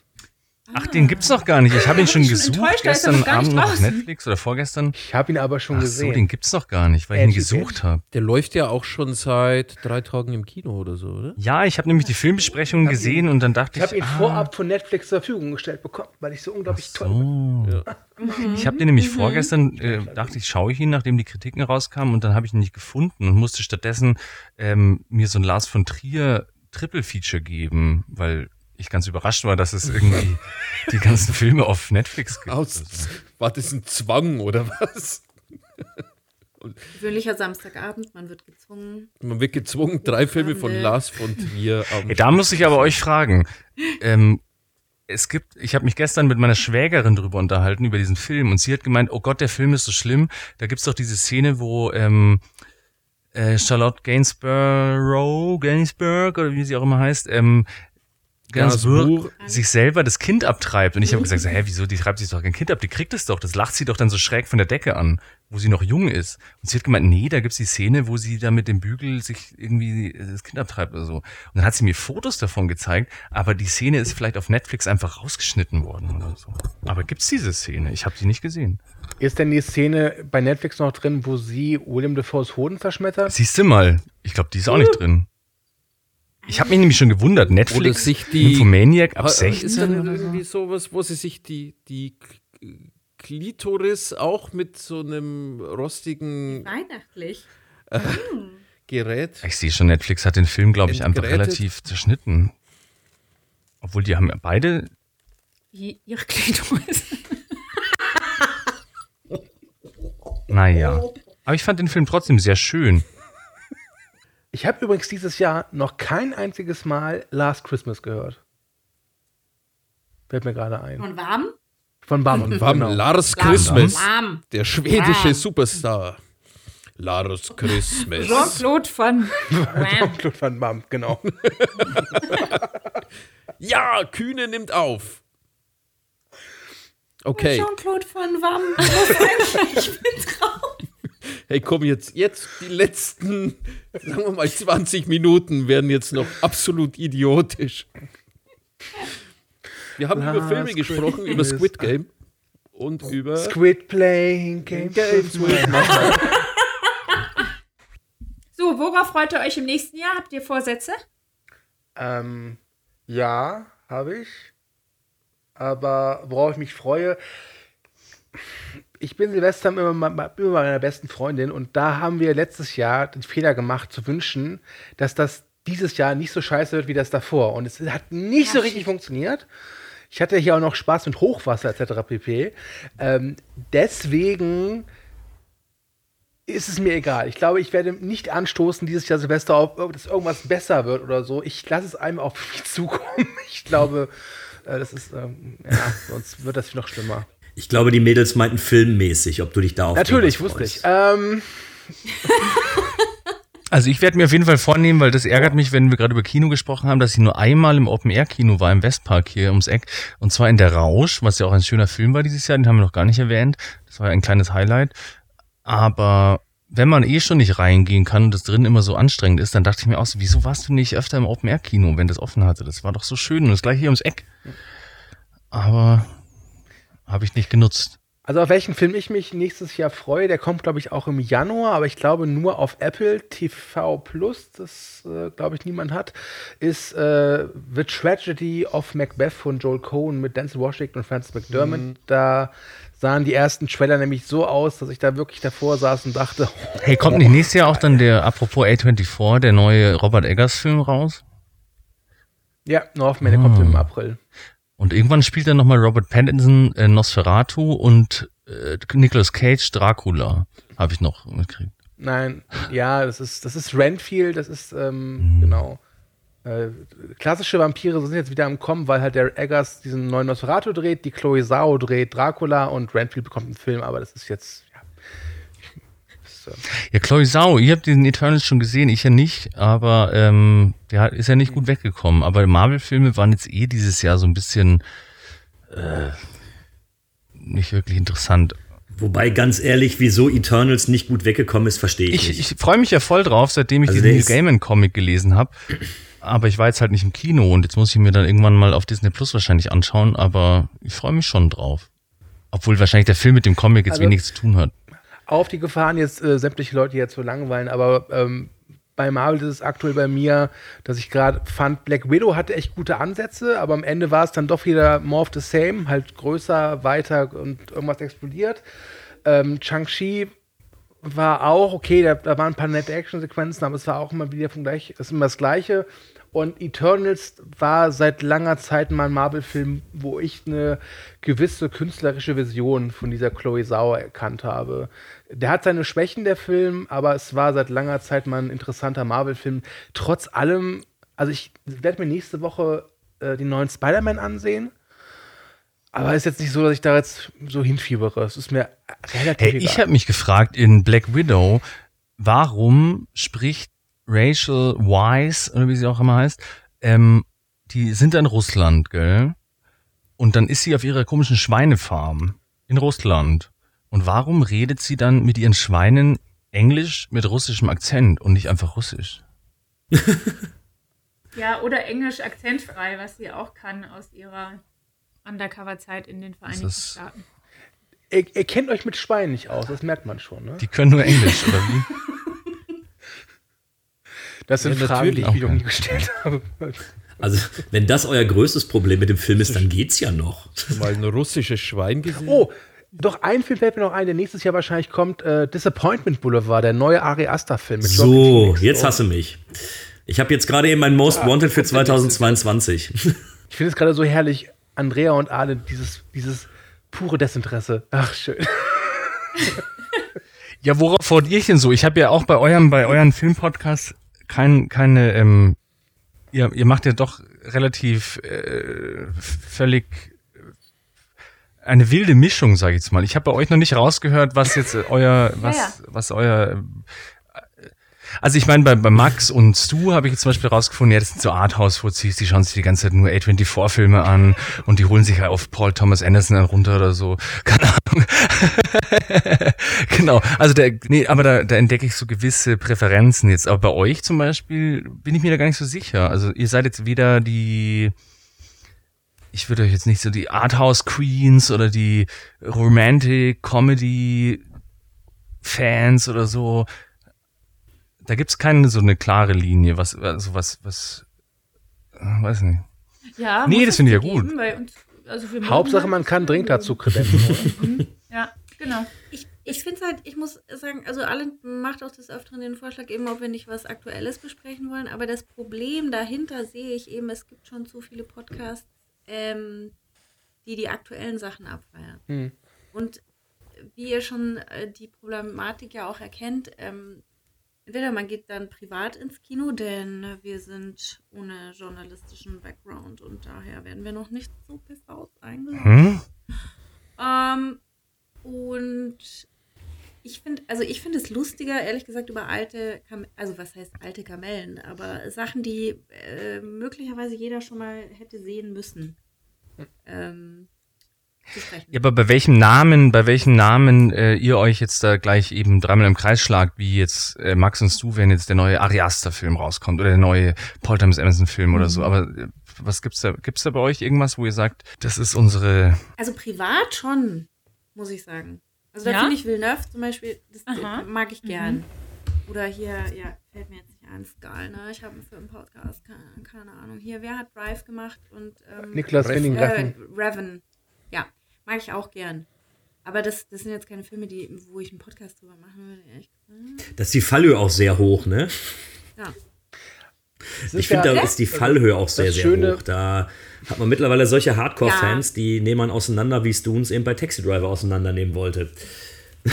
Ach, den gibt's doch gar nicht. Ich habe ihn schon bin gesucht, er gestern noch Abend noch auf. Netflix oder vorgestern. Ich habe ihn aber schon Ach gesehen. so, den gibt's doch gar nicht, weil ich ihn gesucht habe. Der läuft ja auch schon seit drei Tagen im Kino oder so, oder? Ja, ich habe nämlich die Filmbesprechung gesehen und dann dachte Ich ich, habe ihn ah, vorab von Netflix zur Verfügung gestellt bekommen, weil ich so unglaublich toll so. bin. (laughs) Ich habe den nämlich vorgestern, äh, dachte ich, schaue ich ihn, nachdem die Kritiken rauskamen und dann habe ich ihn nicht gefunden und musste stattdessen ähm, mir so ein Lars von Trier Triple Feature geben, weil ich ganz überrascht war, dass es irgendwie (laughs) die ganzen Filme auf Netflix gibt. Aus, war das ein Zwang oder was? Gewöhnlicher Samstagabend, man wird gezwungen. Man wird gezwungen, drei Filme von. Lars von Trier am Ja, da muss ich aber euch fragen. Ähm, es gibt, ich habe mich gestern mit meiner Schwägerin drüber unterhalten, über diesen Film, und sie hat gemeint, oh Gott, der Film ist so schlimm. Da gibt's doch diese Szene, wo ähm, äh, Charlotte Gainsborough, Gainsbourg, oder wie sie auch immer heißt, ähm, Gainsbourg sich selber das Kind abtreibt. Und ich habe gesagt, so, hä, wieso, die treibt sich doch kein Kind ab, die kriegt es doch. Das lacht sie doch dann so schräg von der Decke an, wo sie noch jung ist. Und sie hat gemeint, nee, da gibt's die Szene, wo sie da mit dem Bügel sich irgendwie das Kind abtreibt oder so. Und dann hat sie mir Fotos davon gezeigt, aber die Szene ist vielleicht auf Netflix einfach rausgeschnitten worden oder so. Aber gibt's diese Szene? Ich habe sie nicht gesehen. Ist denn die Szene bei Netflix noch drin, wo sie William Defoes Hoden zerschmettert? Siehst du mal, ich glaube, die ist auch nicht drin. Ich habe mich nämlich schon gewundert, Netflix, sich die. Infomaniac ab Ha- Ist da 16 nicht oder so? irgendwie sowas, wo sie sich die, die Klitoris auch mit so einem rostigen Weihnachtlich. äh, (laughs) Gerät. Ich sehe schon, Netflix hat den Film, glaube ich, einfach relativ zerschnitten. Obwohl die haben ja beide. Ihre Klitoris. Naja. Aber ich fand den Film trotzdem sehr schön. Ich habe übrigens dieses Jahr noch kein einziges Mal Last Christmas gehört. Fällt mir gerade ein. Und warm? Von Bam. Von Bam, genau. Lars Bam. Christmas. Bam. Der schwedische Bam. Superstar. Lars Christmas. Jean-Claude von (laughs) Jean-Claude Van Damme, genau. (laughs) ja, Kühne nimmt auf. Okay. Jean-Claude van einfach, ich bin traurig. Hey, komm, jetzt, jetzt die letzten, sagen wir mal, 20 Minuten werden jetzt noch absolut idiotisch. Wir haben über Last Filme gesprochen, über. Squid Game und über Squid playing games, Games (laughs) So, worauf freut ihr euch im nächsten Jahr? Habt ihr Vorsätze? Ähm, ja, habe ich. Aber worauf ich mich freue, ich bin Silvester immer, immer bei meiner besten Freundin und da haben wir letztes Jahr den Fehler gemacht zu wünschen, dass das dieses Jahr nicht so scheiße wird wie das davor. Und es hat nicht so richtig funktioniert. Ich hatte hier auch noch Spaß mit Hochwasser etc. pp. Ähm, deswegen ist es mir egal. Ich glaube, ich werde nicht anstoßen dieses Jahr Silvester auf, dass irgendwas besser wird oder so. Ich lasse es einem auf mich (laughs) zukommen. Ich glaube, äh, das ist, ähm, ja, sonst wird das noch schlimmer. Ich glaube, die Mädels meinten filmmäßig, ob du dich da auf Natürlich, wusste ich. Ähm, (laughs) Also ich werde mir auf jeden Fall vornehmen, weil das ärgert mich, wenn wir gerade über Kino gesprochen haben, dass ich nur einmal im Open-Air-Kino war, im Westpark hier ums Eck. Und zwar in der Rausch, was ja auch ein schöner Film war dieses Jahr, den haben wir noch gar nicht erwähnt. Das war ein kleines Highlight. Aber wenn man eh schon nicht reingehen kann und das drin immer so anstrengend ist, dann dachte ich mir auch so, wieso warst du nicht öfter im Open-Air-Kino, wenn das offen hatte? Das war doch so schön und das gleich hier ums Eck. Aber habe ich nicht genutzt. Also auf welchen Film ich mich nächstes Jahr freue, der kommt, glaube ich, auch im Januar, aber ich glaube nur auf Apple TV Plus, das, äh, glaube ich, niemand hat, ist äh, The Tragedy of Macbeth von Joel Cohen mit Denzel Washington und Francis McDermott. Mhm. Da sahen die ersten Trailer nämlich so aus, dass ich da wirklich davor saß und dachte, (laughs) Hey, kommt nicht nächstes Jahr auch dann der, apropos A24, der neue Robert Eggers Film raus? ja, Northman, der kommt Ah. im April. Und irgendwann spielt dann nochmal Robert Pattinson äh, Nosferatu und äh, Nicolas Cage Dracula. Habe ich noch mitgekriegt. Nein, ja, das ist, das ist Renfield, das ist, ähm, genau. Äh, klassische Vampire sind jetzt wieder am Kommen, weil halt der Eggers diesen neuen Nosferatu dreht, die Chloe Zhao dreht Dracula und Renfield bekommt einen Film, aber das ist jetzt, ja. Ja, Chloe Zhao, ihr habt den Eternals schon gesehen, ich ja nicht, aber ähm, der hat- ist ja nicht gut weggekommen. Aber Marvel-Filme waren jetzt eh dieses Jahr so ein bisschen äh, nicht wirklich interessant. Wobei, ganz ehrlich, wieso Eternals nicht gut weggekommen ist, verstehe ich, Ich, nicht. ich freue mich ja voll drauf, seitdem ich Also diesen ist- Gaiman-Comic gelesen habe. Aber ich war jetzt halt nicht im Kino und jetzt muss ich mir dann irgendwann mal auf Disney Plus wahrscheinlich anschauen, aber ich freue mich schon drauf. Obwohl wahrscheinlich der Film mit dem Comic jetzt Also- wenig zu tun hat. Auf die Gefahren, jetzt äh, sämtliche Leute jetzt zu langweilen, aber ähm, bei Marvel ist es aktuell bei mir, dass ich gerade fand, Black Widow hatte echt gute Ansätze, aber am Ende war es dann doch wieder more of the same, halt größer, weiter und irgendwas explodiert. Ähm, Shang-Chi war auch okay, da, da waren ein paar nette Actionsequenzen, aber es war auch immer wieder vom gleich, ist immer das Gleiche. Und Eternals war seit langer Zeit mal ein Marvel-Film, wo ich eine gewisse künstlerische Vision von dieser Chloe Zhao erkannt habe. Der hat seine Schwächen, der Film, aber es war seit langer Zeit mal ein interessanter Marvel-Film. Trotz allem, also ich werde mir nächste Woche äh, den neuen Spider-Man ansehen. Aber ist jetzt nicht so, dass ich da jetzt so hinfiebere. Es ist mir relativ Hey, ich habe mich gefragt in Black Widow, warum spricht Rachel Weisz, oder wie sie auch immer heißt, ähm, die sind in Russland, gell? Und dann ist sie auf ihrer komischen Schweinefarm in Russland. Und warum redet sie dann mit ihren Schweinen Englisch mit russischem Akzent und nicht einfach Russisch? (laughs) Ja, oder Englisch akzentfrei, was sie auch kann aus ihrer Undercover-Zeit in den Vereinigten Staaten. ihr, ihr kennt euch mit Schweinen nicht aus, das merkt man schon. Ne? Die können nur Englisch, oder wie? (laughs) Das sind Ja, Fragen, die ich mir nie gestellt habe. (laughs) Also, wenn das euer größtes Problem mit dem Film ist, dann geht's ja noch. Mal ein russisches Schwein gesehen? Oh, doch ein Film fällt mir noch ein, der nächstes Jahr wahrscheinlich kommt: äh, Disappointment Boulevard, der neue Ari Aster-Film So, jetzt hasse mich. Ich habe jetzt gerade eben mein Most Ah, Wanted für kommt der nächste 2022. Ich finde es gerade so herrlich, Andrea und Ale, dieses, dieses pure Desinteresse. Ach, schön. (laughs) Ja, worauf fordert ihr denn so? Ich habe ja auch bei eurem, bei euren Filmpodcasts kein, keine, ähm, ihr, ihr macht ja doch relativ äh, völlig eine wilde Mischung, sage ich jetzt mal. Ich habe bei euch noch nicht rausgehört, was jetzt äh, euer, (laughs) was, ja. was euer äh, also ich meine, bei, bei Max und Stu habe ich jetzt zum Beispiel rausgefunden, ja, das sind so Arthouse-Fuzis, die schauen sich die ganze Zeit nur A24-Filme an und die holen sich halt auf Paul Thomas Anderson runter oder so. (laughs) Keine Ahnung. (laughs) genau, also der, nee, aber da, da entdecke ich so gewisse Präferenzen jetzt. Aber bei euch zum Beispiel bin ich mir da gar nicht so sicher. Also ihr seid jetzt weder die, ich würde euch jetzt nicht so die Arthouse Queens oder die Romantic Comedy Fans oder so. Da gibt's keine so eine klare Linie, was, also was, was, äh, weiß nicht. Ja, Nee, das es finde ich ja geben, gut. weil uns- also Hauptsache, halt man kann das Drink mögen. dazu kredenzen. (laughs) Mhm. Ja, genau. Ich, ich finde es halt, ich muss sagen, also Alan macht auch des Öfteren den Vorschlag, eben ob wir nicht was Aktuelles besprechen wollen, aber das Problem dahinter sehe ich eben, es gibt schon zu viele Podcasts, ähm, die die aktuellen Sachen abfeiern. Hm. Und wie ihr schon äh, die Problematik ja auch erkennt, ähm, entweder man geht dann privat ins Kino, denn wir sind ohne journalistischen Background und daher werden wir noch nicht zu PVs eingeladen. Hm? Ähm, und ich finde, also ich finde es lustiger, ehrlich gesagt, über alte, Kam also was heißt alte Kamellen, aber Sachen, die äh, möglicherweise jeder schon mal hätte sehen müssen. Ähm, zu sprechen. Ja, aber bei welchem Namen, bei welchem Namen äh, ihr euch jetzt da gleich eben dreimal im Kreis schlagt, wie jetzt äh, Max und Stu, wenn jetzt der neue Ari Aster-Film rauskommt oder der neue Paul Thomas Anderson-Film oder so. Aber äh, was gibt's da? Gibt's da bei euch irgendwas, wo ihr sagt, das ist unsere Also privat schon, muss ich sagen. Also da Ja? finde ich Villeneuve zum Beispiel, das Aha. mag ich gern. Mhm. Oder hier, ja, fällt mir jetzt nicht ein, Skal, ne? Ich habe einen Film-Podcast, keine, keine Ahnung. Hier, wer hat Drive gemacht? Und, ähm, Niklas Winding äh. Revan. Ja, mag ich auch gern. Aber das, das sind jetzt keine Filme, die, wo ich einen Podcast drüber machen würde, ehrlich gesagt. Da ist die Fallhöhe auch sehr hoch, ne? Ja. Ich finde, ja- da ist die Fallhöhe auch sehr, sehr hoch. Da hat man mittlerweile solche Hardcore-Fans, die nehmen man auseinander, wie Stoons eben bei Taxi Driver auseinandernehmen wollte. (laughs)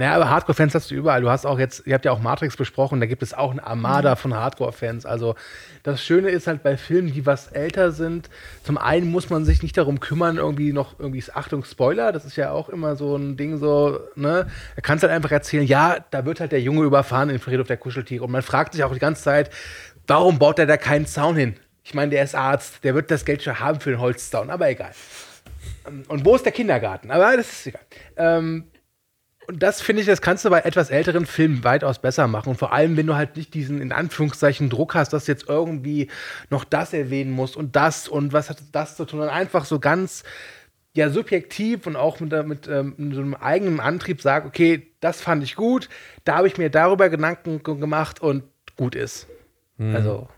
Naja, aber Hardcore-Fans hast du überall. Du hast auch jetzt, ihr habt ja auch Matrix besprochen, da gibt es auch eine Armada von Hardcore-Fans. Also das Schöne ist halt bei Filmen, die was älter sind, zum einen muss man sich nicht darum kümmern, irgendwie noch irgendwie Achtung, Spoiler, das ist ja auch immer so ein Ding so, ne? Da kannst du halt einfach erzählen, ja, da wird halt der Junge überfahren in Friedhof der Kuscheltiere. Und man fragt sich auch die ganze Zeit, warum baut er da keinen Zaun hin? Ich meine, der ist Arzt, der wird das Geld schon haben für den Holzzaun, aber egal. Und wo ist der Kindergarten? Aber das ist egal. Ähm, und das finde ich, das kannst du bei etwas älteren Filmen weitaus besser machen. Und vor allem, wenn du halt nicht diesen, in Anführungszeichen, Druck hast, dass du jetzt irgendwie noch das erwähnen musst und das und was hat das zu tun. Und einfach so ganz, ja, subjektiv und auch mit, mit ähm, so einem eigenen Antrieb sag, okay, das fand ich gut, da habe ich mir darüber Gedanken ge- gemacht und gut ist. Hm. Also,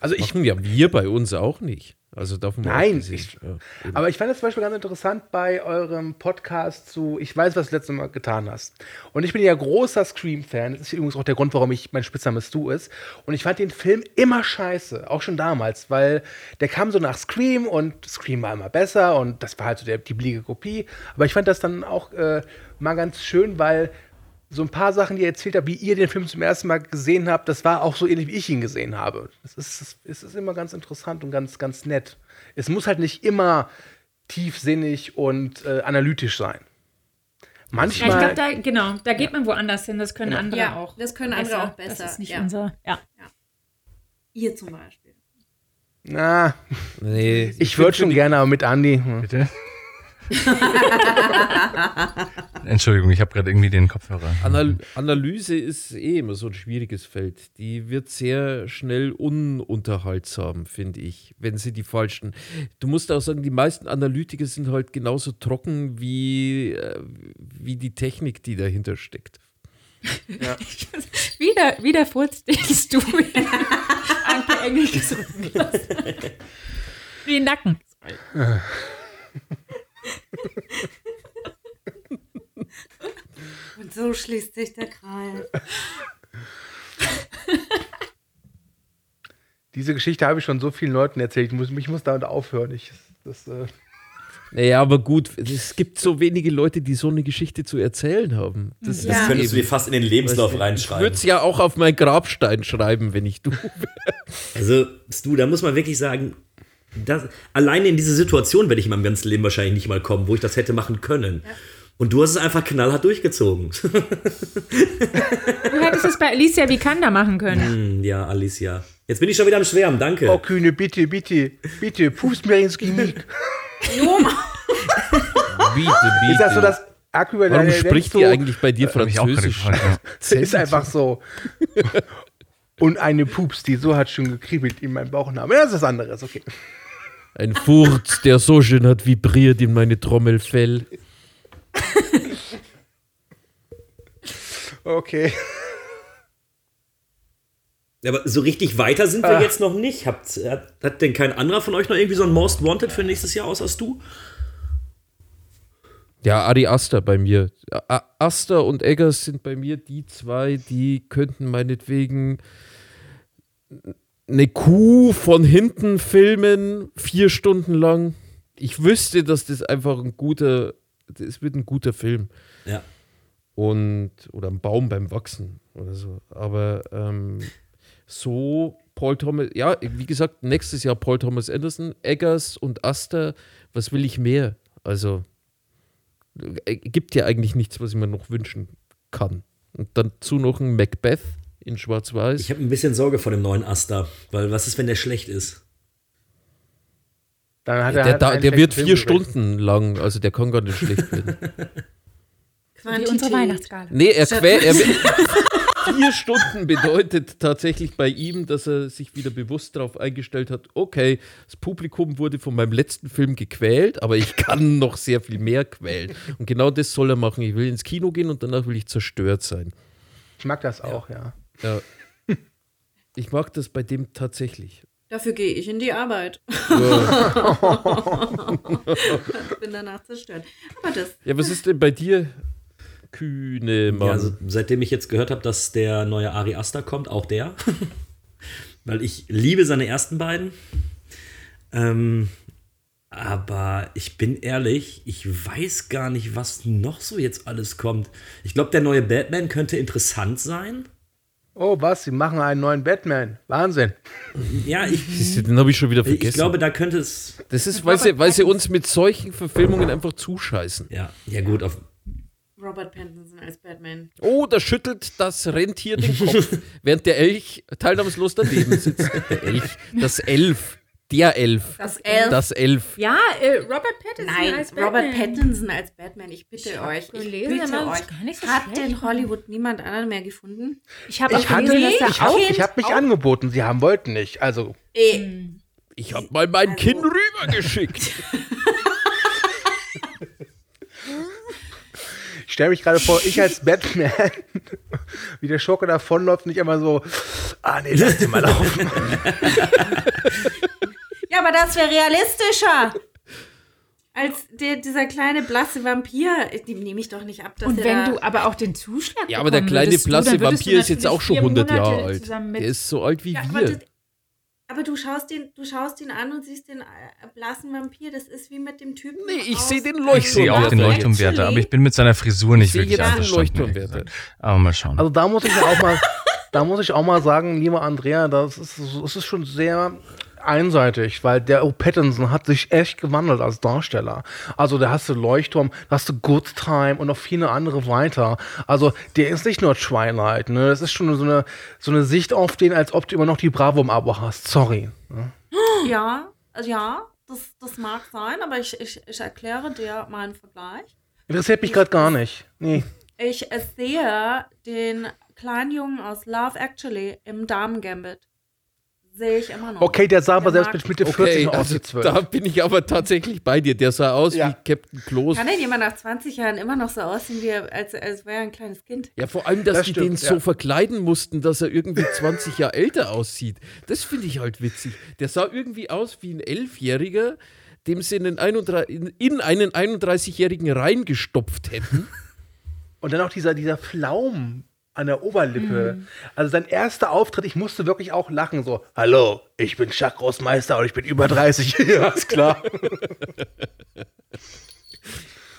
also ich. Machen ja wir bei uns auch nicht. Also davon Nein, ich, Ja, aber ich fand es zum Beispiel ganz interessant bei eurem Podcast zu Ich weiß, was du letztes Mal getan hast. Und ich bin ja großer Scream-Fan. Das ist übrigens auch der Grund, warum ich mein Spitzname Stu ist. Und ich fand den Film immer scheiße, auch schon damals, weil der kam so nach Scream und Scream war immer besser und das war halt so der, die billige Kopie. Aber ich fand das dann auch äh, mal ganz schön, weil so ein paar Sachen, die ihr erzählt habt, wie ihr den Film zum ersten Mal gesehen habt, das war auch so ähnlich, wie ich ihn gesehen habe. Es ist, es ist immer ganz interessant und ganz, ganz nett. Es muss halt nicht immer tiefsinnig und äh, analytisch sein. Ja, Manchmal. ich glaube, da, genau, da geht man woanders hin. Das können Genau. andere Ja, auch. das können andere auch besser, Das ist nicht ja. unser. Ja. Ihr zum Beispiel. na, Nee, ich find würde schon gerne, aber mit Andi. Bitte? (laughs) Entschuldigung, ich habe gerade irgendwie den Kopfhörer. Anal Analyse ist eh immer so ein schwieriges Feld. Die wird sehr schnell ununterhaltsam, finde ich, wenn sie die falschen. Du musst auch sagen, die meisten Analytiker sind halt genauso trocken wie, äh, wie die Technik, die dahinter steckt. (laughs) wieder, wieder Furz, den du (laughs) Anke Engel gesungen hast. Wie Nacken. (laughs) Und so schließt sich der Kreis. (laughs) Diese Geschichte habe ich schon so vielen Leuten erzählt. Ich muss, ich muss damit aufhören. Ich, das, äh, Naja, aber gut, es gibt so wenige Leute, die so eine Geschichte zu erzählen haben. Das, Das ist könntest du dir fast in den Lebenslauf Weißt du, Ich reinschreiben. würde es ja auch auf meinen Grabstein schreiben, wenn ich du (laughs) wäre. Also, Stu, da muss man wirklich sagen, das, alleine in diese Situation werde ich in meinem ganzen Leben wahrscheinlich nicht mal kommen, wo ich das hätte machen können. Und du hast es einfach knallhart durchgezogen. Du hättest es bei Alicia Vikander machen können. Hm, ja, Alicia. Jetzt bin ich schon wieder am Schwärmen, danke. oh, Kühne, bitte, bitte, bitte, pust mir ins Genick. Bitte, bitte. Ist das so das Äquivalent Warum spricht so, die eigentlich bei dir Französisch? ja. Es (laughs) ist einfach so. Und eine Pups, die so hat schon gekribbelt in meinem Bauchnabel. Ja, das ist was anderes, okay. Ein Furz, der so schön hat vibriert in meine Trommelfell. Okay. Aber so richtig weiter sind wir Ah. jetzt noch nicht. Habt, hat, hat denn kein anderer von euch noch irgendwie so ein Most Wanted für nächstes Jahr aus als du? Ja, Ari Aster bei mir. A Aster und Eggers sind bei mir die zwei, die könnten meinetwegen eine Kuh von hinten filmen, vier Stunden lang. Ich wüsste, dass das einfach ein guter, das wird ein guter Film. Ja. Und, oder ein Baum beim Wachsen oder so. Aber ähm, so Paul Thomas, ja, wie gesagt, nächstes Jahr Paul Thomas Anderson, Eggers und Aster, was will ich mehr? Also, äh, gibt ja eigentlich nichts, was ich mir noch wünschen kann. Und dazu noch ein Macbeth in Schwarz-Weiß. Ich habe ein bisschen Sorge vor dem neuen Asta, weil was ist, wenn der schlecht ist? Dann hat der, er halt da, der wird vier gerechnet. Stunden lang, also der kann gar nicht schlecht werden. (laughs) Wie unsere Weihnachtsgala. Nee, er, quält. er (laughs) Vier Stunden bedeutet tatsächlich bei ihm, dass er sich wieder bewusst darauf eingestellt hat, okay, das Publikum wurde von meinem letzten Film gequält, aber ich kann noch sehr viel mehr quälen. Und genau das soll er machen. Ich will ins Kino gehen und danach will ich zerstört sein. Ich mag das auch, ja. Ja. (laughs) Ich mag das bei dem tatsächlich. Dafür gehe ich in die Arbeit. Ja. (laughs) Bin danach zerstört. Aber das. Ja, was ist denn bei dir, kühne Mann. Ja, also seitdem ich jetzt gehört habe, dass der neue Ari Aster kommt, auch der. (laughs) Weil ich liebe seine ersten beiden. Ähm, aber ich bin ehrlich, ich weiß gar nicht, was noch so jetzt alles kommt. Ich glaube, der neue Batman könnte interessant sein. Oh, was? Sie machen einen neuen Batman. Wahnsinn. Ja, ich, den habe ich schon wieder vergessen. ich glaube, da könnte es. das ist, weil sie, weil sie uns mit solchen Verfilmungen einfach zuscheißen. Ja, ja gut, auf, Robert Pattinson als Batman. Oh, da schüttelt das Rentier den Kopf, (laughs) während der Elch teilnahmslos daneben sitzt. (laughs) Der Elch, das Elf, der Elf. Das Elf. Das Elf. Ja, äh, Robert Pattinson Nein, als Robert Batman. Pattinson als Batman. Ich bitte Ich euch. gelesen, ich bitte euch. gar nicht so Hat schlecht. in Hollywood niemand anderen mehr gefunden? Ich habe auch Ich hatte, gelesen, dass ich er auch, auch ich habe mich angeboten. Sie haben wollten nicht. Also, Äh, Ich habe mal mein Kind rübergeschickt. ich stelle mich gerade vor, ich als Batman, wie der Schurke davonläuft, nicht immer so, ah nee, lass den mal laufen. Ja, aber das wäre realistischer. Als der, dieser kleine blasse Vampir, dem nehme ich doch nicht ab, dass Und er wenn du aber auch den Zuschlag Ja, aber der kleine würdest blasse du Vampir ist jetzt auch schon vier 100 Jahre alt. Der ist so alt wie Ja, aber, wir. das, aber du schaust ihn, du schaust ihn an und siehst den äh, blassen Vampir. Das ist wie mit dem Typen. Nee, ich sehe den Ich sehe auch den Leuchtturmwärter. Leuchtturmwärter, aber ich bin mit seiner Frisur nicht sehe wirklich jetzt den einverstanden. Aber mal schauen. Also da muss ich ja auch mal, da muss ich auch mal sagen, lieber Andrea, das ist, das ist schon sehr einseitig, weil der O. Pattinson hat sich echt gewandelt als Darsteller. Also da hast du Leuchtturm, da hast du Good Time und noch viele andere weiter. Also der ist nicht nur Twilight, ne? Das ist schon so eine, so eine Sicht auf den, als ob du immer noch die Bravo im Abo hast. Sorry. Ne? (gasps) Ja, also ja, das, das mag sein, aber ich, ich, ich erkläre dir meinen Vergleich. Interessiert mich gerade gar nicht. Nee. Ich sehe den kleinen Jungen aus Love Actually im Damen-Gambit. Sehe ich immer noch. Okay, der sah aber selbst mit Mitte 40 Okay, noch aus also wie 12. da bin ich aber tatsächlich bei dir. Der sah aus Ja. wie Captain Kloß. Kann denn jemand nach 20 Jahren immer noch so aussehen, wie er, als, als wäre er ein kleines Kind? Ja, vor allem, dass Das die stimmt, den ja. so verkleiden mussten, dass er irgendwie 20 Jahre älter aussieht. Das finde ich halt witzig. Der sah irgendwie aus wie ein Elfjähriger, dem sie in einen, 31 in- in einen 31-Jährigen reingestopft hätten. (laughs) Und dann auch dieser, dieser Flaum an der Oberlippe. Also sein erster Auftritt, ich musste wirklich auch lachen, so, hallo, ich bin Chuck Großmeister und ich bin über 30. (laughs) ja, ist klar. (laughs)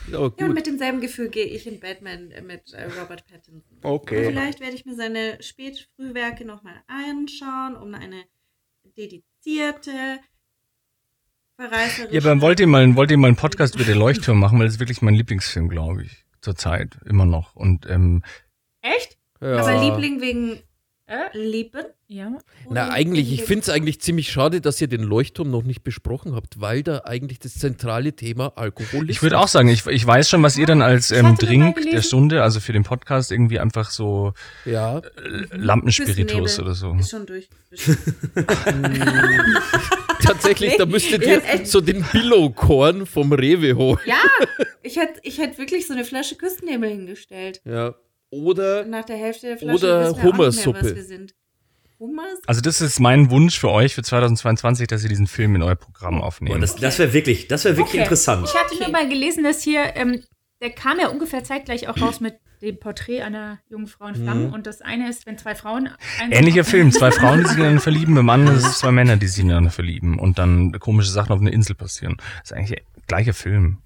Ja, Ja, und mit demselben Gefühl gehe ich in Batman äh, mit äh, Robert Pattinson. Und Okay. vielleicht werde ich mir seine Spätfrühwerke nochmal anschauen, um eine dedizierte, verreißerische... Ja, aber wollt ihr mal, wollt ihr mal einen Podcast über den Leuchtturm machen, weil das ist wirklich mein Lieblingsfilm, glaube ich. Zurzeit, immer noch. Und ähm, Echt? Ja. Aber Liebling wegen Äh? Lieben? Ja. Na, eigentlich, ich finde es eigentlich ziemlich schade, dass ihr den Leuchtturm noch nicht besprochen habt, weil da eigentlich das zentrale Thema Alkohol ist. ich würde auch sagen, ich, ich weiß schon, was ihr dann als ähm, Drink der Stunde, also für den Podcast, irgendwie einfach so Ja. äh, Lampenspiritus oder so. Ist schon durch. (laughs) Tatsächlich, da müsstet ihr so den Billo-Korn vom Rewe holen. Ja, ich hätte ich hätt wirklich so eine Flasche Küstennebel hingestellt. Ja. Oder Nach der Hälfte der Flasche Oder Hummersuppe. Also das ist mein Wunsch für euch für 2022, dass ihr diesen Film in euer Programm aufnehmt. Das, das wäre wirklich, das wäre wirklich Okay. interessant. Ich hatte nur mal gelesen, dass hier, ähm, der kam ja ungefähr zeitgleich auch raus mit dem Porträt einer jungen Frau in Flammen. Mhm. Und das eine ist, wenn zwei Frauen. Ähnlicher Film, zwei Frauen, die sich (laughs) ineinander verlieben, im anderen ist es zwei Männer, die sich ineinander verlieben und dann komische Sachen auf einer Insel passieren. Das ist eigentlich der gleiche Film.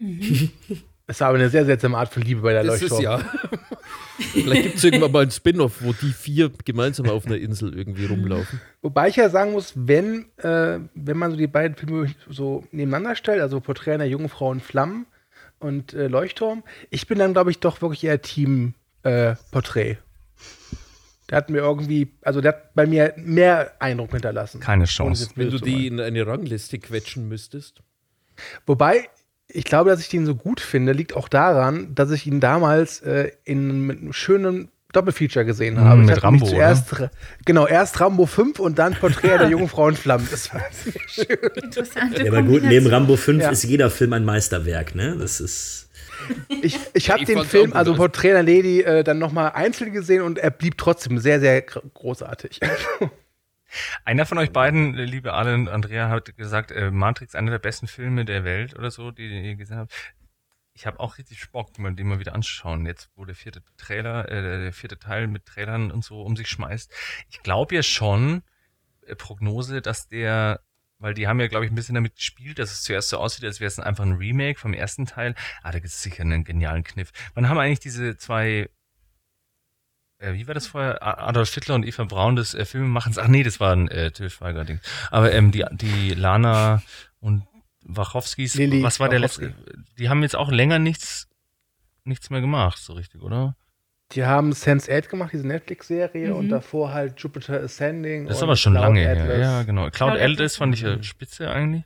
(laughs) Es war aber eine sehr seltsame Art von Liebe bei der das ist Leuchtturm. ja. (laughs) Vielleicht gibt es irgendwann mal ein Spin-off, wo die vier gemeinsam auf einer Insel irgendwie rumlaufen. Wobei ich ja sagen muss, wenn, äh, wenn man so die beiden Filme so nebeneinander stellt, also Porträt einer jungen Frau in Flammen und äh, Leuchtturm, ich bin dann, glaube ich, doch wirklich eher Team äh, Porträt. Der hat mir irgendwie, also der hat bei mir mehr Eindruck hinterlassen. Keine Chance. Wenn du die in eine Rangliste quetschen müsstest. Wobei, ich glaube, dass ich den so gut finde, liegt auch daran, dass ich ihn damals äh, in mit einem schönen Doppelfeature gesehen habe. Mm, Ich mit Rambo, zuerst, Genau, erst Rambo 5 und dann Porträt der (laughs) jungen Frau in Flammen. Das war (laughs) sehr schön. Interessante Ja, aber gut, neben. Rambo 5 Ja. ist jeder Film ein Meisterwerk, ne? Das ist. Ich, ich habe den Film, also. Porträt der Lady, äh, dann nochmal einzeln gesehen und er blieb trotzdem sehr, sehr gr- großartig. (laughs) Einer von euch beiden, äh, liebe und Andrea, hat gesagt, äh, Matrix einer der besten Filme der Welt oder so, die ihr gesehen habt. ich habe auch richtig Bock, mir den mal wieder anzuschauen. Jetzt, wo der vierte Trailer, äh, der vierte Teil mit Trailern und so um sich schmeißt. Ich glaube ja schon, äh, Prognose, dass der, weil die haben ja, glaube ich, ein bisschen damit gespielt, dass es zuerst so aussieht, als wäre es einfach ein Remake vom ersten Teil. Ah, da gibt es sicher einen genialen Kniff. Wann haben eigentlich diese zwei äh, wie war das vorher? Adolf Hitler und Eva Braun des äh, Filmemachens. Ach nee, das war ein äh, Till Schweiger-Ding. Aber ähm, die, die Lana und Wachowskis, Lili was war der Wachowski. letzte? Die haben jetzt auch länger nichts, nichts mehr gemacht, so richtig, oder? Die haben Sense8 gemacht, diese Netflix-Serie, Mhm. und davor halt Jupiter Ascending. Das ist und aber schon Cloud lange her. Ja, genau. Cloud, Cloud Atlas fand ich ja spitze eigentlich.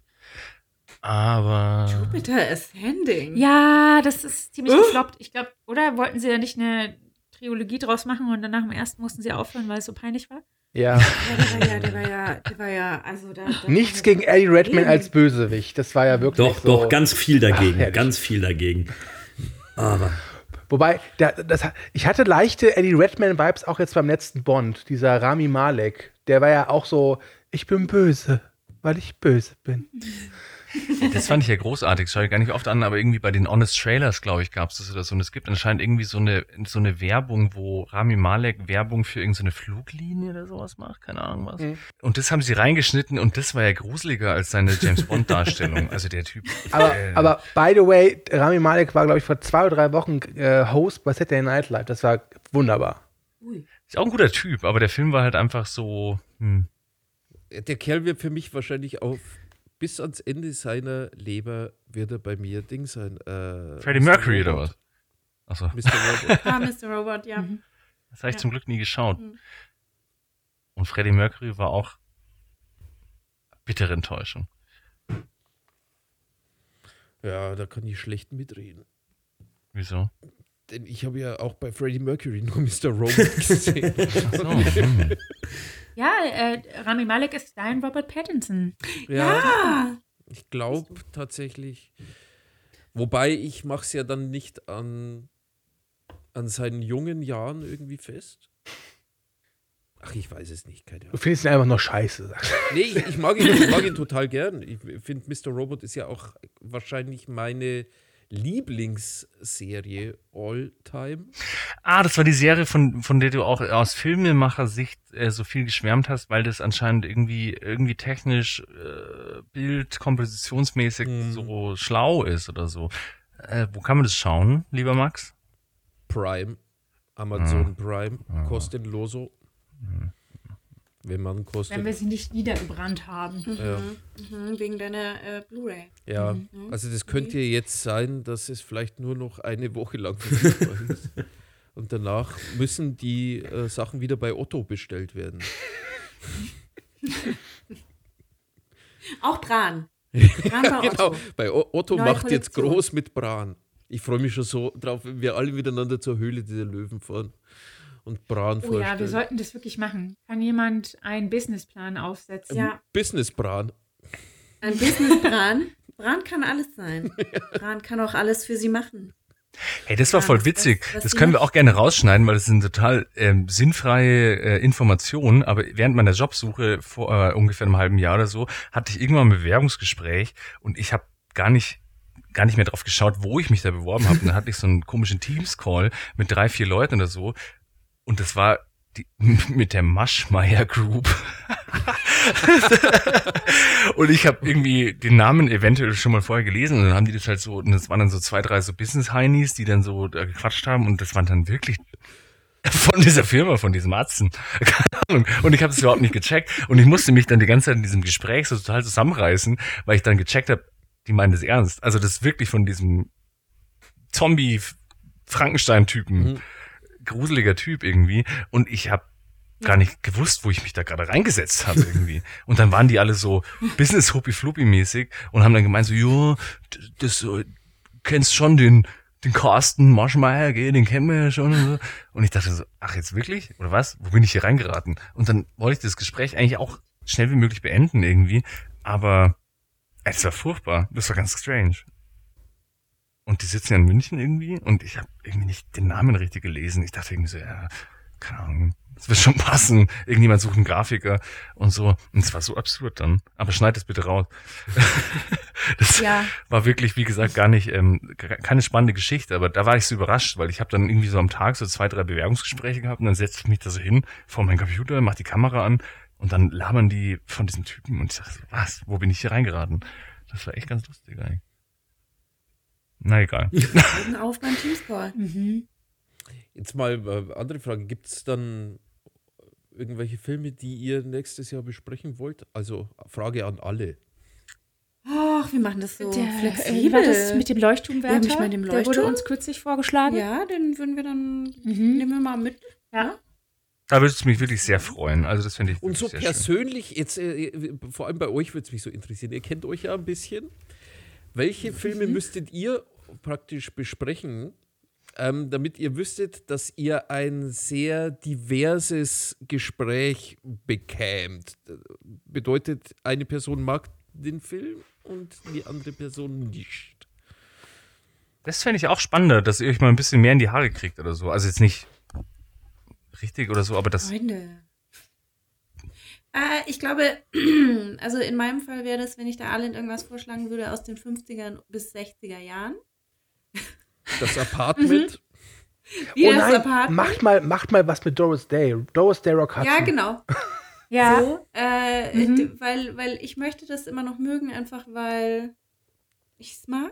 Aber. Jupiter Ascending. Ja, das ist ziemlich Uh. gefloppt. Ich glaube, oder wollten sie ja nicht eine Trilogie draus machen und danach im ersten mussten sie aufhören, weil es so peinlich war? Ja. Ja, der war ja, der war ja, der war ja, also da. da Nichts gegen Eddie Redmayne als Bösewicht. Das war ja wirklich Doch, so. doch, ganz viel dagegen. Ach, ganz viel dagegen. Aber. Wobei, der, das, ich hatte leichte Eddie Redmayne-Vibes auch jetzt beim letzten Bond, dieser Rami Malek. Der war ja auch so, ich bin böse, weil ich böse bin. (laughs) Das fand ich ja großartig, das schaue ich gar nicht oft an, aber irgendwie bei den Honest Trailers, glaube ich, gab es das oder so. Und es gibt anscheinend irgendwie so eine, so eine Werbung, wo Rami Malek Werbung für irgendeine Fluglinie oder sowas macht, keine Ahnung was. Mhm. Und das haben sie reingeschnitten und das war ja gruseliger als seine James Bond-Darstellung. also der Typ. Aber, äh, aber by the way, Rami Malek war, glaube ich, vor zwei oder drei Wochen äh, Host bei Saturday Night Live. Das war wunderbar. Ist auch ein guter Typ, aber der Film war halt einfach so. Hm. Der Kerl wird für mich wahrscheinlich auf bis ans Ende seiner Leber wird er bei mir Ding sein. Äh, Freddie. Mercury oder Robot. was? Achso. Mr. Robot. (laughs) Ah, Mr. Robot, ja. Das habe ich Ja. zum Glück nie geschaut. Mhm. Und Freddie Mercury war auch bittere Enttäuschung. Ja, da kann ich schlecht mitreden. Wieso? Denn ich habe ja auch bei Freddie Mercury nur Mr. Robot (laughs) gesehen. Ach so, hm. (laughs) Ja, äh, Rami Malek ist dein Robert Pattinson. Ja. Ich glaube tatsächlich. Wobei ich mache es ja dann nicht an, an seinen jungen Jahren irgendwie fest. Ach, ich weiß es nicht, keine Du Ahnung. findest ihn einfach nur scheiße. du. Nee, ich, ich, mag ihn, ich mag ihn total gern. Ich finde, Mr. Robot ist ja auch wahrscheinlich meine Lieblingsserie all time. Ah, das war die Serie, von, von der du auch aus Filmemacher-Sicht äh, so viel geschwärmt hast, weil das anscheinend irgendwie, irgendwie technisch, äh, Bild, kompositionsmäßig so schlau ist oder so. Äh, wo kann man das schauen, lieber Max? Prime, Amazon Ah. Prime, Ah. kostenloso. Wenn man kostet. Wenn wir sie nicht niedergebrannt haben. Ja. Mhm, wegen deiner äh, Blu-ray. Ja, Mhm. also das könnte jetzt sein, dass es vielleicht nur noch eine Woche lang verfügbar ist. (laughs) Und danach müssen die äh, Sachen wieder bei Otto bestellt werden. (laughs) Auch Bran. Bran bei (laughs) genau, Otto. bei O- Otto Neue macht jetzt Kollektion. groß mit Bran. Ich freue mich schon so drauf, wenn wir alle miteinander zur Höhle dieser Löwen fahren und Bran Oh ja, wir sollten das wirklich machen. Kann jemand einen Businessplan aufsetzen? Ja. Business Bran. Ein Business Bran. Bran kann alles sein. Bran kann auch alles für sie machen. Hey, das war Ja, voll witzig. das die können wir auch gerne rausschneiden, weil das sind total ähm, sinnfreie äh, Informationen. Aber während meiner Jobsuche vor äh, ungefähr einem halben Jahr oder so hatte ich irgendwann ein Bewerbungsgespräch und ich habe gar nicht gar nicht mehr drauf geschaut, wo ich mich da beworben habe. Und dann hatte ich so einen komischen Teams-Call mit drei, vier Leuten oder so. Und das war die, (laughs) mit der Maschmeyer Group. (laughs) und ich habe irgendwie den Namen eventuell schon mal vorher gelesen und dann haben die das halt so, und das waren dann so zwei, drei so Business-Heinis, die dann so da gequatscht haben und das waren dann wirklich von dieser Firma, von diesem Atzen. Keine Ahnung. Und ich habe es überhaupt nicht gecheckt. Und ich musste mich dann die ganze Zeit in diesem Gespräch so total zusammenreißen, weil ich dann gecheckt habe, die meinen das ernst. Also das ist wirklich von diesem Zombie-Frankenstein-Typen. Gruseliger Typ irgendwie. Und ich habe gar nicht gewusst, wo ich mich da gerade reingesetzt habe irgendwie. Und dann waren die alle so (laughs) business huppi fluppy mäßig und haben dann gemeint so, d- das so, kennst schon den den Carsten Marschmeier, gell, den kennen wir ja schon und so. Und ich dachte so, ach jetzt wirklich? Oder was? Wo bin ich hier reingeraten? Und dann wollte ich das Gespräch eigentlich auch schnell wie möglich beenden irgendwie, aber es war furchtbar. Das war ganz strange. Und die sitzen ja in München irgendwie und ich habe irgendwie nicht den Namen richtig gelesen. Ich dachte irgendwie so, ja, keine Ahnung, es wird schon (laughs) passen. Irgendjemand sucht einen Grafiker und so. Und es war so absurd dann. Aber schneid es bitte raus. (laughs) das Ja. war wirklich, wie gesagt, gar nicht, ähm, keine spannende Geschichte, aber da war ich so überrascht, weil ich habe dann irgendwie so am Tag so zwei, drei Bewerbungsgespräche gehabt und dann setze ich mich da so hin vor meinen Computer, mach die Kamera an und dann labern die von diesem Typen und ich dachte, so, was, wo bin ich hier reingeraten? Das war echt ganz lustig eigentlich. Na egal. Augen auf beim Teamscall. Mhm. Jetzt mal äh, andere Frage. Gibt es dann irgendwelche Filme, die ihr nächstes Jahr besprechen wollt? Also Frage an alle. Ach, wir machen das so Der, äh, flexibel. wie war das mit dem Leuchtturmwärter? Ja, nicht mit dem Der wurde Leuchtturm? uns kürzlich vorgeschlagen. Ja, den würden wir dann, Mhm. nehmen wir mal mit. Ja. Da würde es mich wirklich sehr freuen. Also das finde ich Und so sehr schön. persönlich, jetzt äh, vor allem bei euch würde es mich so interessieren. Ihr kennt euch ja ein bisschen. Welche Filme müsstet ihr praktisch besprechen, ähm, damit ihr wüsstet, dass ihr ein sehr diverses Gespräch bekämt? Bedeutet, eine Person mag den Film und die andere Person nicht. Das fände ich auch spannender, dass ihr euch mal ein bisschen mehr in die Haare kriegt oder so. Also jetzt nicht richtig oder so, aber das. Freunde. Äh, ich glaube, (clears throat) also in meinem Fall wäre das, wenn ich da Arlind irgendwas vorschlagen würde, aus den 50er bis 60er Jahren. (laughs) Das Apartment. Wie oh das nein, Apartment. macht mal, macht mal was mit Doris Day. Doris Day Rock Ja, genau. (laughs) Ja. So, äh, Mhm. weil, weil ich möchte das immer noch mögen, einfach weil ich es mag.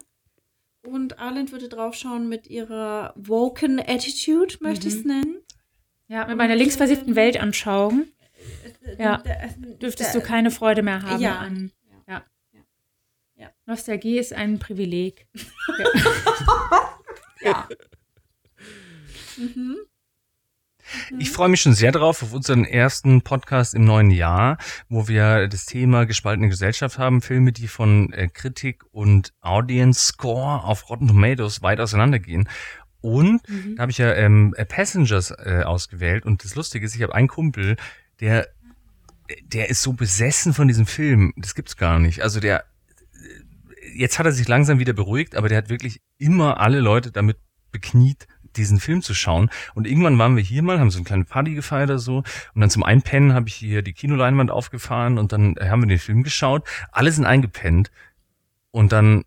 Und Arlind würde draufschauen mit ihrer Woken Attitude, möchte ich es nennen. Ja, mit meiner linksversifften Weltanschauung. Ja, Da- dürftest da- du keine Freude mehr haben Ja. an. Ja. Ja. Nostalgie ist ein Privileg. (laughs) Ja. mhm. Ich freue mich schon sehr drauf auf unseren ersten Podcast im neuen Jahr, wo wir das Thema gespaltene Gesellschaft haben, Filme, die von äh, Kritik und Audience Score auf Rotten Tomatoes weit auseinandergehen. Und da habe ich ja ähm, äh, Passengers äh, ausgewählt und das Lustige ist, ich habe einen Kumpel, der der ist so besessen von diesem Film, das gibt's gar nicht. Also der jetzt hat er sich langsam wieder beruhigt, aber der hat wirklich immer alle Leute damit bekniet, diesen Film zu schauen. Und irgendwann waren wir hier mal, haben so eine kleine Party gefeiert oder so. Und dann zum Einpennen habe ich hier die Kinoleinwand aufgefahren und dann haben wir den Film geschaut. Alle sind eingepennt. Und dann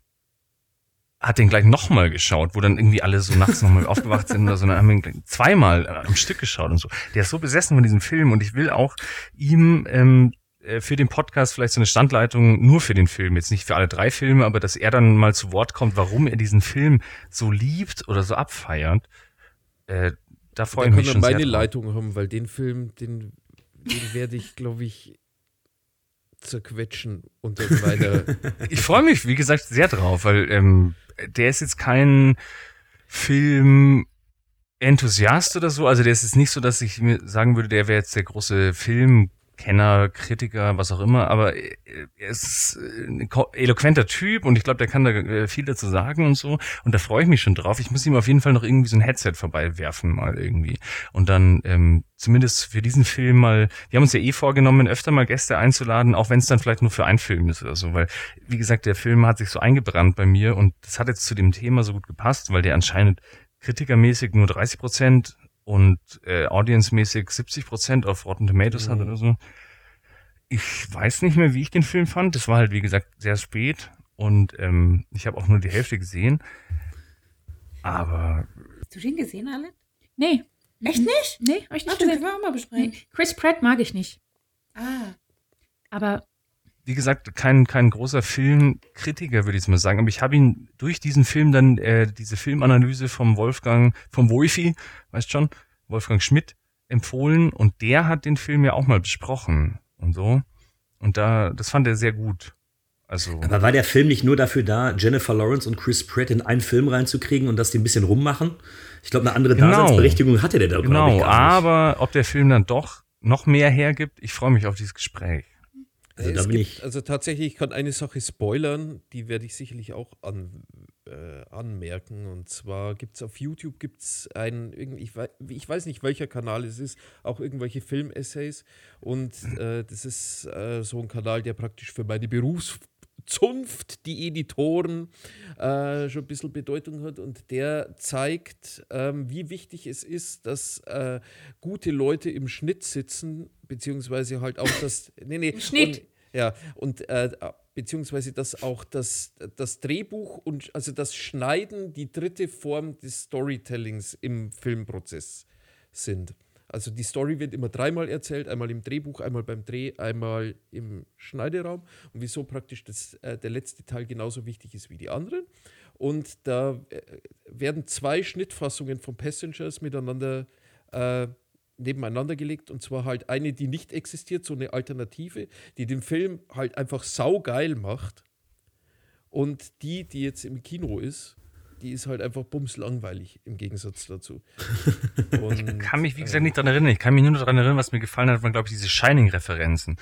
hat den gleich nochmal geschaut, wo dann irgendwie alle so nachts nochmal aufgewacht sind oder so. Dann haben wir ihn gleich zweimal am Stück geschaut und so. Der ist so besessen von diesem Film und ich will auch ihm ähm, äh, für den Podcast vielleicht so eine Standleitung nur für den Film, jetzt nicht für alle drei Filme, aber dass er dann mal zu Wort kommt, warum er diesen Film so liebt oder so abfeiert. Äh, da freue ich mich schon sehr meine. Leitung haben, weil den Film, den, den werde ich, glaube ich, zerquetschen unter (laughs) meiner. Ich freue mich, wie gesagt, sehr drauf, weil ähm, der ist jetzt kein Film-Enthusiast oder so. Also der ist jetzt nicht so, dass ich mir sagen würde, der wäre jetzt der große Filmkenner, Kritiker, was auch immer. Aber äh, er ist äh, ein eloquenter Typ und ich glaube, der kann da äh, viel dazu sagen und so. Und da freue ich mich schon drauf. Ich muss ihm auf jeden Fall noch irgendwie so ein Headset vorbeiwerfen mal irgendwie. Und dann ähm, zumindest für diesen Film mal, wir haben uns ja eh vorgenommen, öfter mal Gäste einzuladen, auch wenn es dann vielleicht nur für einen Film ist oder so, weil, wie gesagt, der Film hat sich so eingebrannt bei mir und das hat jetzt zu dem Thema so gut gepasst, weil der anscheinend kritikermäßig nur 30 Prozent und äh, audiencemäßig 70 Prozent auf Rotten Tomatoes hat oder so. Ich weiß nicht mehr, wie ich den Film fand. Das war halt, wie gesagt, sehr spät und ähm, ich habe auch nur die Hälfte gesehen. Aber Hast du den gesehen, Arlind? Nee. Echt nicht? Nee, hab ich Ach, nicht den gesehen. können wir auch mal besprechen. Chris Pratt mag ich nicht. Ah. Aber wie gesagt, kein, kein großer Filmkritiker, würde ich mal sagen. Aber ich habe ihn durch diesen Film dann, äh, diese Filmanalyse vom Wolfgang, vom Wolfi, weißt schon, Wolfgang Schmidt, empfohlen und der hat den Film ja auch mal besprochen und so. Und da, das fand er sehr gut. Also. Aber war der Film nicht nur dafür da, Jennifer Lawrence und Chris Pratt in einen Film reinzukriegen und dass die ein bisschen rummachen? Ich glaube, eine andere Genau. Daseinsberechtigung hatte der da, Genau, aber ob der Film dann doch noch mehr hergibt, ich freue mich auf dieses Gespräch. Also da bin gibt, ich. also tatsächlich, ich kann eine Sache spoilern, die werde ich sicherlich auch an, äh, anmerken. Und zwar gibt es auf YouTube gibt's ein, irgend- ich, wei- ich weiß nicht, welcher Kanal es ist, auch irgendwelche Film-Essays. Und äh, das ist äh, so ein Kanal, der praktisch für meine Zunft, die Editoren, äh, schon ein bisschen Bedeutung hat. Und der zeigt, ähm, wie wichtig es ist, dass äh, gute Leute im Schnitt sitzen, beziehungsweise halt auch das. (laughs) Nee, nee, Im Schnitt. Und, ja, und äh, beziehungsweise dass auch das, das Drehbuch und also das Schneiden die dritte Form des Storytellings im Filmprozess sind. Also die Story wird immer dreimal erzählt, einmal im Drehbuch, einmal beim Dreh, einmal im Schneideraum. Und wieso praktisch das, äh, der letzte Teil genauso wichtig ist wie die anderen. Und da äh, werden zwei Schnittfassungen von Passengers miteinander äh, nebeneinander gelegt. Und zwar halt eine, die nicht existiert, so eine Alternative, die den Film halt einfach saugeil macht. Und die, die jetzt im Kino ist, die ist halt einfach bumslangweilig im Gegensatz dazu. (laughs) ich kann mich, wie gesagt, nicht daran erinnern. Ich kann mich nur daran erinnern, was mir gefallen hat, waren, glaube ich, diese Shining-Referenzen.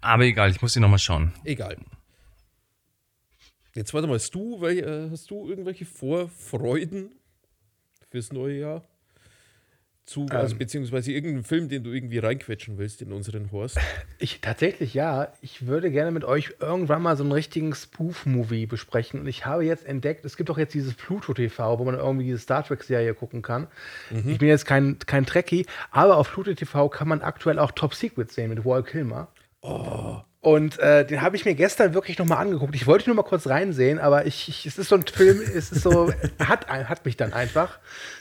Aber egal, ich muss sie nochmal schauen. Egal. Jetzt warte mal, hast du, äh, hast du irgendwelche Vorfreuden fürs neue Jahr? Zu, also Ähm. beziehungsweise irgendeinen Film, den du irgendwie reinquetschen willst in unseren Horst? (laughs) Ich tatsächlich ja. Ich würde gerne mit euch irgendwann mal so einen richtigen Spoof-Movie besprechen. Und ich habe jetzt entdeckt, es gibt doch jetzt dieses Pluto TV, wo man irgendwie diese Star Trek-Serie gucken kann. Mhm. Ich bin jetzt kein, kein Trekkie, aber auf Pluto TV kann man aktuell auch Top Secret sehen mit Walt Kilmer. Oh. Und äh, den habe ich mir gestern wirklich noch mal angeguckt. Ich wollte nur mal kurz reinsehen, aber ich, ich, es ist so ein Film, es ist so, (laughs) hat, hat mich dann einfach.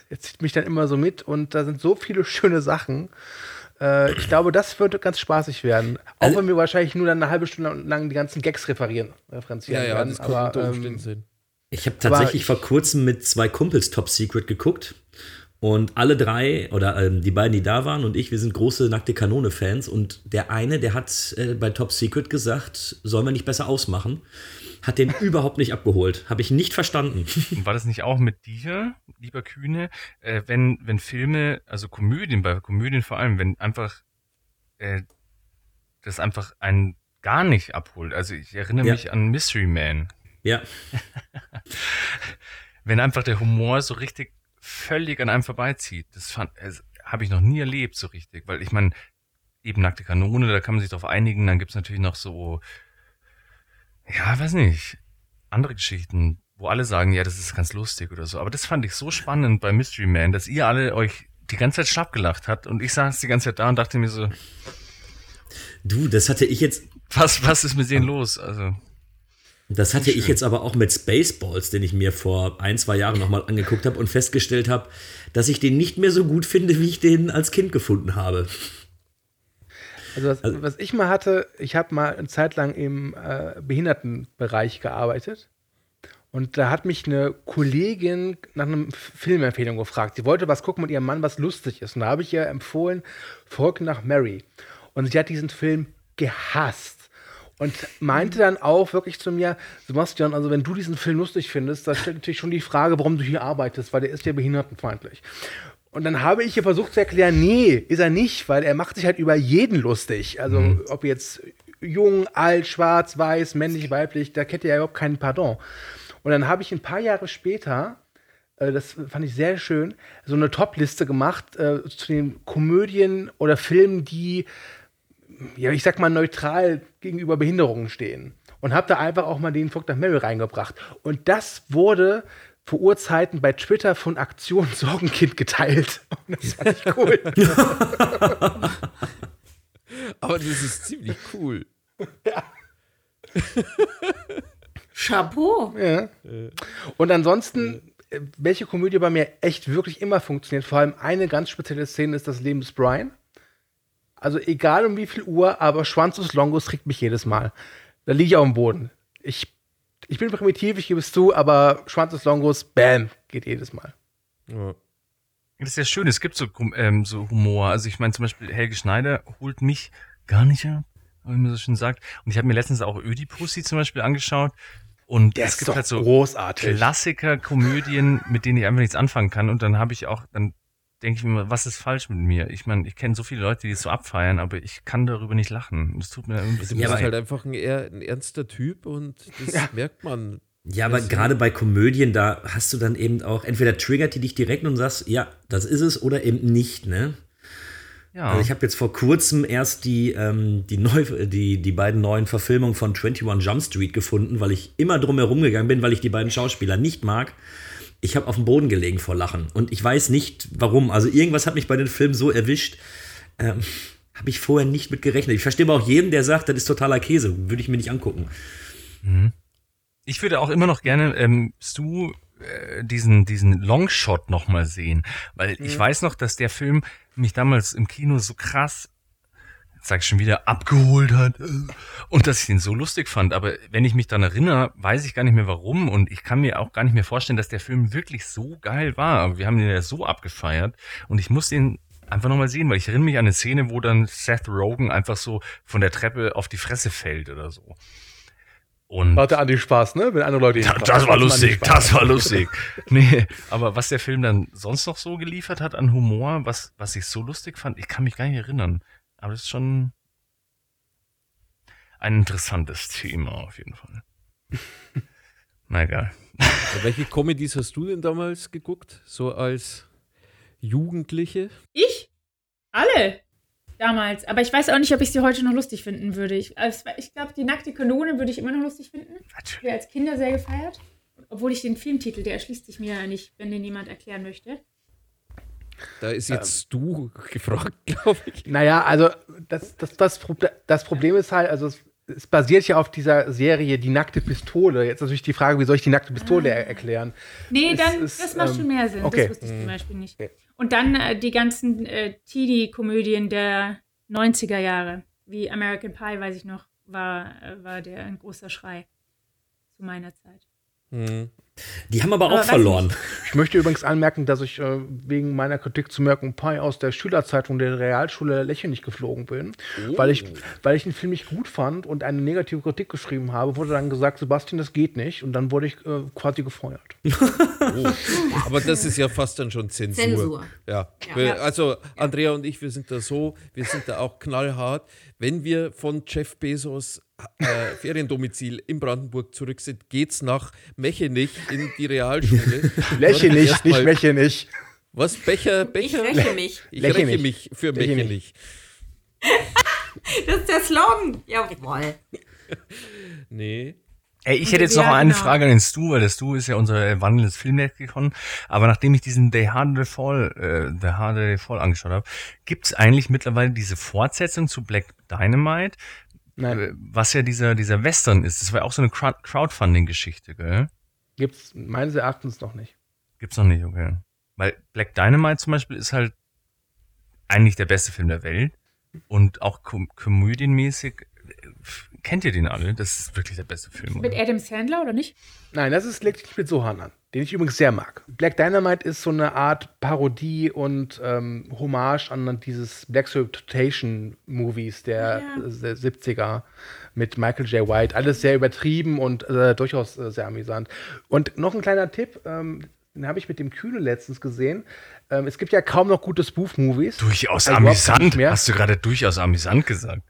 Jetzt zieht mich dann immer so mit und da sind so viele schöne Sachen. Äh, ich glaube, das wird ganz spaßig werden. Auch wenn wir wahrscheinlich nur dann eine halbe Stunde lang die ganzen Gags referieren, referenzieren Ja, ja, werden. aber, ähm. Ich habe Aber tatsächlich ich- vor kurzem mit zwei Kumpels Top Secret geguckt. Und alle drei, oder ähm, die beiden, die da waren und ich, wir sind große Nackte Kanone-Fans. Und der eine, der hat äh, bei Top Secret gesagt, sollen wir nicht besser ausmachen. Hat den (laughs) überhaupt nicht abgeholt. Habe ich nicht verstanden. Und (laughs) war das nicht auch mit dir, lieber Kühne, äh, wenn, wenn Filme, also Komödien, bei Komödien vor allem, wenn einfach äh, das einfach einen gar nicht abholt. Also ich erinnere Ja. mich an Mystery Man. Ja. (laughs) wenn einfach der Humor so richtig völlig an einem vorbeizieht. Das fand, das habe ich noch nie erlebt so richtig, weil ich meine, eben nackte Kanone, da kann man sich drauf einigen, dann gibt's natürlich noch so, ja, weiß nicht, andere Geschichten, wo alle sagen, ja, das ist ganz lustig oder so. Aber das fand ich so spannend bei Mystery Man, dass ihr alle euch die ganze Zeit schlapp gelacht habt und ich saß die ganze Zeit da und dachte mir so, Du, das hatte ich jetzt. was, was ist mit denen los? Also, Das hatte ich jetzt aber auch mit Spaceballs, den ich mir vor ein, zwei Jahren nochmal angeguckt habe und festgestellt habe, dass ich den nicht mehr so gut finde, wie ich den als Kind gefunden habe. Also was, was ich mal hatte, ich habe mal eine Zeit lang im äh, Behindertenbereich gearbeitet. Und da hat mich eine Kollegin nach einer Filmempfehlung gefragt. Sie wollte was gucken mit ihrem Mann, was lustig ist. Und da habe ich ihr empfohlen, Folgt nach Mary. Und sie hat diesen Film gehasst. Und meinte dann auch wirklich zu mir, Sebastian, also wenn du diesen Film lustig findest, da stellt natürlich schon die Frage, warum du hier arbeitest, weil der ist ja behindertenfeindlich. Und dann habe ich ihr versucht zu erklären, nee, ist er nicht, weil er macht sich halt über jeden lustig. Also ob jetzt jung, alt, schwarz, weiß, männlich, weiblich, da kennt er ja überhaupt keinen Pardon. Und dann habe ich ein paar Jahre später, äh, das fand ich sehr schön, so eine Top-Liste gemacht äh, zu den Komödien oder Filmen, die, ja, ich sag mal, neutral gegenüber Behinderungen stehen. Und habe da einfach auch mal den Fuck nach Mary reingebracht. Und das wurde vor Urzeiten bei Twitter von Aktion (laughs) Sorgenkind geteilt. Und das fand ich cool. (laughs) Aber das ist ziemlich cool. (laughs) Chapeau. Ja. Und ansonsten, äh, welche Komödie bei mir echt wirklich immer funktioniert, vor allem eine ganz spezielle Szene ist das Leben des Brian. Also egal um wie viel Uhr, aber Schwanzus Longus kriegt mich jedes Mal. Da liege ich auf dem Boden. Ich, ich bin primitiv, ich gebe es zu, aber Schwanzus Longus, bam, geht jedes Mal. Ja. Das ist ja schön, es gibt so, ähm, so Humor. Also ich meine zum Beispiel Helge Schneider holt mich gar nicht ab, wie man so schön sagt. Und ich habe mir letztens auch Ödipussy zum Beispiel angeschaut. Und Der es gibt halt so großartig. Klassiker-Komödien, mit denen ich einfach nichts anfangen kann. Und dann habe ich auch, dann denke ich mir, was ist falsch mit mir? Ich meine, ich kenne so viele Leute, die es so abfeiern, aber ich kann darüber nicht lachen. Das tut mir irgendwie Du bist halt einfach ein, eher ein ernster Typ und das merkt man. Ja, aber Das- gerade bei Komödien, da hast du dann eben auch, entweder triggert die dich direkt und sagst, ja, das ist es, oder eben nicht, ne? Ja. Also ich habe jetzt vor kurzem erst die, ähm, die, neu, die, die beiden neuen Verfilmungen von 21 Jump Street gefunden, weil ich immer drum herum gegangen bin, weil ich die beiden Schauspieler nicht mag. Ich habe auf dem Boden gelegen vor Lachen und ich weiß nicht warum. Also irgendwas hat mich bei den Filmen so erwischt. Ähm, habe ich vorher nicht mit gerechnet. Ich verstehe aber auch jeden, der sagt, das ist totaler Käse. Würde ich mir nicht angucken. Mhm. Ich würde auch immer noch gerne ähm, Stu äh, diesen, diesen Longshot nochmal sehen. Weil ich Mhm. weiß noch, dass der Film mich damals im Kino so krass, sag ich schon wieder, abgeholt hat. äh, Und dass ich ihn so lustig fand. Aber wenn ich mich daran erinnere, weiß ich gar nicht mehr warum. Und ich kann mir auch gar nicht mehr vorstellen, dass der Film wirklich so geil war. Aber wir haben den ja so abgefeiert. Und ich muss den einfach nochmal sehen, weil ich erinnere mich an eine Szene, wo dann Seth Rogen einfach so von der Treppe auf die Fresse fällt oder so. Und Hatte Andi Spaß, ne? Wenn andere Leute ihn ja, fragen. das war lustig, das war (laughs) lustig. Nee, aber was der Film dann sonst noch so geliefert hat an Humor, was, was ich so lustig fand, ich kann mich gar nicht erinnern. Aber das ist schon ein interessantes Thema auf jeden Fall. (laughs) Na egal. Welche Comedies hast du denn damals geguckt? So als Jugendliche? Ich? Alle. Damals. Aber ich weiß auch nicht, ob ich sie heute noch lustig finden würde. Ich, also, ich glaube, die nackte Kanone würde ich immer noch lustig finden. Natürlich. als Kinder sehr gefeiert. Obwohl ich den Filmtitel, der erschließt sich mir ja nicht, wenn den jemand erklären möchte. Da ist jetzt du gefragt, glaube ich. Naja, also das, das, das, das Problem ist halt, also es, es basiert ja auf dieser Serie Die nackte Pistole. Jetzt natürlich die Frage, wie soll ich die nackte Pistole er erklären? Nee, Es dann, ist, das macht ähm, schon mehr Sinn. okay. Das wusste ich zum Mhm. Beispiel nicht. Und dann äh, die ganzen äh, Teenie-Komödien der 90er Jahre. Wie American Pie, weiß ich noch, war, äh, war der ein großer Schrei zu meiner Zeit. Die haben aber auch Aber weiß verloren. Ich möchte übrigens anmerken, dass ich äh, wegen meiner Kritik zu American Pie aus der Schülerzeitung der Realschule lächerlich geflogen bin, Oh. weil, ich, weil ich den Film nicht gut fand und eine negative Kritik geschrieben habe, wurde dann gesagt, Sebastian, das geht nicht. Und dann wurde ich äh, quasi gefeuert. (laughs) Oh. Aber das ist ja fast dann schon Zensur. Zensur. Ja. Ja. Also Andrea und ich, wir sind da so, wir sind da auch knallhart. Wenn wir von Jeff Bezos äh, Feriendomizil in Brandenburg zurück sind, geht's nach Mechenich in die Realschule. (laughs) Lächenich, nicht Mechenich. Was? Becher? Becher? Ich räche mich. Ich Lächenich. räche mich für Lächenich. Mechenich. (laughs) Das ist der Slogan. Jawohl. (laughs) Nee. Ey, ich hätte jetzt noch Ja, eine genau. Frage an den Stu, weil der Stu ist ja unser wandelndes Filmlexikon. Aber nachdem ich diesen The Harder Fall, äh, The Harder Fall angeschaut habe, gibt es eigentlich mittlerweile diese Fortsetzung zu Black Dynamite? Nein. Was ja dieser, dieser Western ist. Das war ja auch so eine Crowd Crowdfunding-Geschichte, gell? Gibt's meines Erachtens noch nicht. Gibt's noch nicht, okay. Weil Black Dynamite zum Beispiel ist halt eigentlich der beste Film der Welt. Und auch kom komödienmäßig. äh, Kennt ihr den alle? Das ist wirklich der beste Film. Mit oder? Adam Sandler oder nicht? Nein, das ist legt sich mit Sohan an, den ich übrigens sehr mag. Black Dynamite ist so eine Art Parodie und ähm, Hommage an dieses Black Exploitation Movies der, der 70er mit Michael J. White. Alles sehr übertrieben und äh, durchaus äh, sehr amüsant. Und noch ein kleiner Tipp, ähm, den habe ich mit dem Kühne letztens gesehen. Ähm, es gibt ja kaum noch gute Spoof-Movies. Durchaus Also amüsant. mehr. Hast du gerade durchaus amüsant gesagt?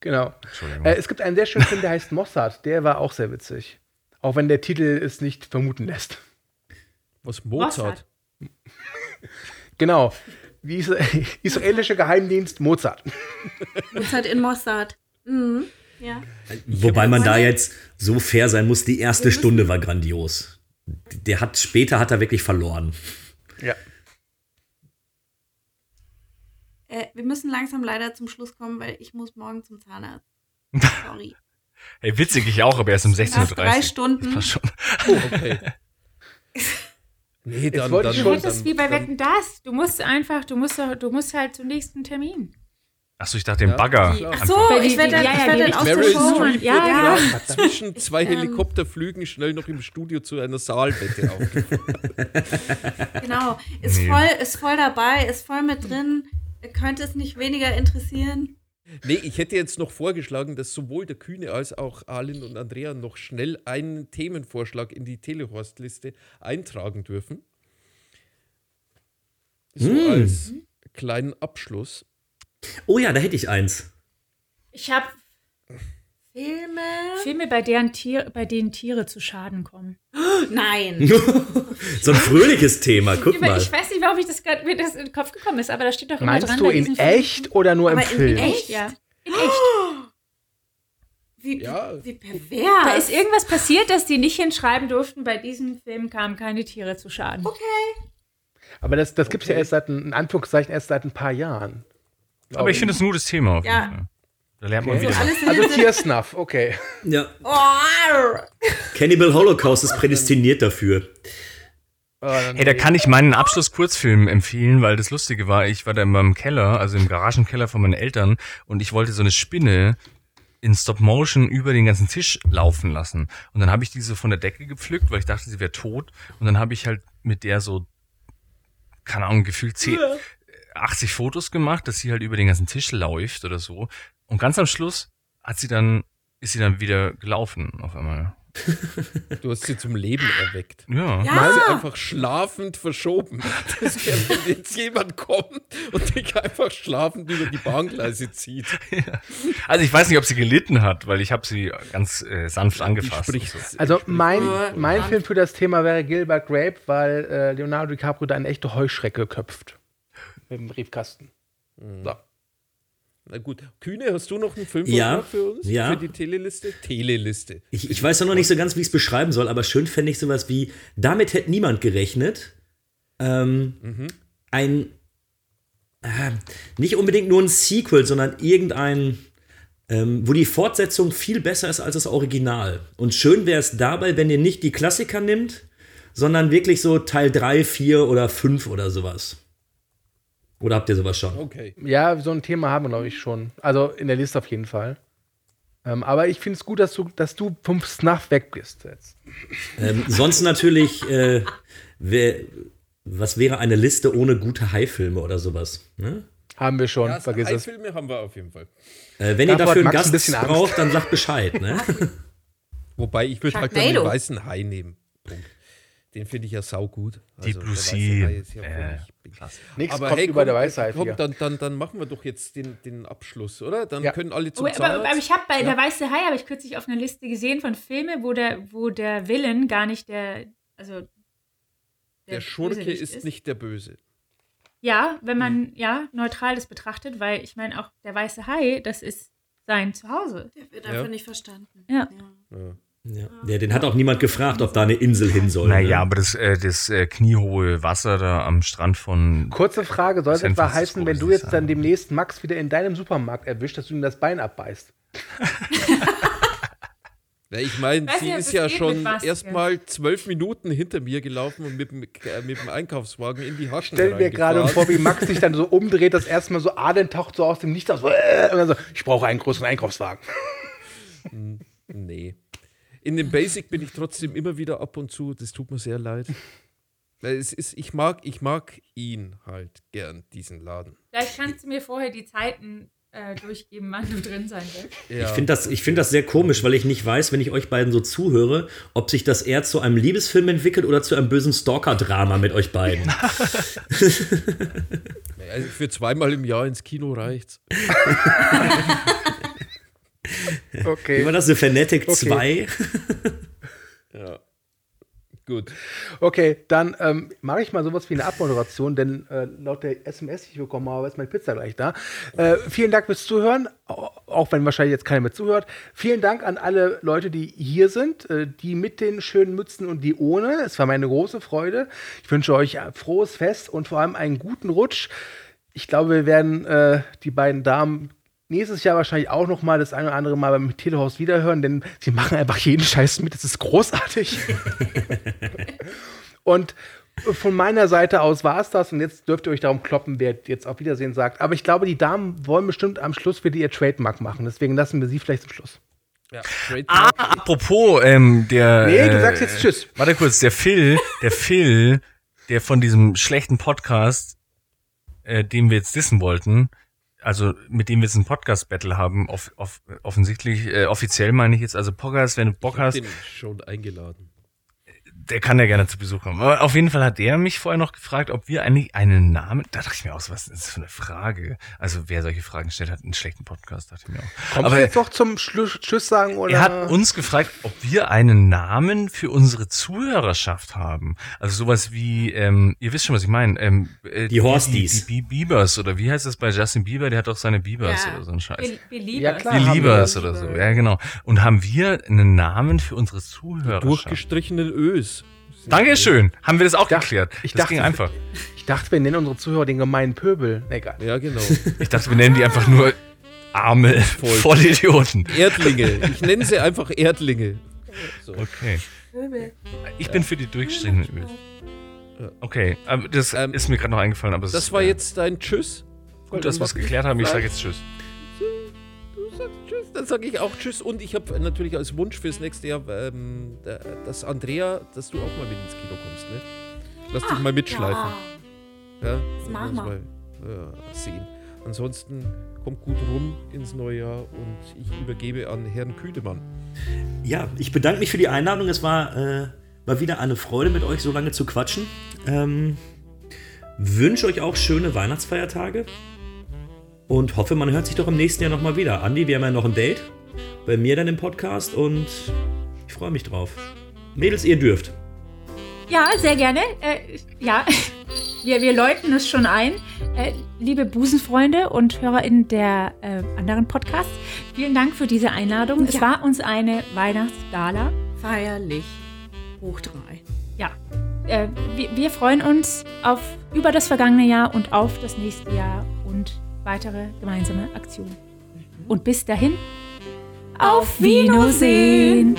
Genau. Entschuldigung. Äh, es gibt einen sehr schönen Film, der heißt Mossad. Der war auch sehr witzig. Auch wenn der Titel es nicht vermuten lässt. Was, Mozart? (laughs) Genau. Wie is (laughs) israelische Geheimdienst Mozart. Mozart in Mossad. Mhm. Ja. Wobei man da jetzt so fair sein muss, die erste Stunde war grandios. Der hat später hat er wirklich verloren. Ja. Äh, wir müssen langsam leider zum Schluss kommen, weil ich muss morgen zum Zahnarzt. (laughs) Sorry. Hey, witzig, ich auch, aber erst um 16.30 Uhr. Nach drei Stunden. Fast schon. Oh, okay. (laughs) Nee, dann, wollte dann, ich Du hättest wie bei Wetten das. Du musst einfach, du musst, du musst halt zum nächsten Termin. Achso, ich dachte den Bagger. Ach so, Einfach- ich werde dann, ja, ich ja, werd die dann aus der Meryl Show. Streep Ja, ja. zwischen zwei Helikopterflügen schnell noch im Studio zu einer Saalwette aufgeführt. Genau. Ist, Nee. voll, ist voll dabei, ist voll mit drin. Könnte es nicht weniger interessieren. Nee, ich hätte jetzt noch vorgeschlagen, dass sowohl der Kühne als auch Arlen und Andrea noch schnell einen Themenvorschlag in die Telehorst-Liste eintragen dürfen. So Hm. als kleinen Abschluss. Oh ja, da hätte ich eins. Ich habe Filme. Filme, bei, deren Tier, bei denen Tiere zu Schaden kommen. (gasps) Nein. (laughs) so ein fröhliches Thema, guck Über- mal. Ich weiß nicht, warum ich das gerade mir das in den Kopf gekommen ist, aber da steht doch immer Meinst dran. du bei in echt oder nur im Aber Film? In echt, ja. In (gasps) echt. Wie, Ja. wie pervers. Da ist irgendwas passiert, dass die nicht hinschreiben durften, bei diesem Film kamen keine Tiere zu Schaden. Okay. Aber das, das gibt es ja erst seit, ein- in Anführungszeichen, erst seit ein paar Jahren. Aber ich finde es ein gutes Thema. Auf jeden Ja. Da lernt man Okay. wieder. Alles was. in Also Sinn- Tiersnuff, okay. Ja, Oh, Cannibal Holocaust ist prädestiniert dafür. Hey, da kann ich meinen Abschluss-Kurzfilm empfehlen, weil das Lustige war, ich war da in meinem Keller, also im Garagenkeller von meinen Eltern, und ich wollte so eine Spinne in Stop Motion über den ganzen Tisch laufen lassen. Und dann habe ich diese von der Decke gepflückt, weil ich dachte, sie wäre tot. Und dann habe ich halt mit der so, keine Ahnung, gefühlt 10, 80 Fotos gemacht, dass sie halt über den ganzen Tisch läuft oder so. Und ganz am Schluss hat sie dann, ist sie dann wieder gelaufen auf einmal. Du hast sie zum Leben erweckt. Ja. Du hast sie einfach schlafend verschoben. (laughs) Wenn jetzt jemand kommt und dich einfach schlafend über die Bahngleise zieht. Also ich weiß nicht, ob sie gelitten hat, weil ich habe sie ganz äh, sanft angefasst. und so. Also mein, mein. Film für das Thema wäre Gilbert Grape, weil äh, Leonardo DiCaprio da eine echte Heuschrecke köpft. Mit dem Briefkasten. So. Na gut. Kühne, hast du noch einen Film Ja, für uns? ja. Für die Teleliste? Teleliste. Ich, ich weiß ja noch nicht so ganz, wie ich es beschreiben soll, aber schön fände ich sowas wie, damit hätte niemand gerechnet. Ähm, Ein, äh, nicht unbedingt nur ein Sequel, sondern irgendein, ähm, wo die Fortsetzung viel besser ist als das Original. Und schön wäre es dabei, wenn ihr nicht die Klassiker nimmt, sondern wirklich so Teil 3, 4 oder 5 oder sowas. Oder habt ihr sowas schon? Okay. Ja, so ein Thema haben wir, glaube ich, schon. Also in der Liste auf jeden Fall. Ähm, aber ich finde es gut, dass du, dass du vom Snuff weg bist jetzt. Ähm, sonst natürlich, (laughs) äh, wär, was wäre eine Liste ohne gute High-Filme oder sowas? Ne? Haben wir schon, Ja, vergiss es. Filme haben wir auf jeden Fall. Äh, wenn ihr Davor dafür hat einen ein Gast bisschen Angst. braucht, dann sagt Bescheid. Ne? (laughs) Wobei, ich würde halt den weißen Hai nehmen. Punkt. Den finde ich ja saugut. Also, Blue der weiße Sea. Äh, klasse. Nichts Aber kommt hey, über komm, der Weisheit komm hier. dann, dann, dann machen wir doch jetzt den, den Abschluss, oder? Dann Ja. können alle zum Oh, aber, Zahnarzt. aber ich habe bei Ja. der Weiße Hai habe ich kürzlich auf einer Liste gesehen von Filmen, wo der, wo der Villain gar nicht der, also Der Schurke Bösewicht ist nicht der Böse. Ja, wenn man ja neutral das betrachtet, weil ich meine auch der Weiße Hai, das ist sein Zuhause. Der wird Ja. einfach nicht verstanden. Ja. Ja. Ja, den hat auch niemand gefragt, ob da eine Insel hin soll. Naja, ne? aber das, äh, das äh, kniehohe Wasser da am Strand von. Kurze Frage, soll es etwa heißen, wenn du jetzt dann demnächst Max wieder in deinem Supermarkt erwischt, dass du ihm das Bein abbeißt? (laughs) Ja, ich meine, sie ist ja schon erstmal zwölf Minuten hinter mir gelaufen und mit dem, äh, mit dem Einkaufswagen in die Haschen Stell mir gerade vor, wie Max sich dann so umdreht, das erste Mal so Aden taucht so aus dem Nichts aus. so, Und dann so, ich brauche einen großen Einkaufswagen. Nee. In dem Basic bin ich trotzdem immer wieder ab und zu. Das tut mir sehr leid. Weil es ist, ich mag, ich mag ihn halt gern, diesen Laden. Vielleicht kannst du mir vorher die Zeiten äh, durchgeben, wann du drin sein willst. Ja. Ich finde das, ich find das sehr komisch, weil ich nicht weiß, wenn ich euch beiden so zuhöre, ob sich das eher zu einem Liebesfilm entwickelt oder zu einem bösen Stalker-Drama mit euch beiden. (laughs) Also für zweimal im Jahr ins Kino reicht's. (laughs) (laughs) Okay. Wie war das? The Fanatic Okay. 2? (laughs) Ja. Gut. Okay, dann ähm, mache ich mal sowas wie eine Abmoderation, denn äh, laut der SMS, die ich bekommen habe, ist meine Pizza gleich da. Äh, vielen Dank fürs Zuhören, au- auch wenn wahrscheinlich jetzt keiner mehr zuhört. Vielen Dank an alle Leute, die hier sind, äh, die mit den schönen Mützen und die ohne. Es war mir eine große Freude. Ich wünsche euch ein frohes Fest und vor allem einen guten Rutsch. Ich glaube, wir werden äh, die beiden Damen nächstes Jahr wahrscheinlich auch noch mal das eine oder andere Mal beim Telehaus wiederhören, denn sie machen einfach jeden Scheiß mit. Das ist großartig. (laughs) und von meiner Seite aus war es das und jetzt dürft ihr euch darum kloppen, wer jetzt auf Wiedersehen sagt. Aber ich glaube, die Damen wollen bestimmt am Schluss wieder ihr Trademark machen. Deswegen lassen wir sie vielleicht zum Schluss. Ja, Ah, apropos, ähm, der. Nee, du äh, sagst jetzt Tschüss. Warte kurz, der Phil, der Phil, der von diesem schlechten Podcast, äh, den wir jetzt dissen wollten, also mit dem wir jetzt ein Podcast-Battle haben, off, off, offensichtlich, äh, offiziell meine ich jetzt, also Podcast, wenn du Bock Ich hast, den schon eingeladen. Der kann ja gerne zu Besuch kommen. Aber auf jeden Fall hat der mich vorher noch gefragt, ob wir eigentlich einen Namen. Da dachte ich mir auch, so, was ist das für eine Frage? Also wer solche Fragen stellt, hat einen schlechten Podcast, dachte ich mir auch. Kommst Aber du jetzt doch zum Schluss, Tschüss sagen oder? er hat uns gefragt, ob wir einen Namen für unsere Zuhörerschaft haben. Also sowas wie, ähm, ihr wisst schon, was ich meine. Ähm, äh, Die Horsties. Die, die, die Biebers oder wie heißt das bei Justin Bieber? Der hat doch seine Biebers Ja. oder so ein Scheiß. Wir lieben Ja, es. klar. Die haben Liebers wir. oder so. Ja, genau. Und haben wir einen Namen für unsere Zuhörerschaft? Durchgestrichenen Ös. Dankeschön. Haben wir das auch dacht- geklärt? ich das dachte- ging einfach. Ich dachte, wir nennen unsere Zuhörer den gemeinen Pöbel. Egal. Ja, genau. Ich dachte, wir nennen die einfach nur arme (laughs) Vollidioten. Erdlinge. Ich nenne sie einfach Erdlinge. So. Okay. Ich bin für die durchgestrichenen Ös. Okay, das Ähm, ist mir gerade noch eingefallen, aber Das ist, war äh, jetzt dein Tschüss. gut, dass wir es geklärt haben. Ich sage jetzt Tschüss. Dann sage ich auch Tschüss. Und ich habe natürlich als Wunsch fürs nächste Jahr, ähm, da- dass Andrea, dass du auch mal mit ins Kino kommst, ne? Lass dich mal mitschleifen. Ja, Das machen wir. mal äh, sehen. Ansonsten kommt gut rum ins neue Jahr und ich übergebe an Herrn Küdemann. Ja, ich bedanke mich für die Einladung. Es war äh, mal wieder eine Freude, mit euch so lange zu quatschen. Ähm, wünsche euch auch schöne Weihnachtsfeiertage und hoffe, man hört sich doch im nächsten Jahr nochmal wieder. Andi, wir haben ja noch ein Date. Bei mir dann im Podcast und ich freue mich drauf. Mädels, ihr dürft. Ja, sehr gerne. Äh, ja, (laughs) wir, wir läuten es schon ein. Äh, liebe Busenfreunde und HörerInnen der äh, anderen Podcasts, vielen Dank für diese Einladung. Es Ja. war uns eine Weihnachtsgala. Feierlich. Hoch drei. Ja, äh, wir, wir freuen uns auf über das vergangene Jahr und auf das nächste Jahr weitere gemeinsame Aktionen. Und bis dahin, auf Wiedersehen!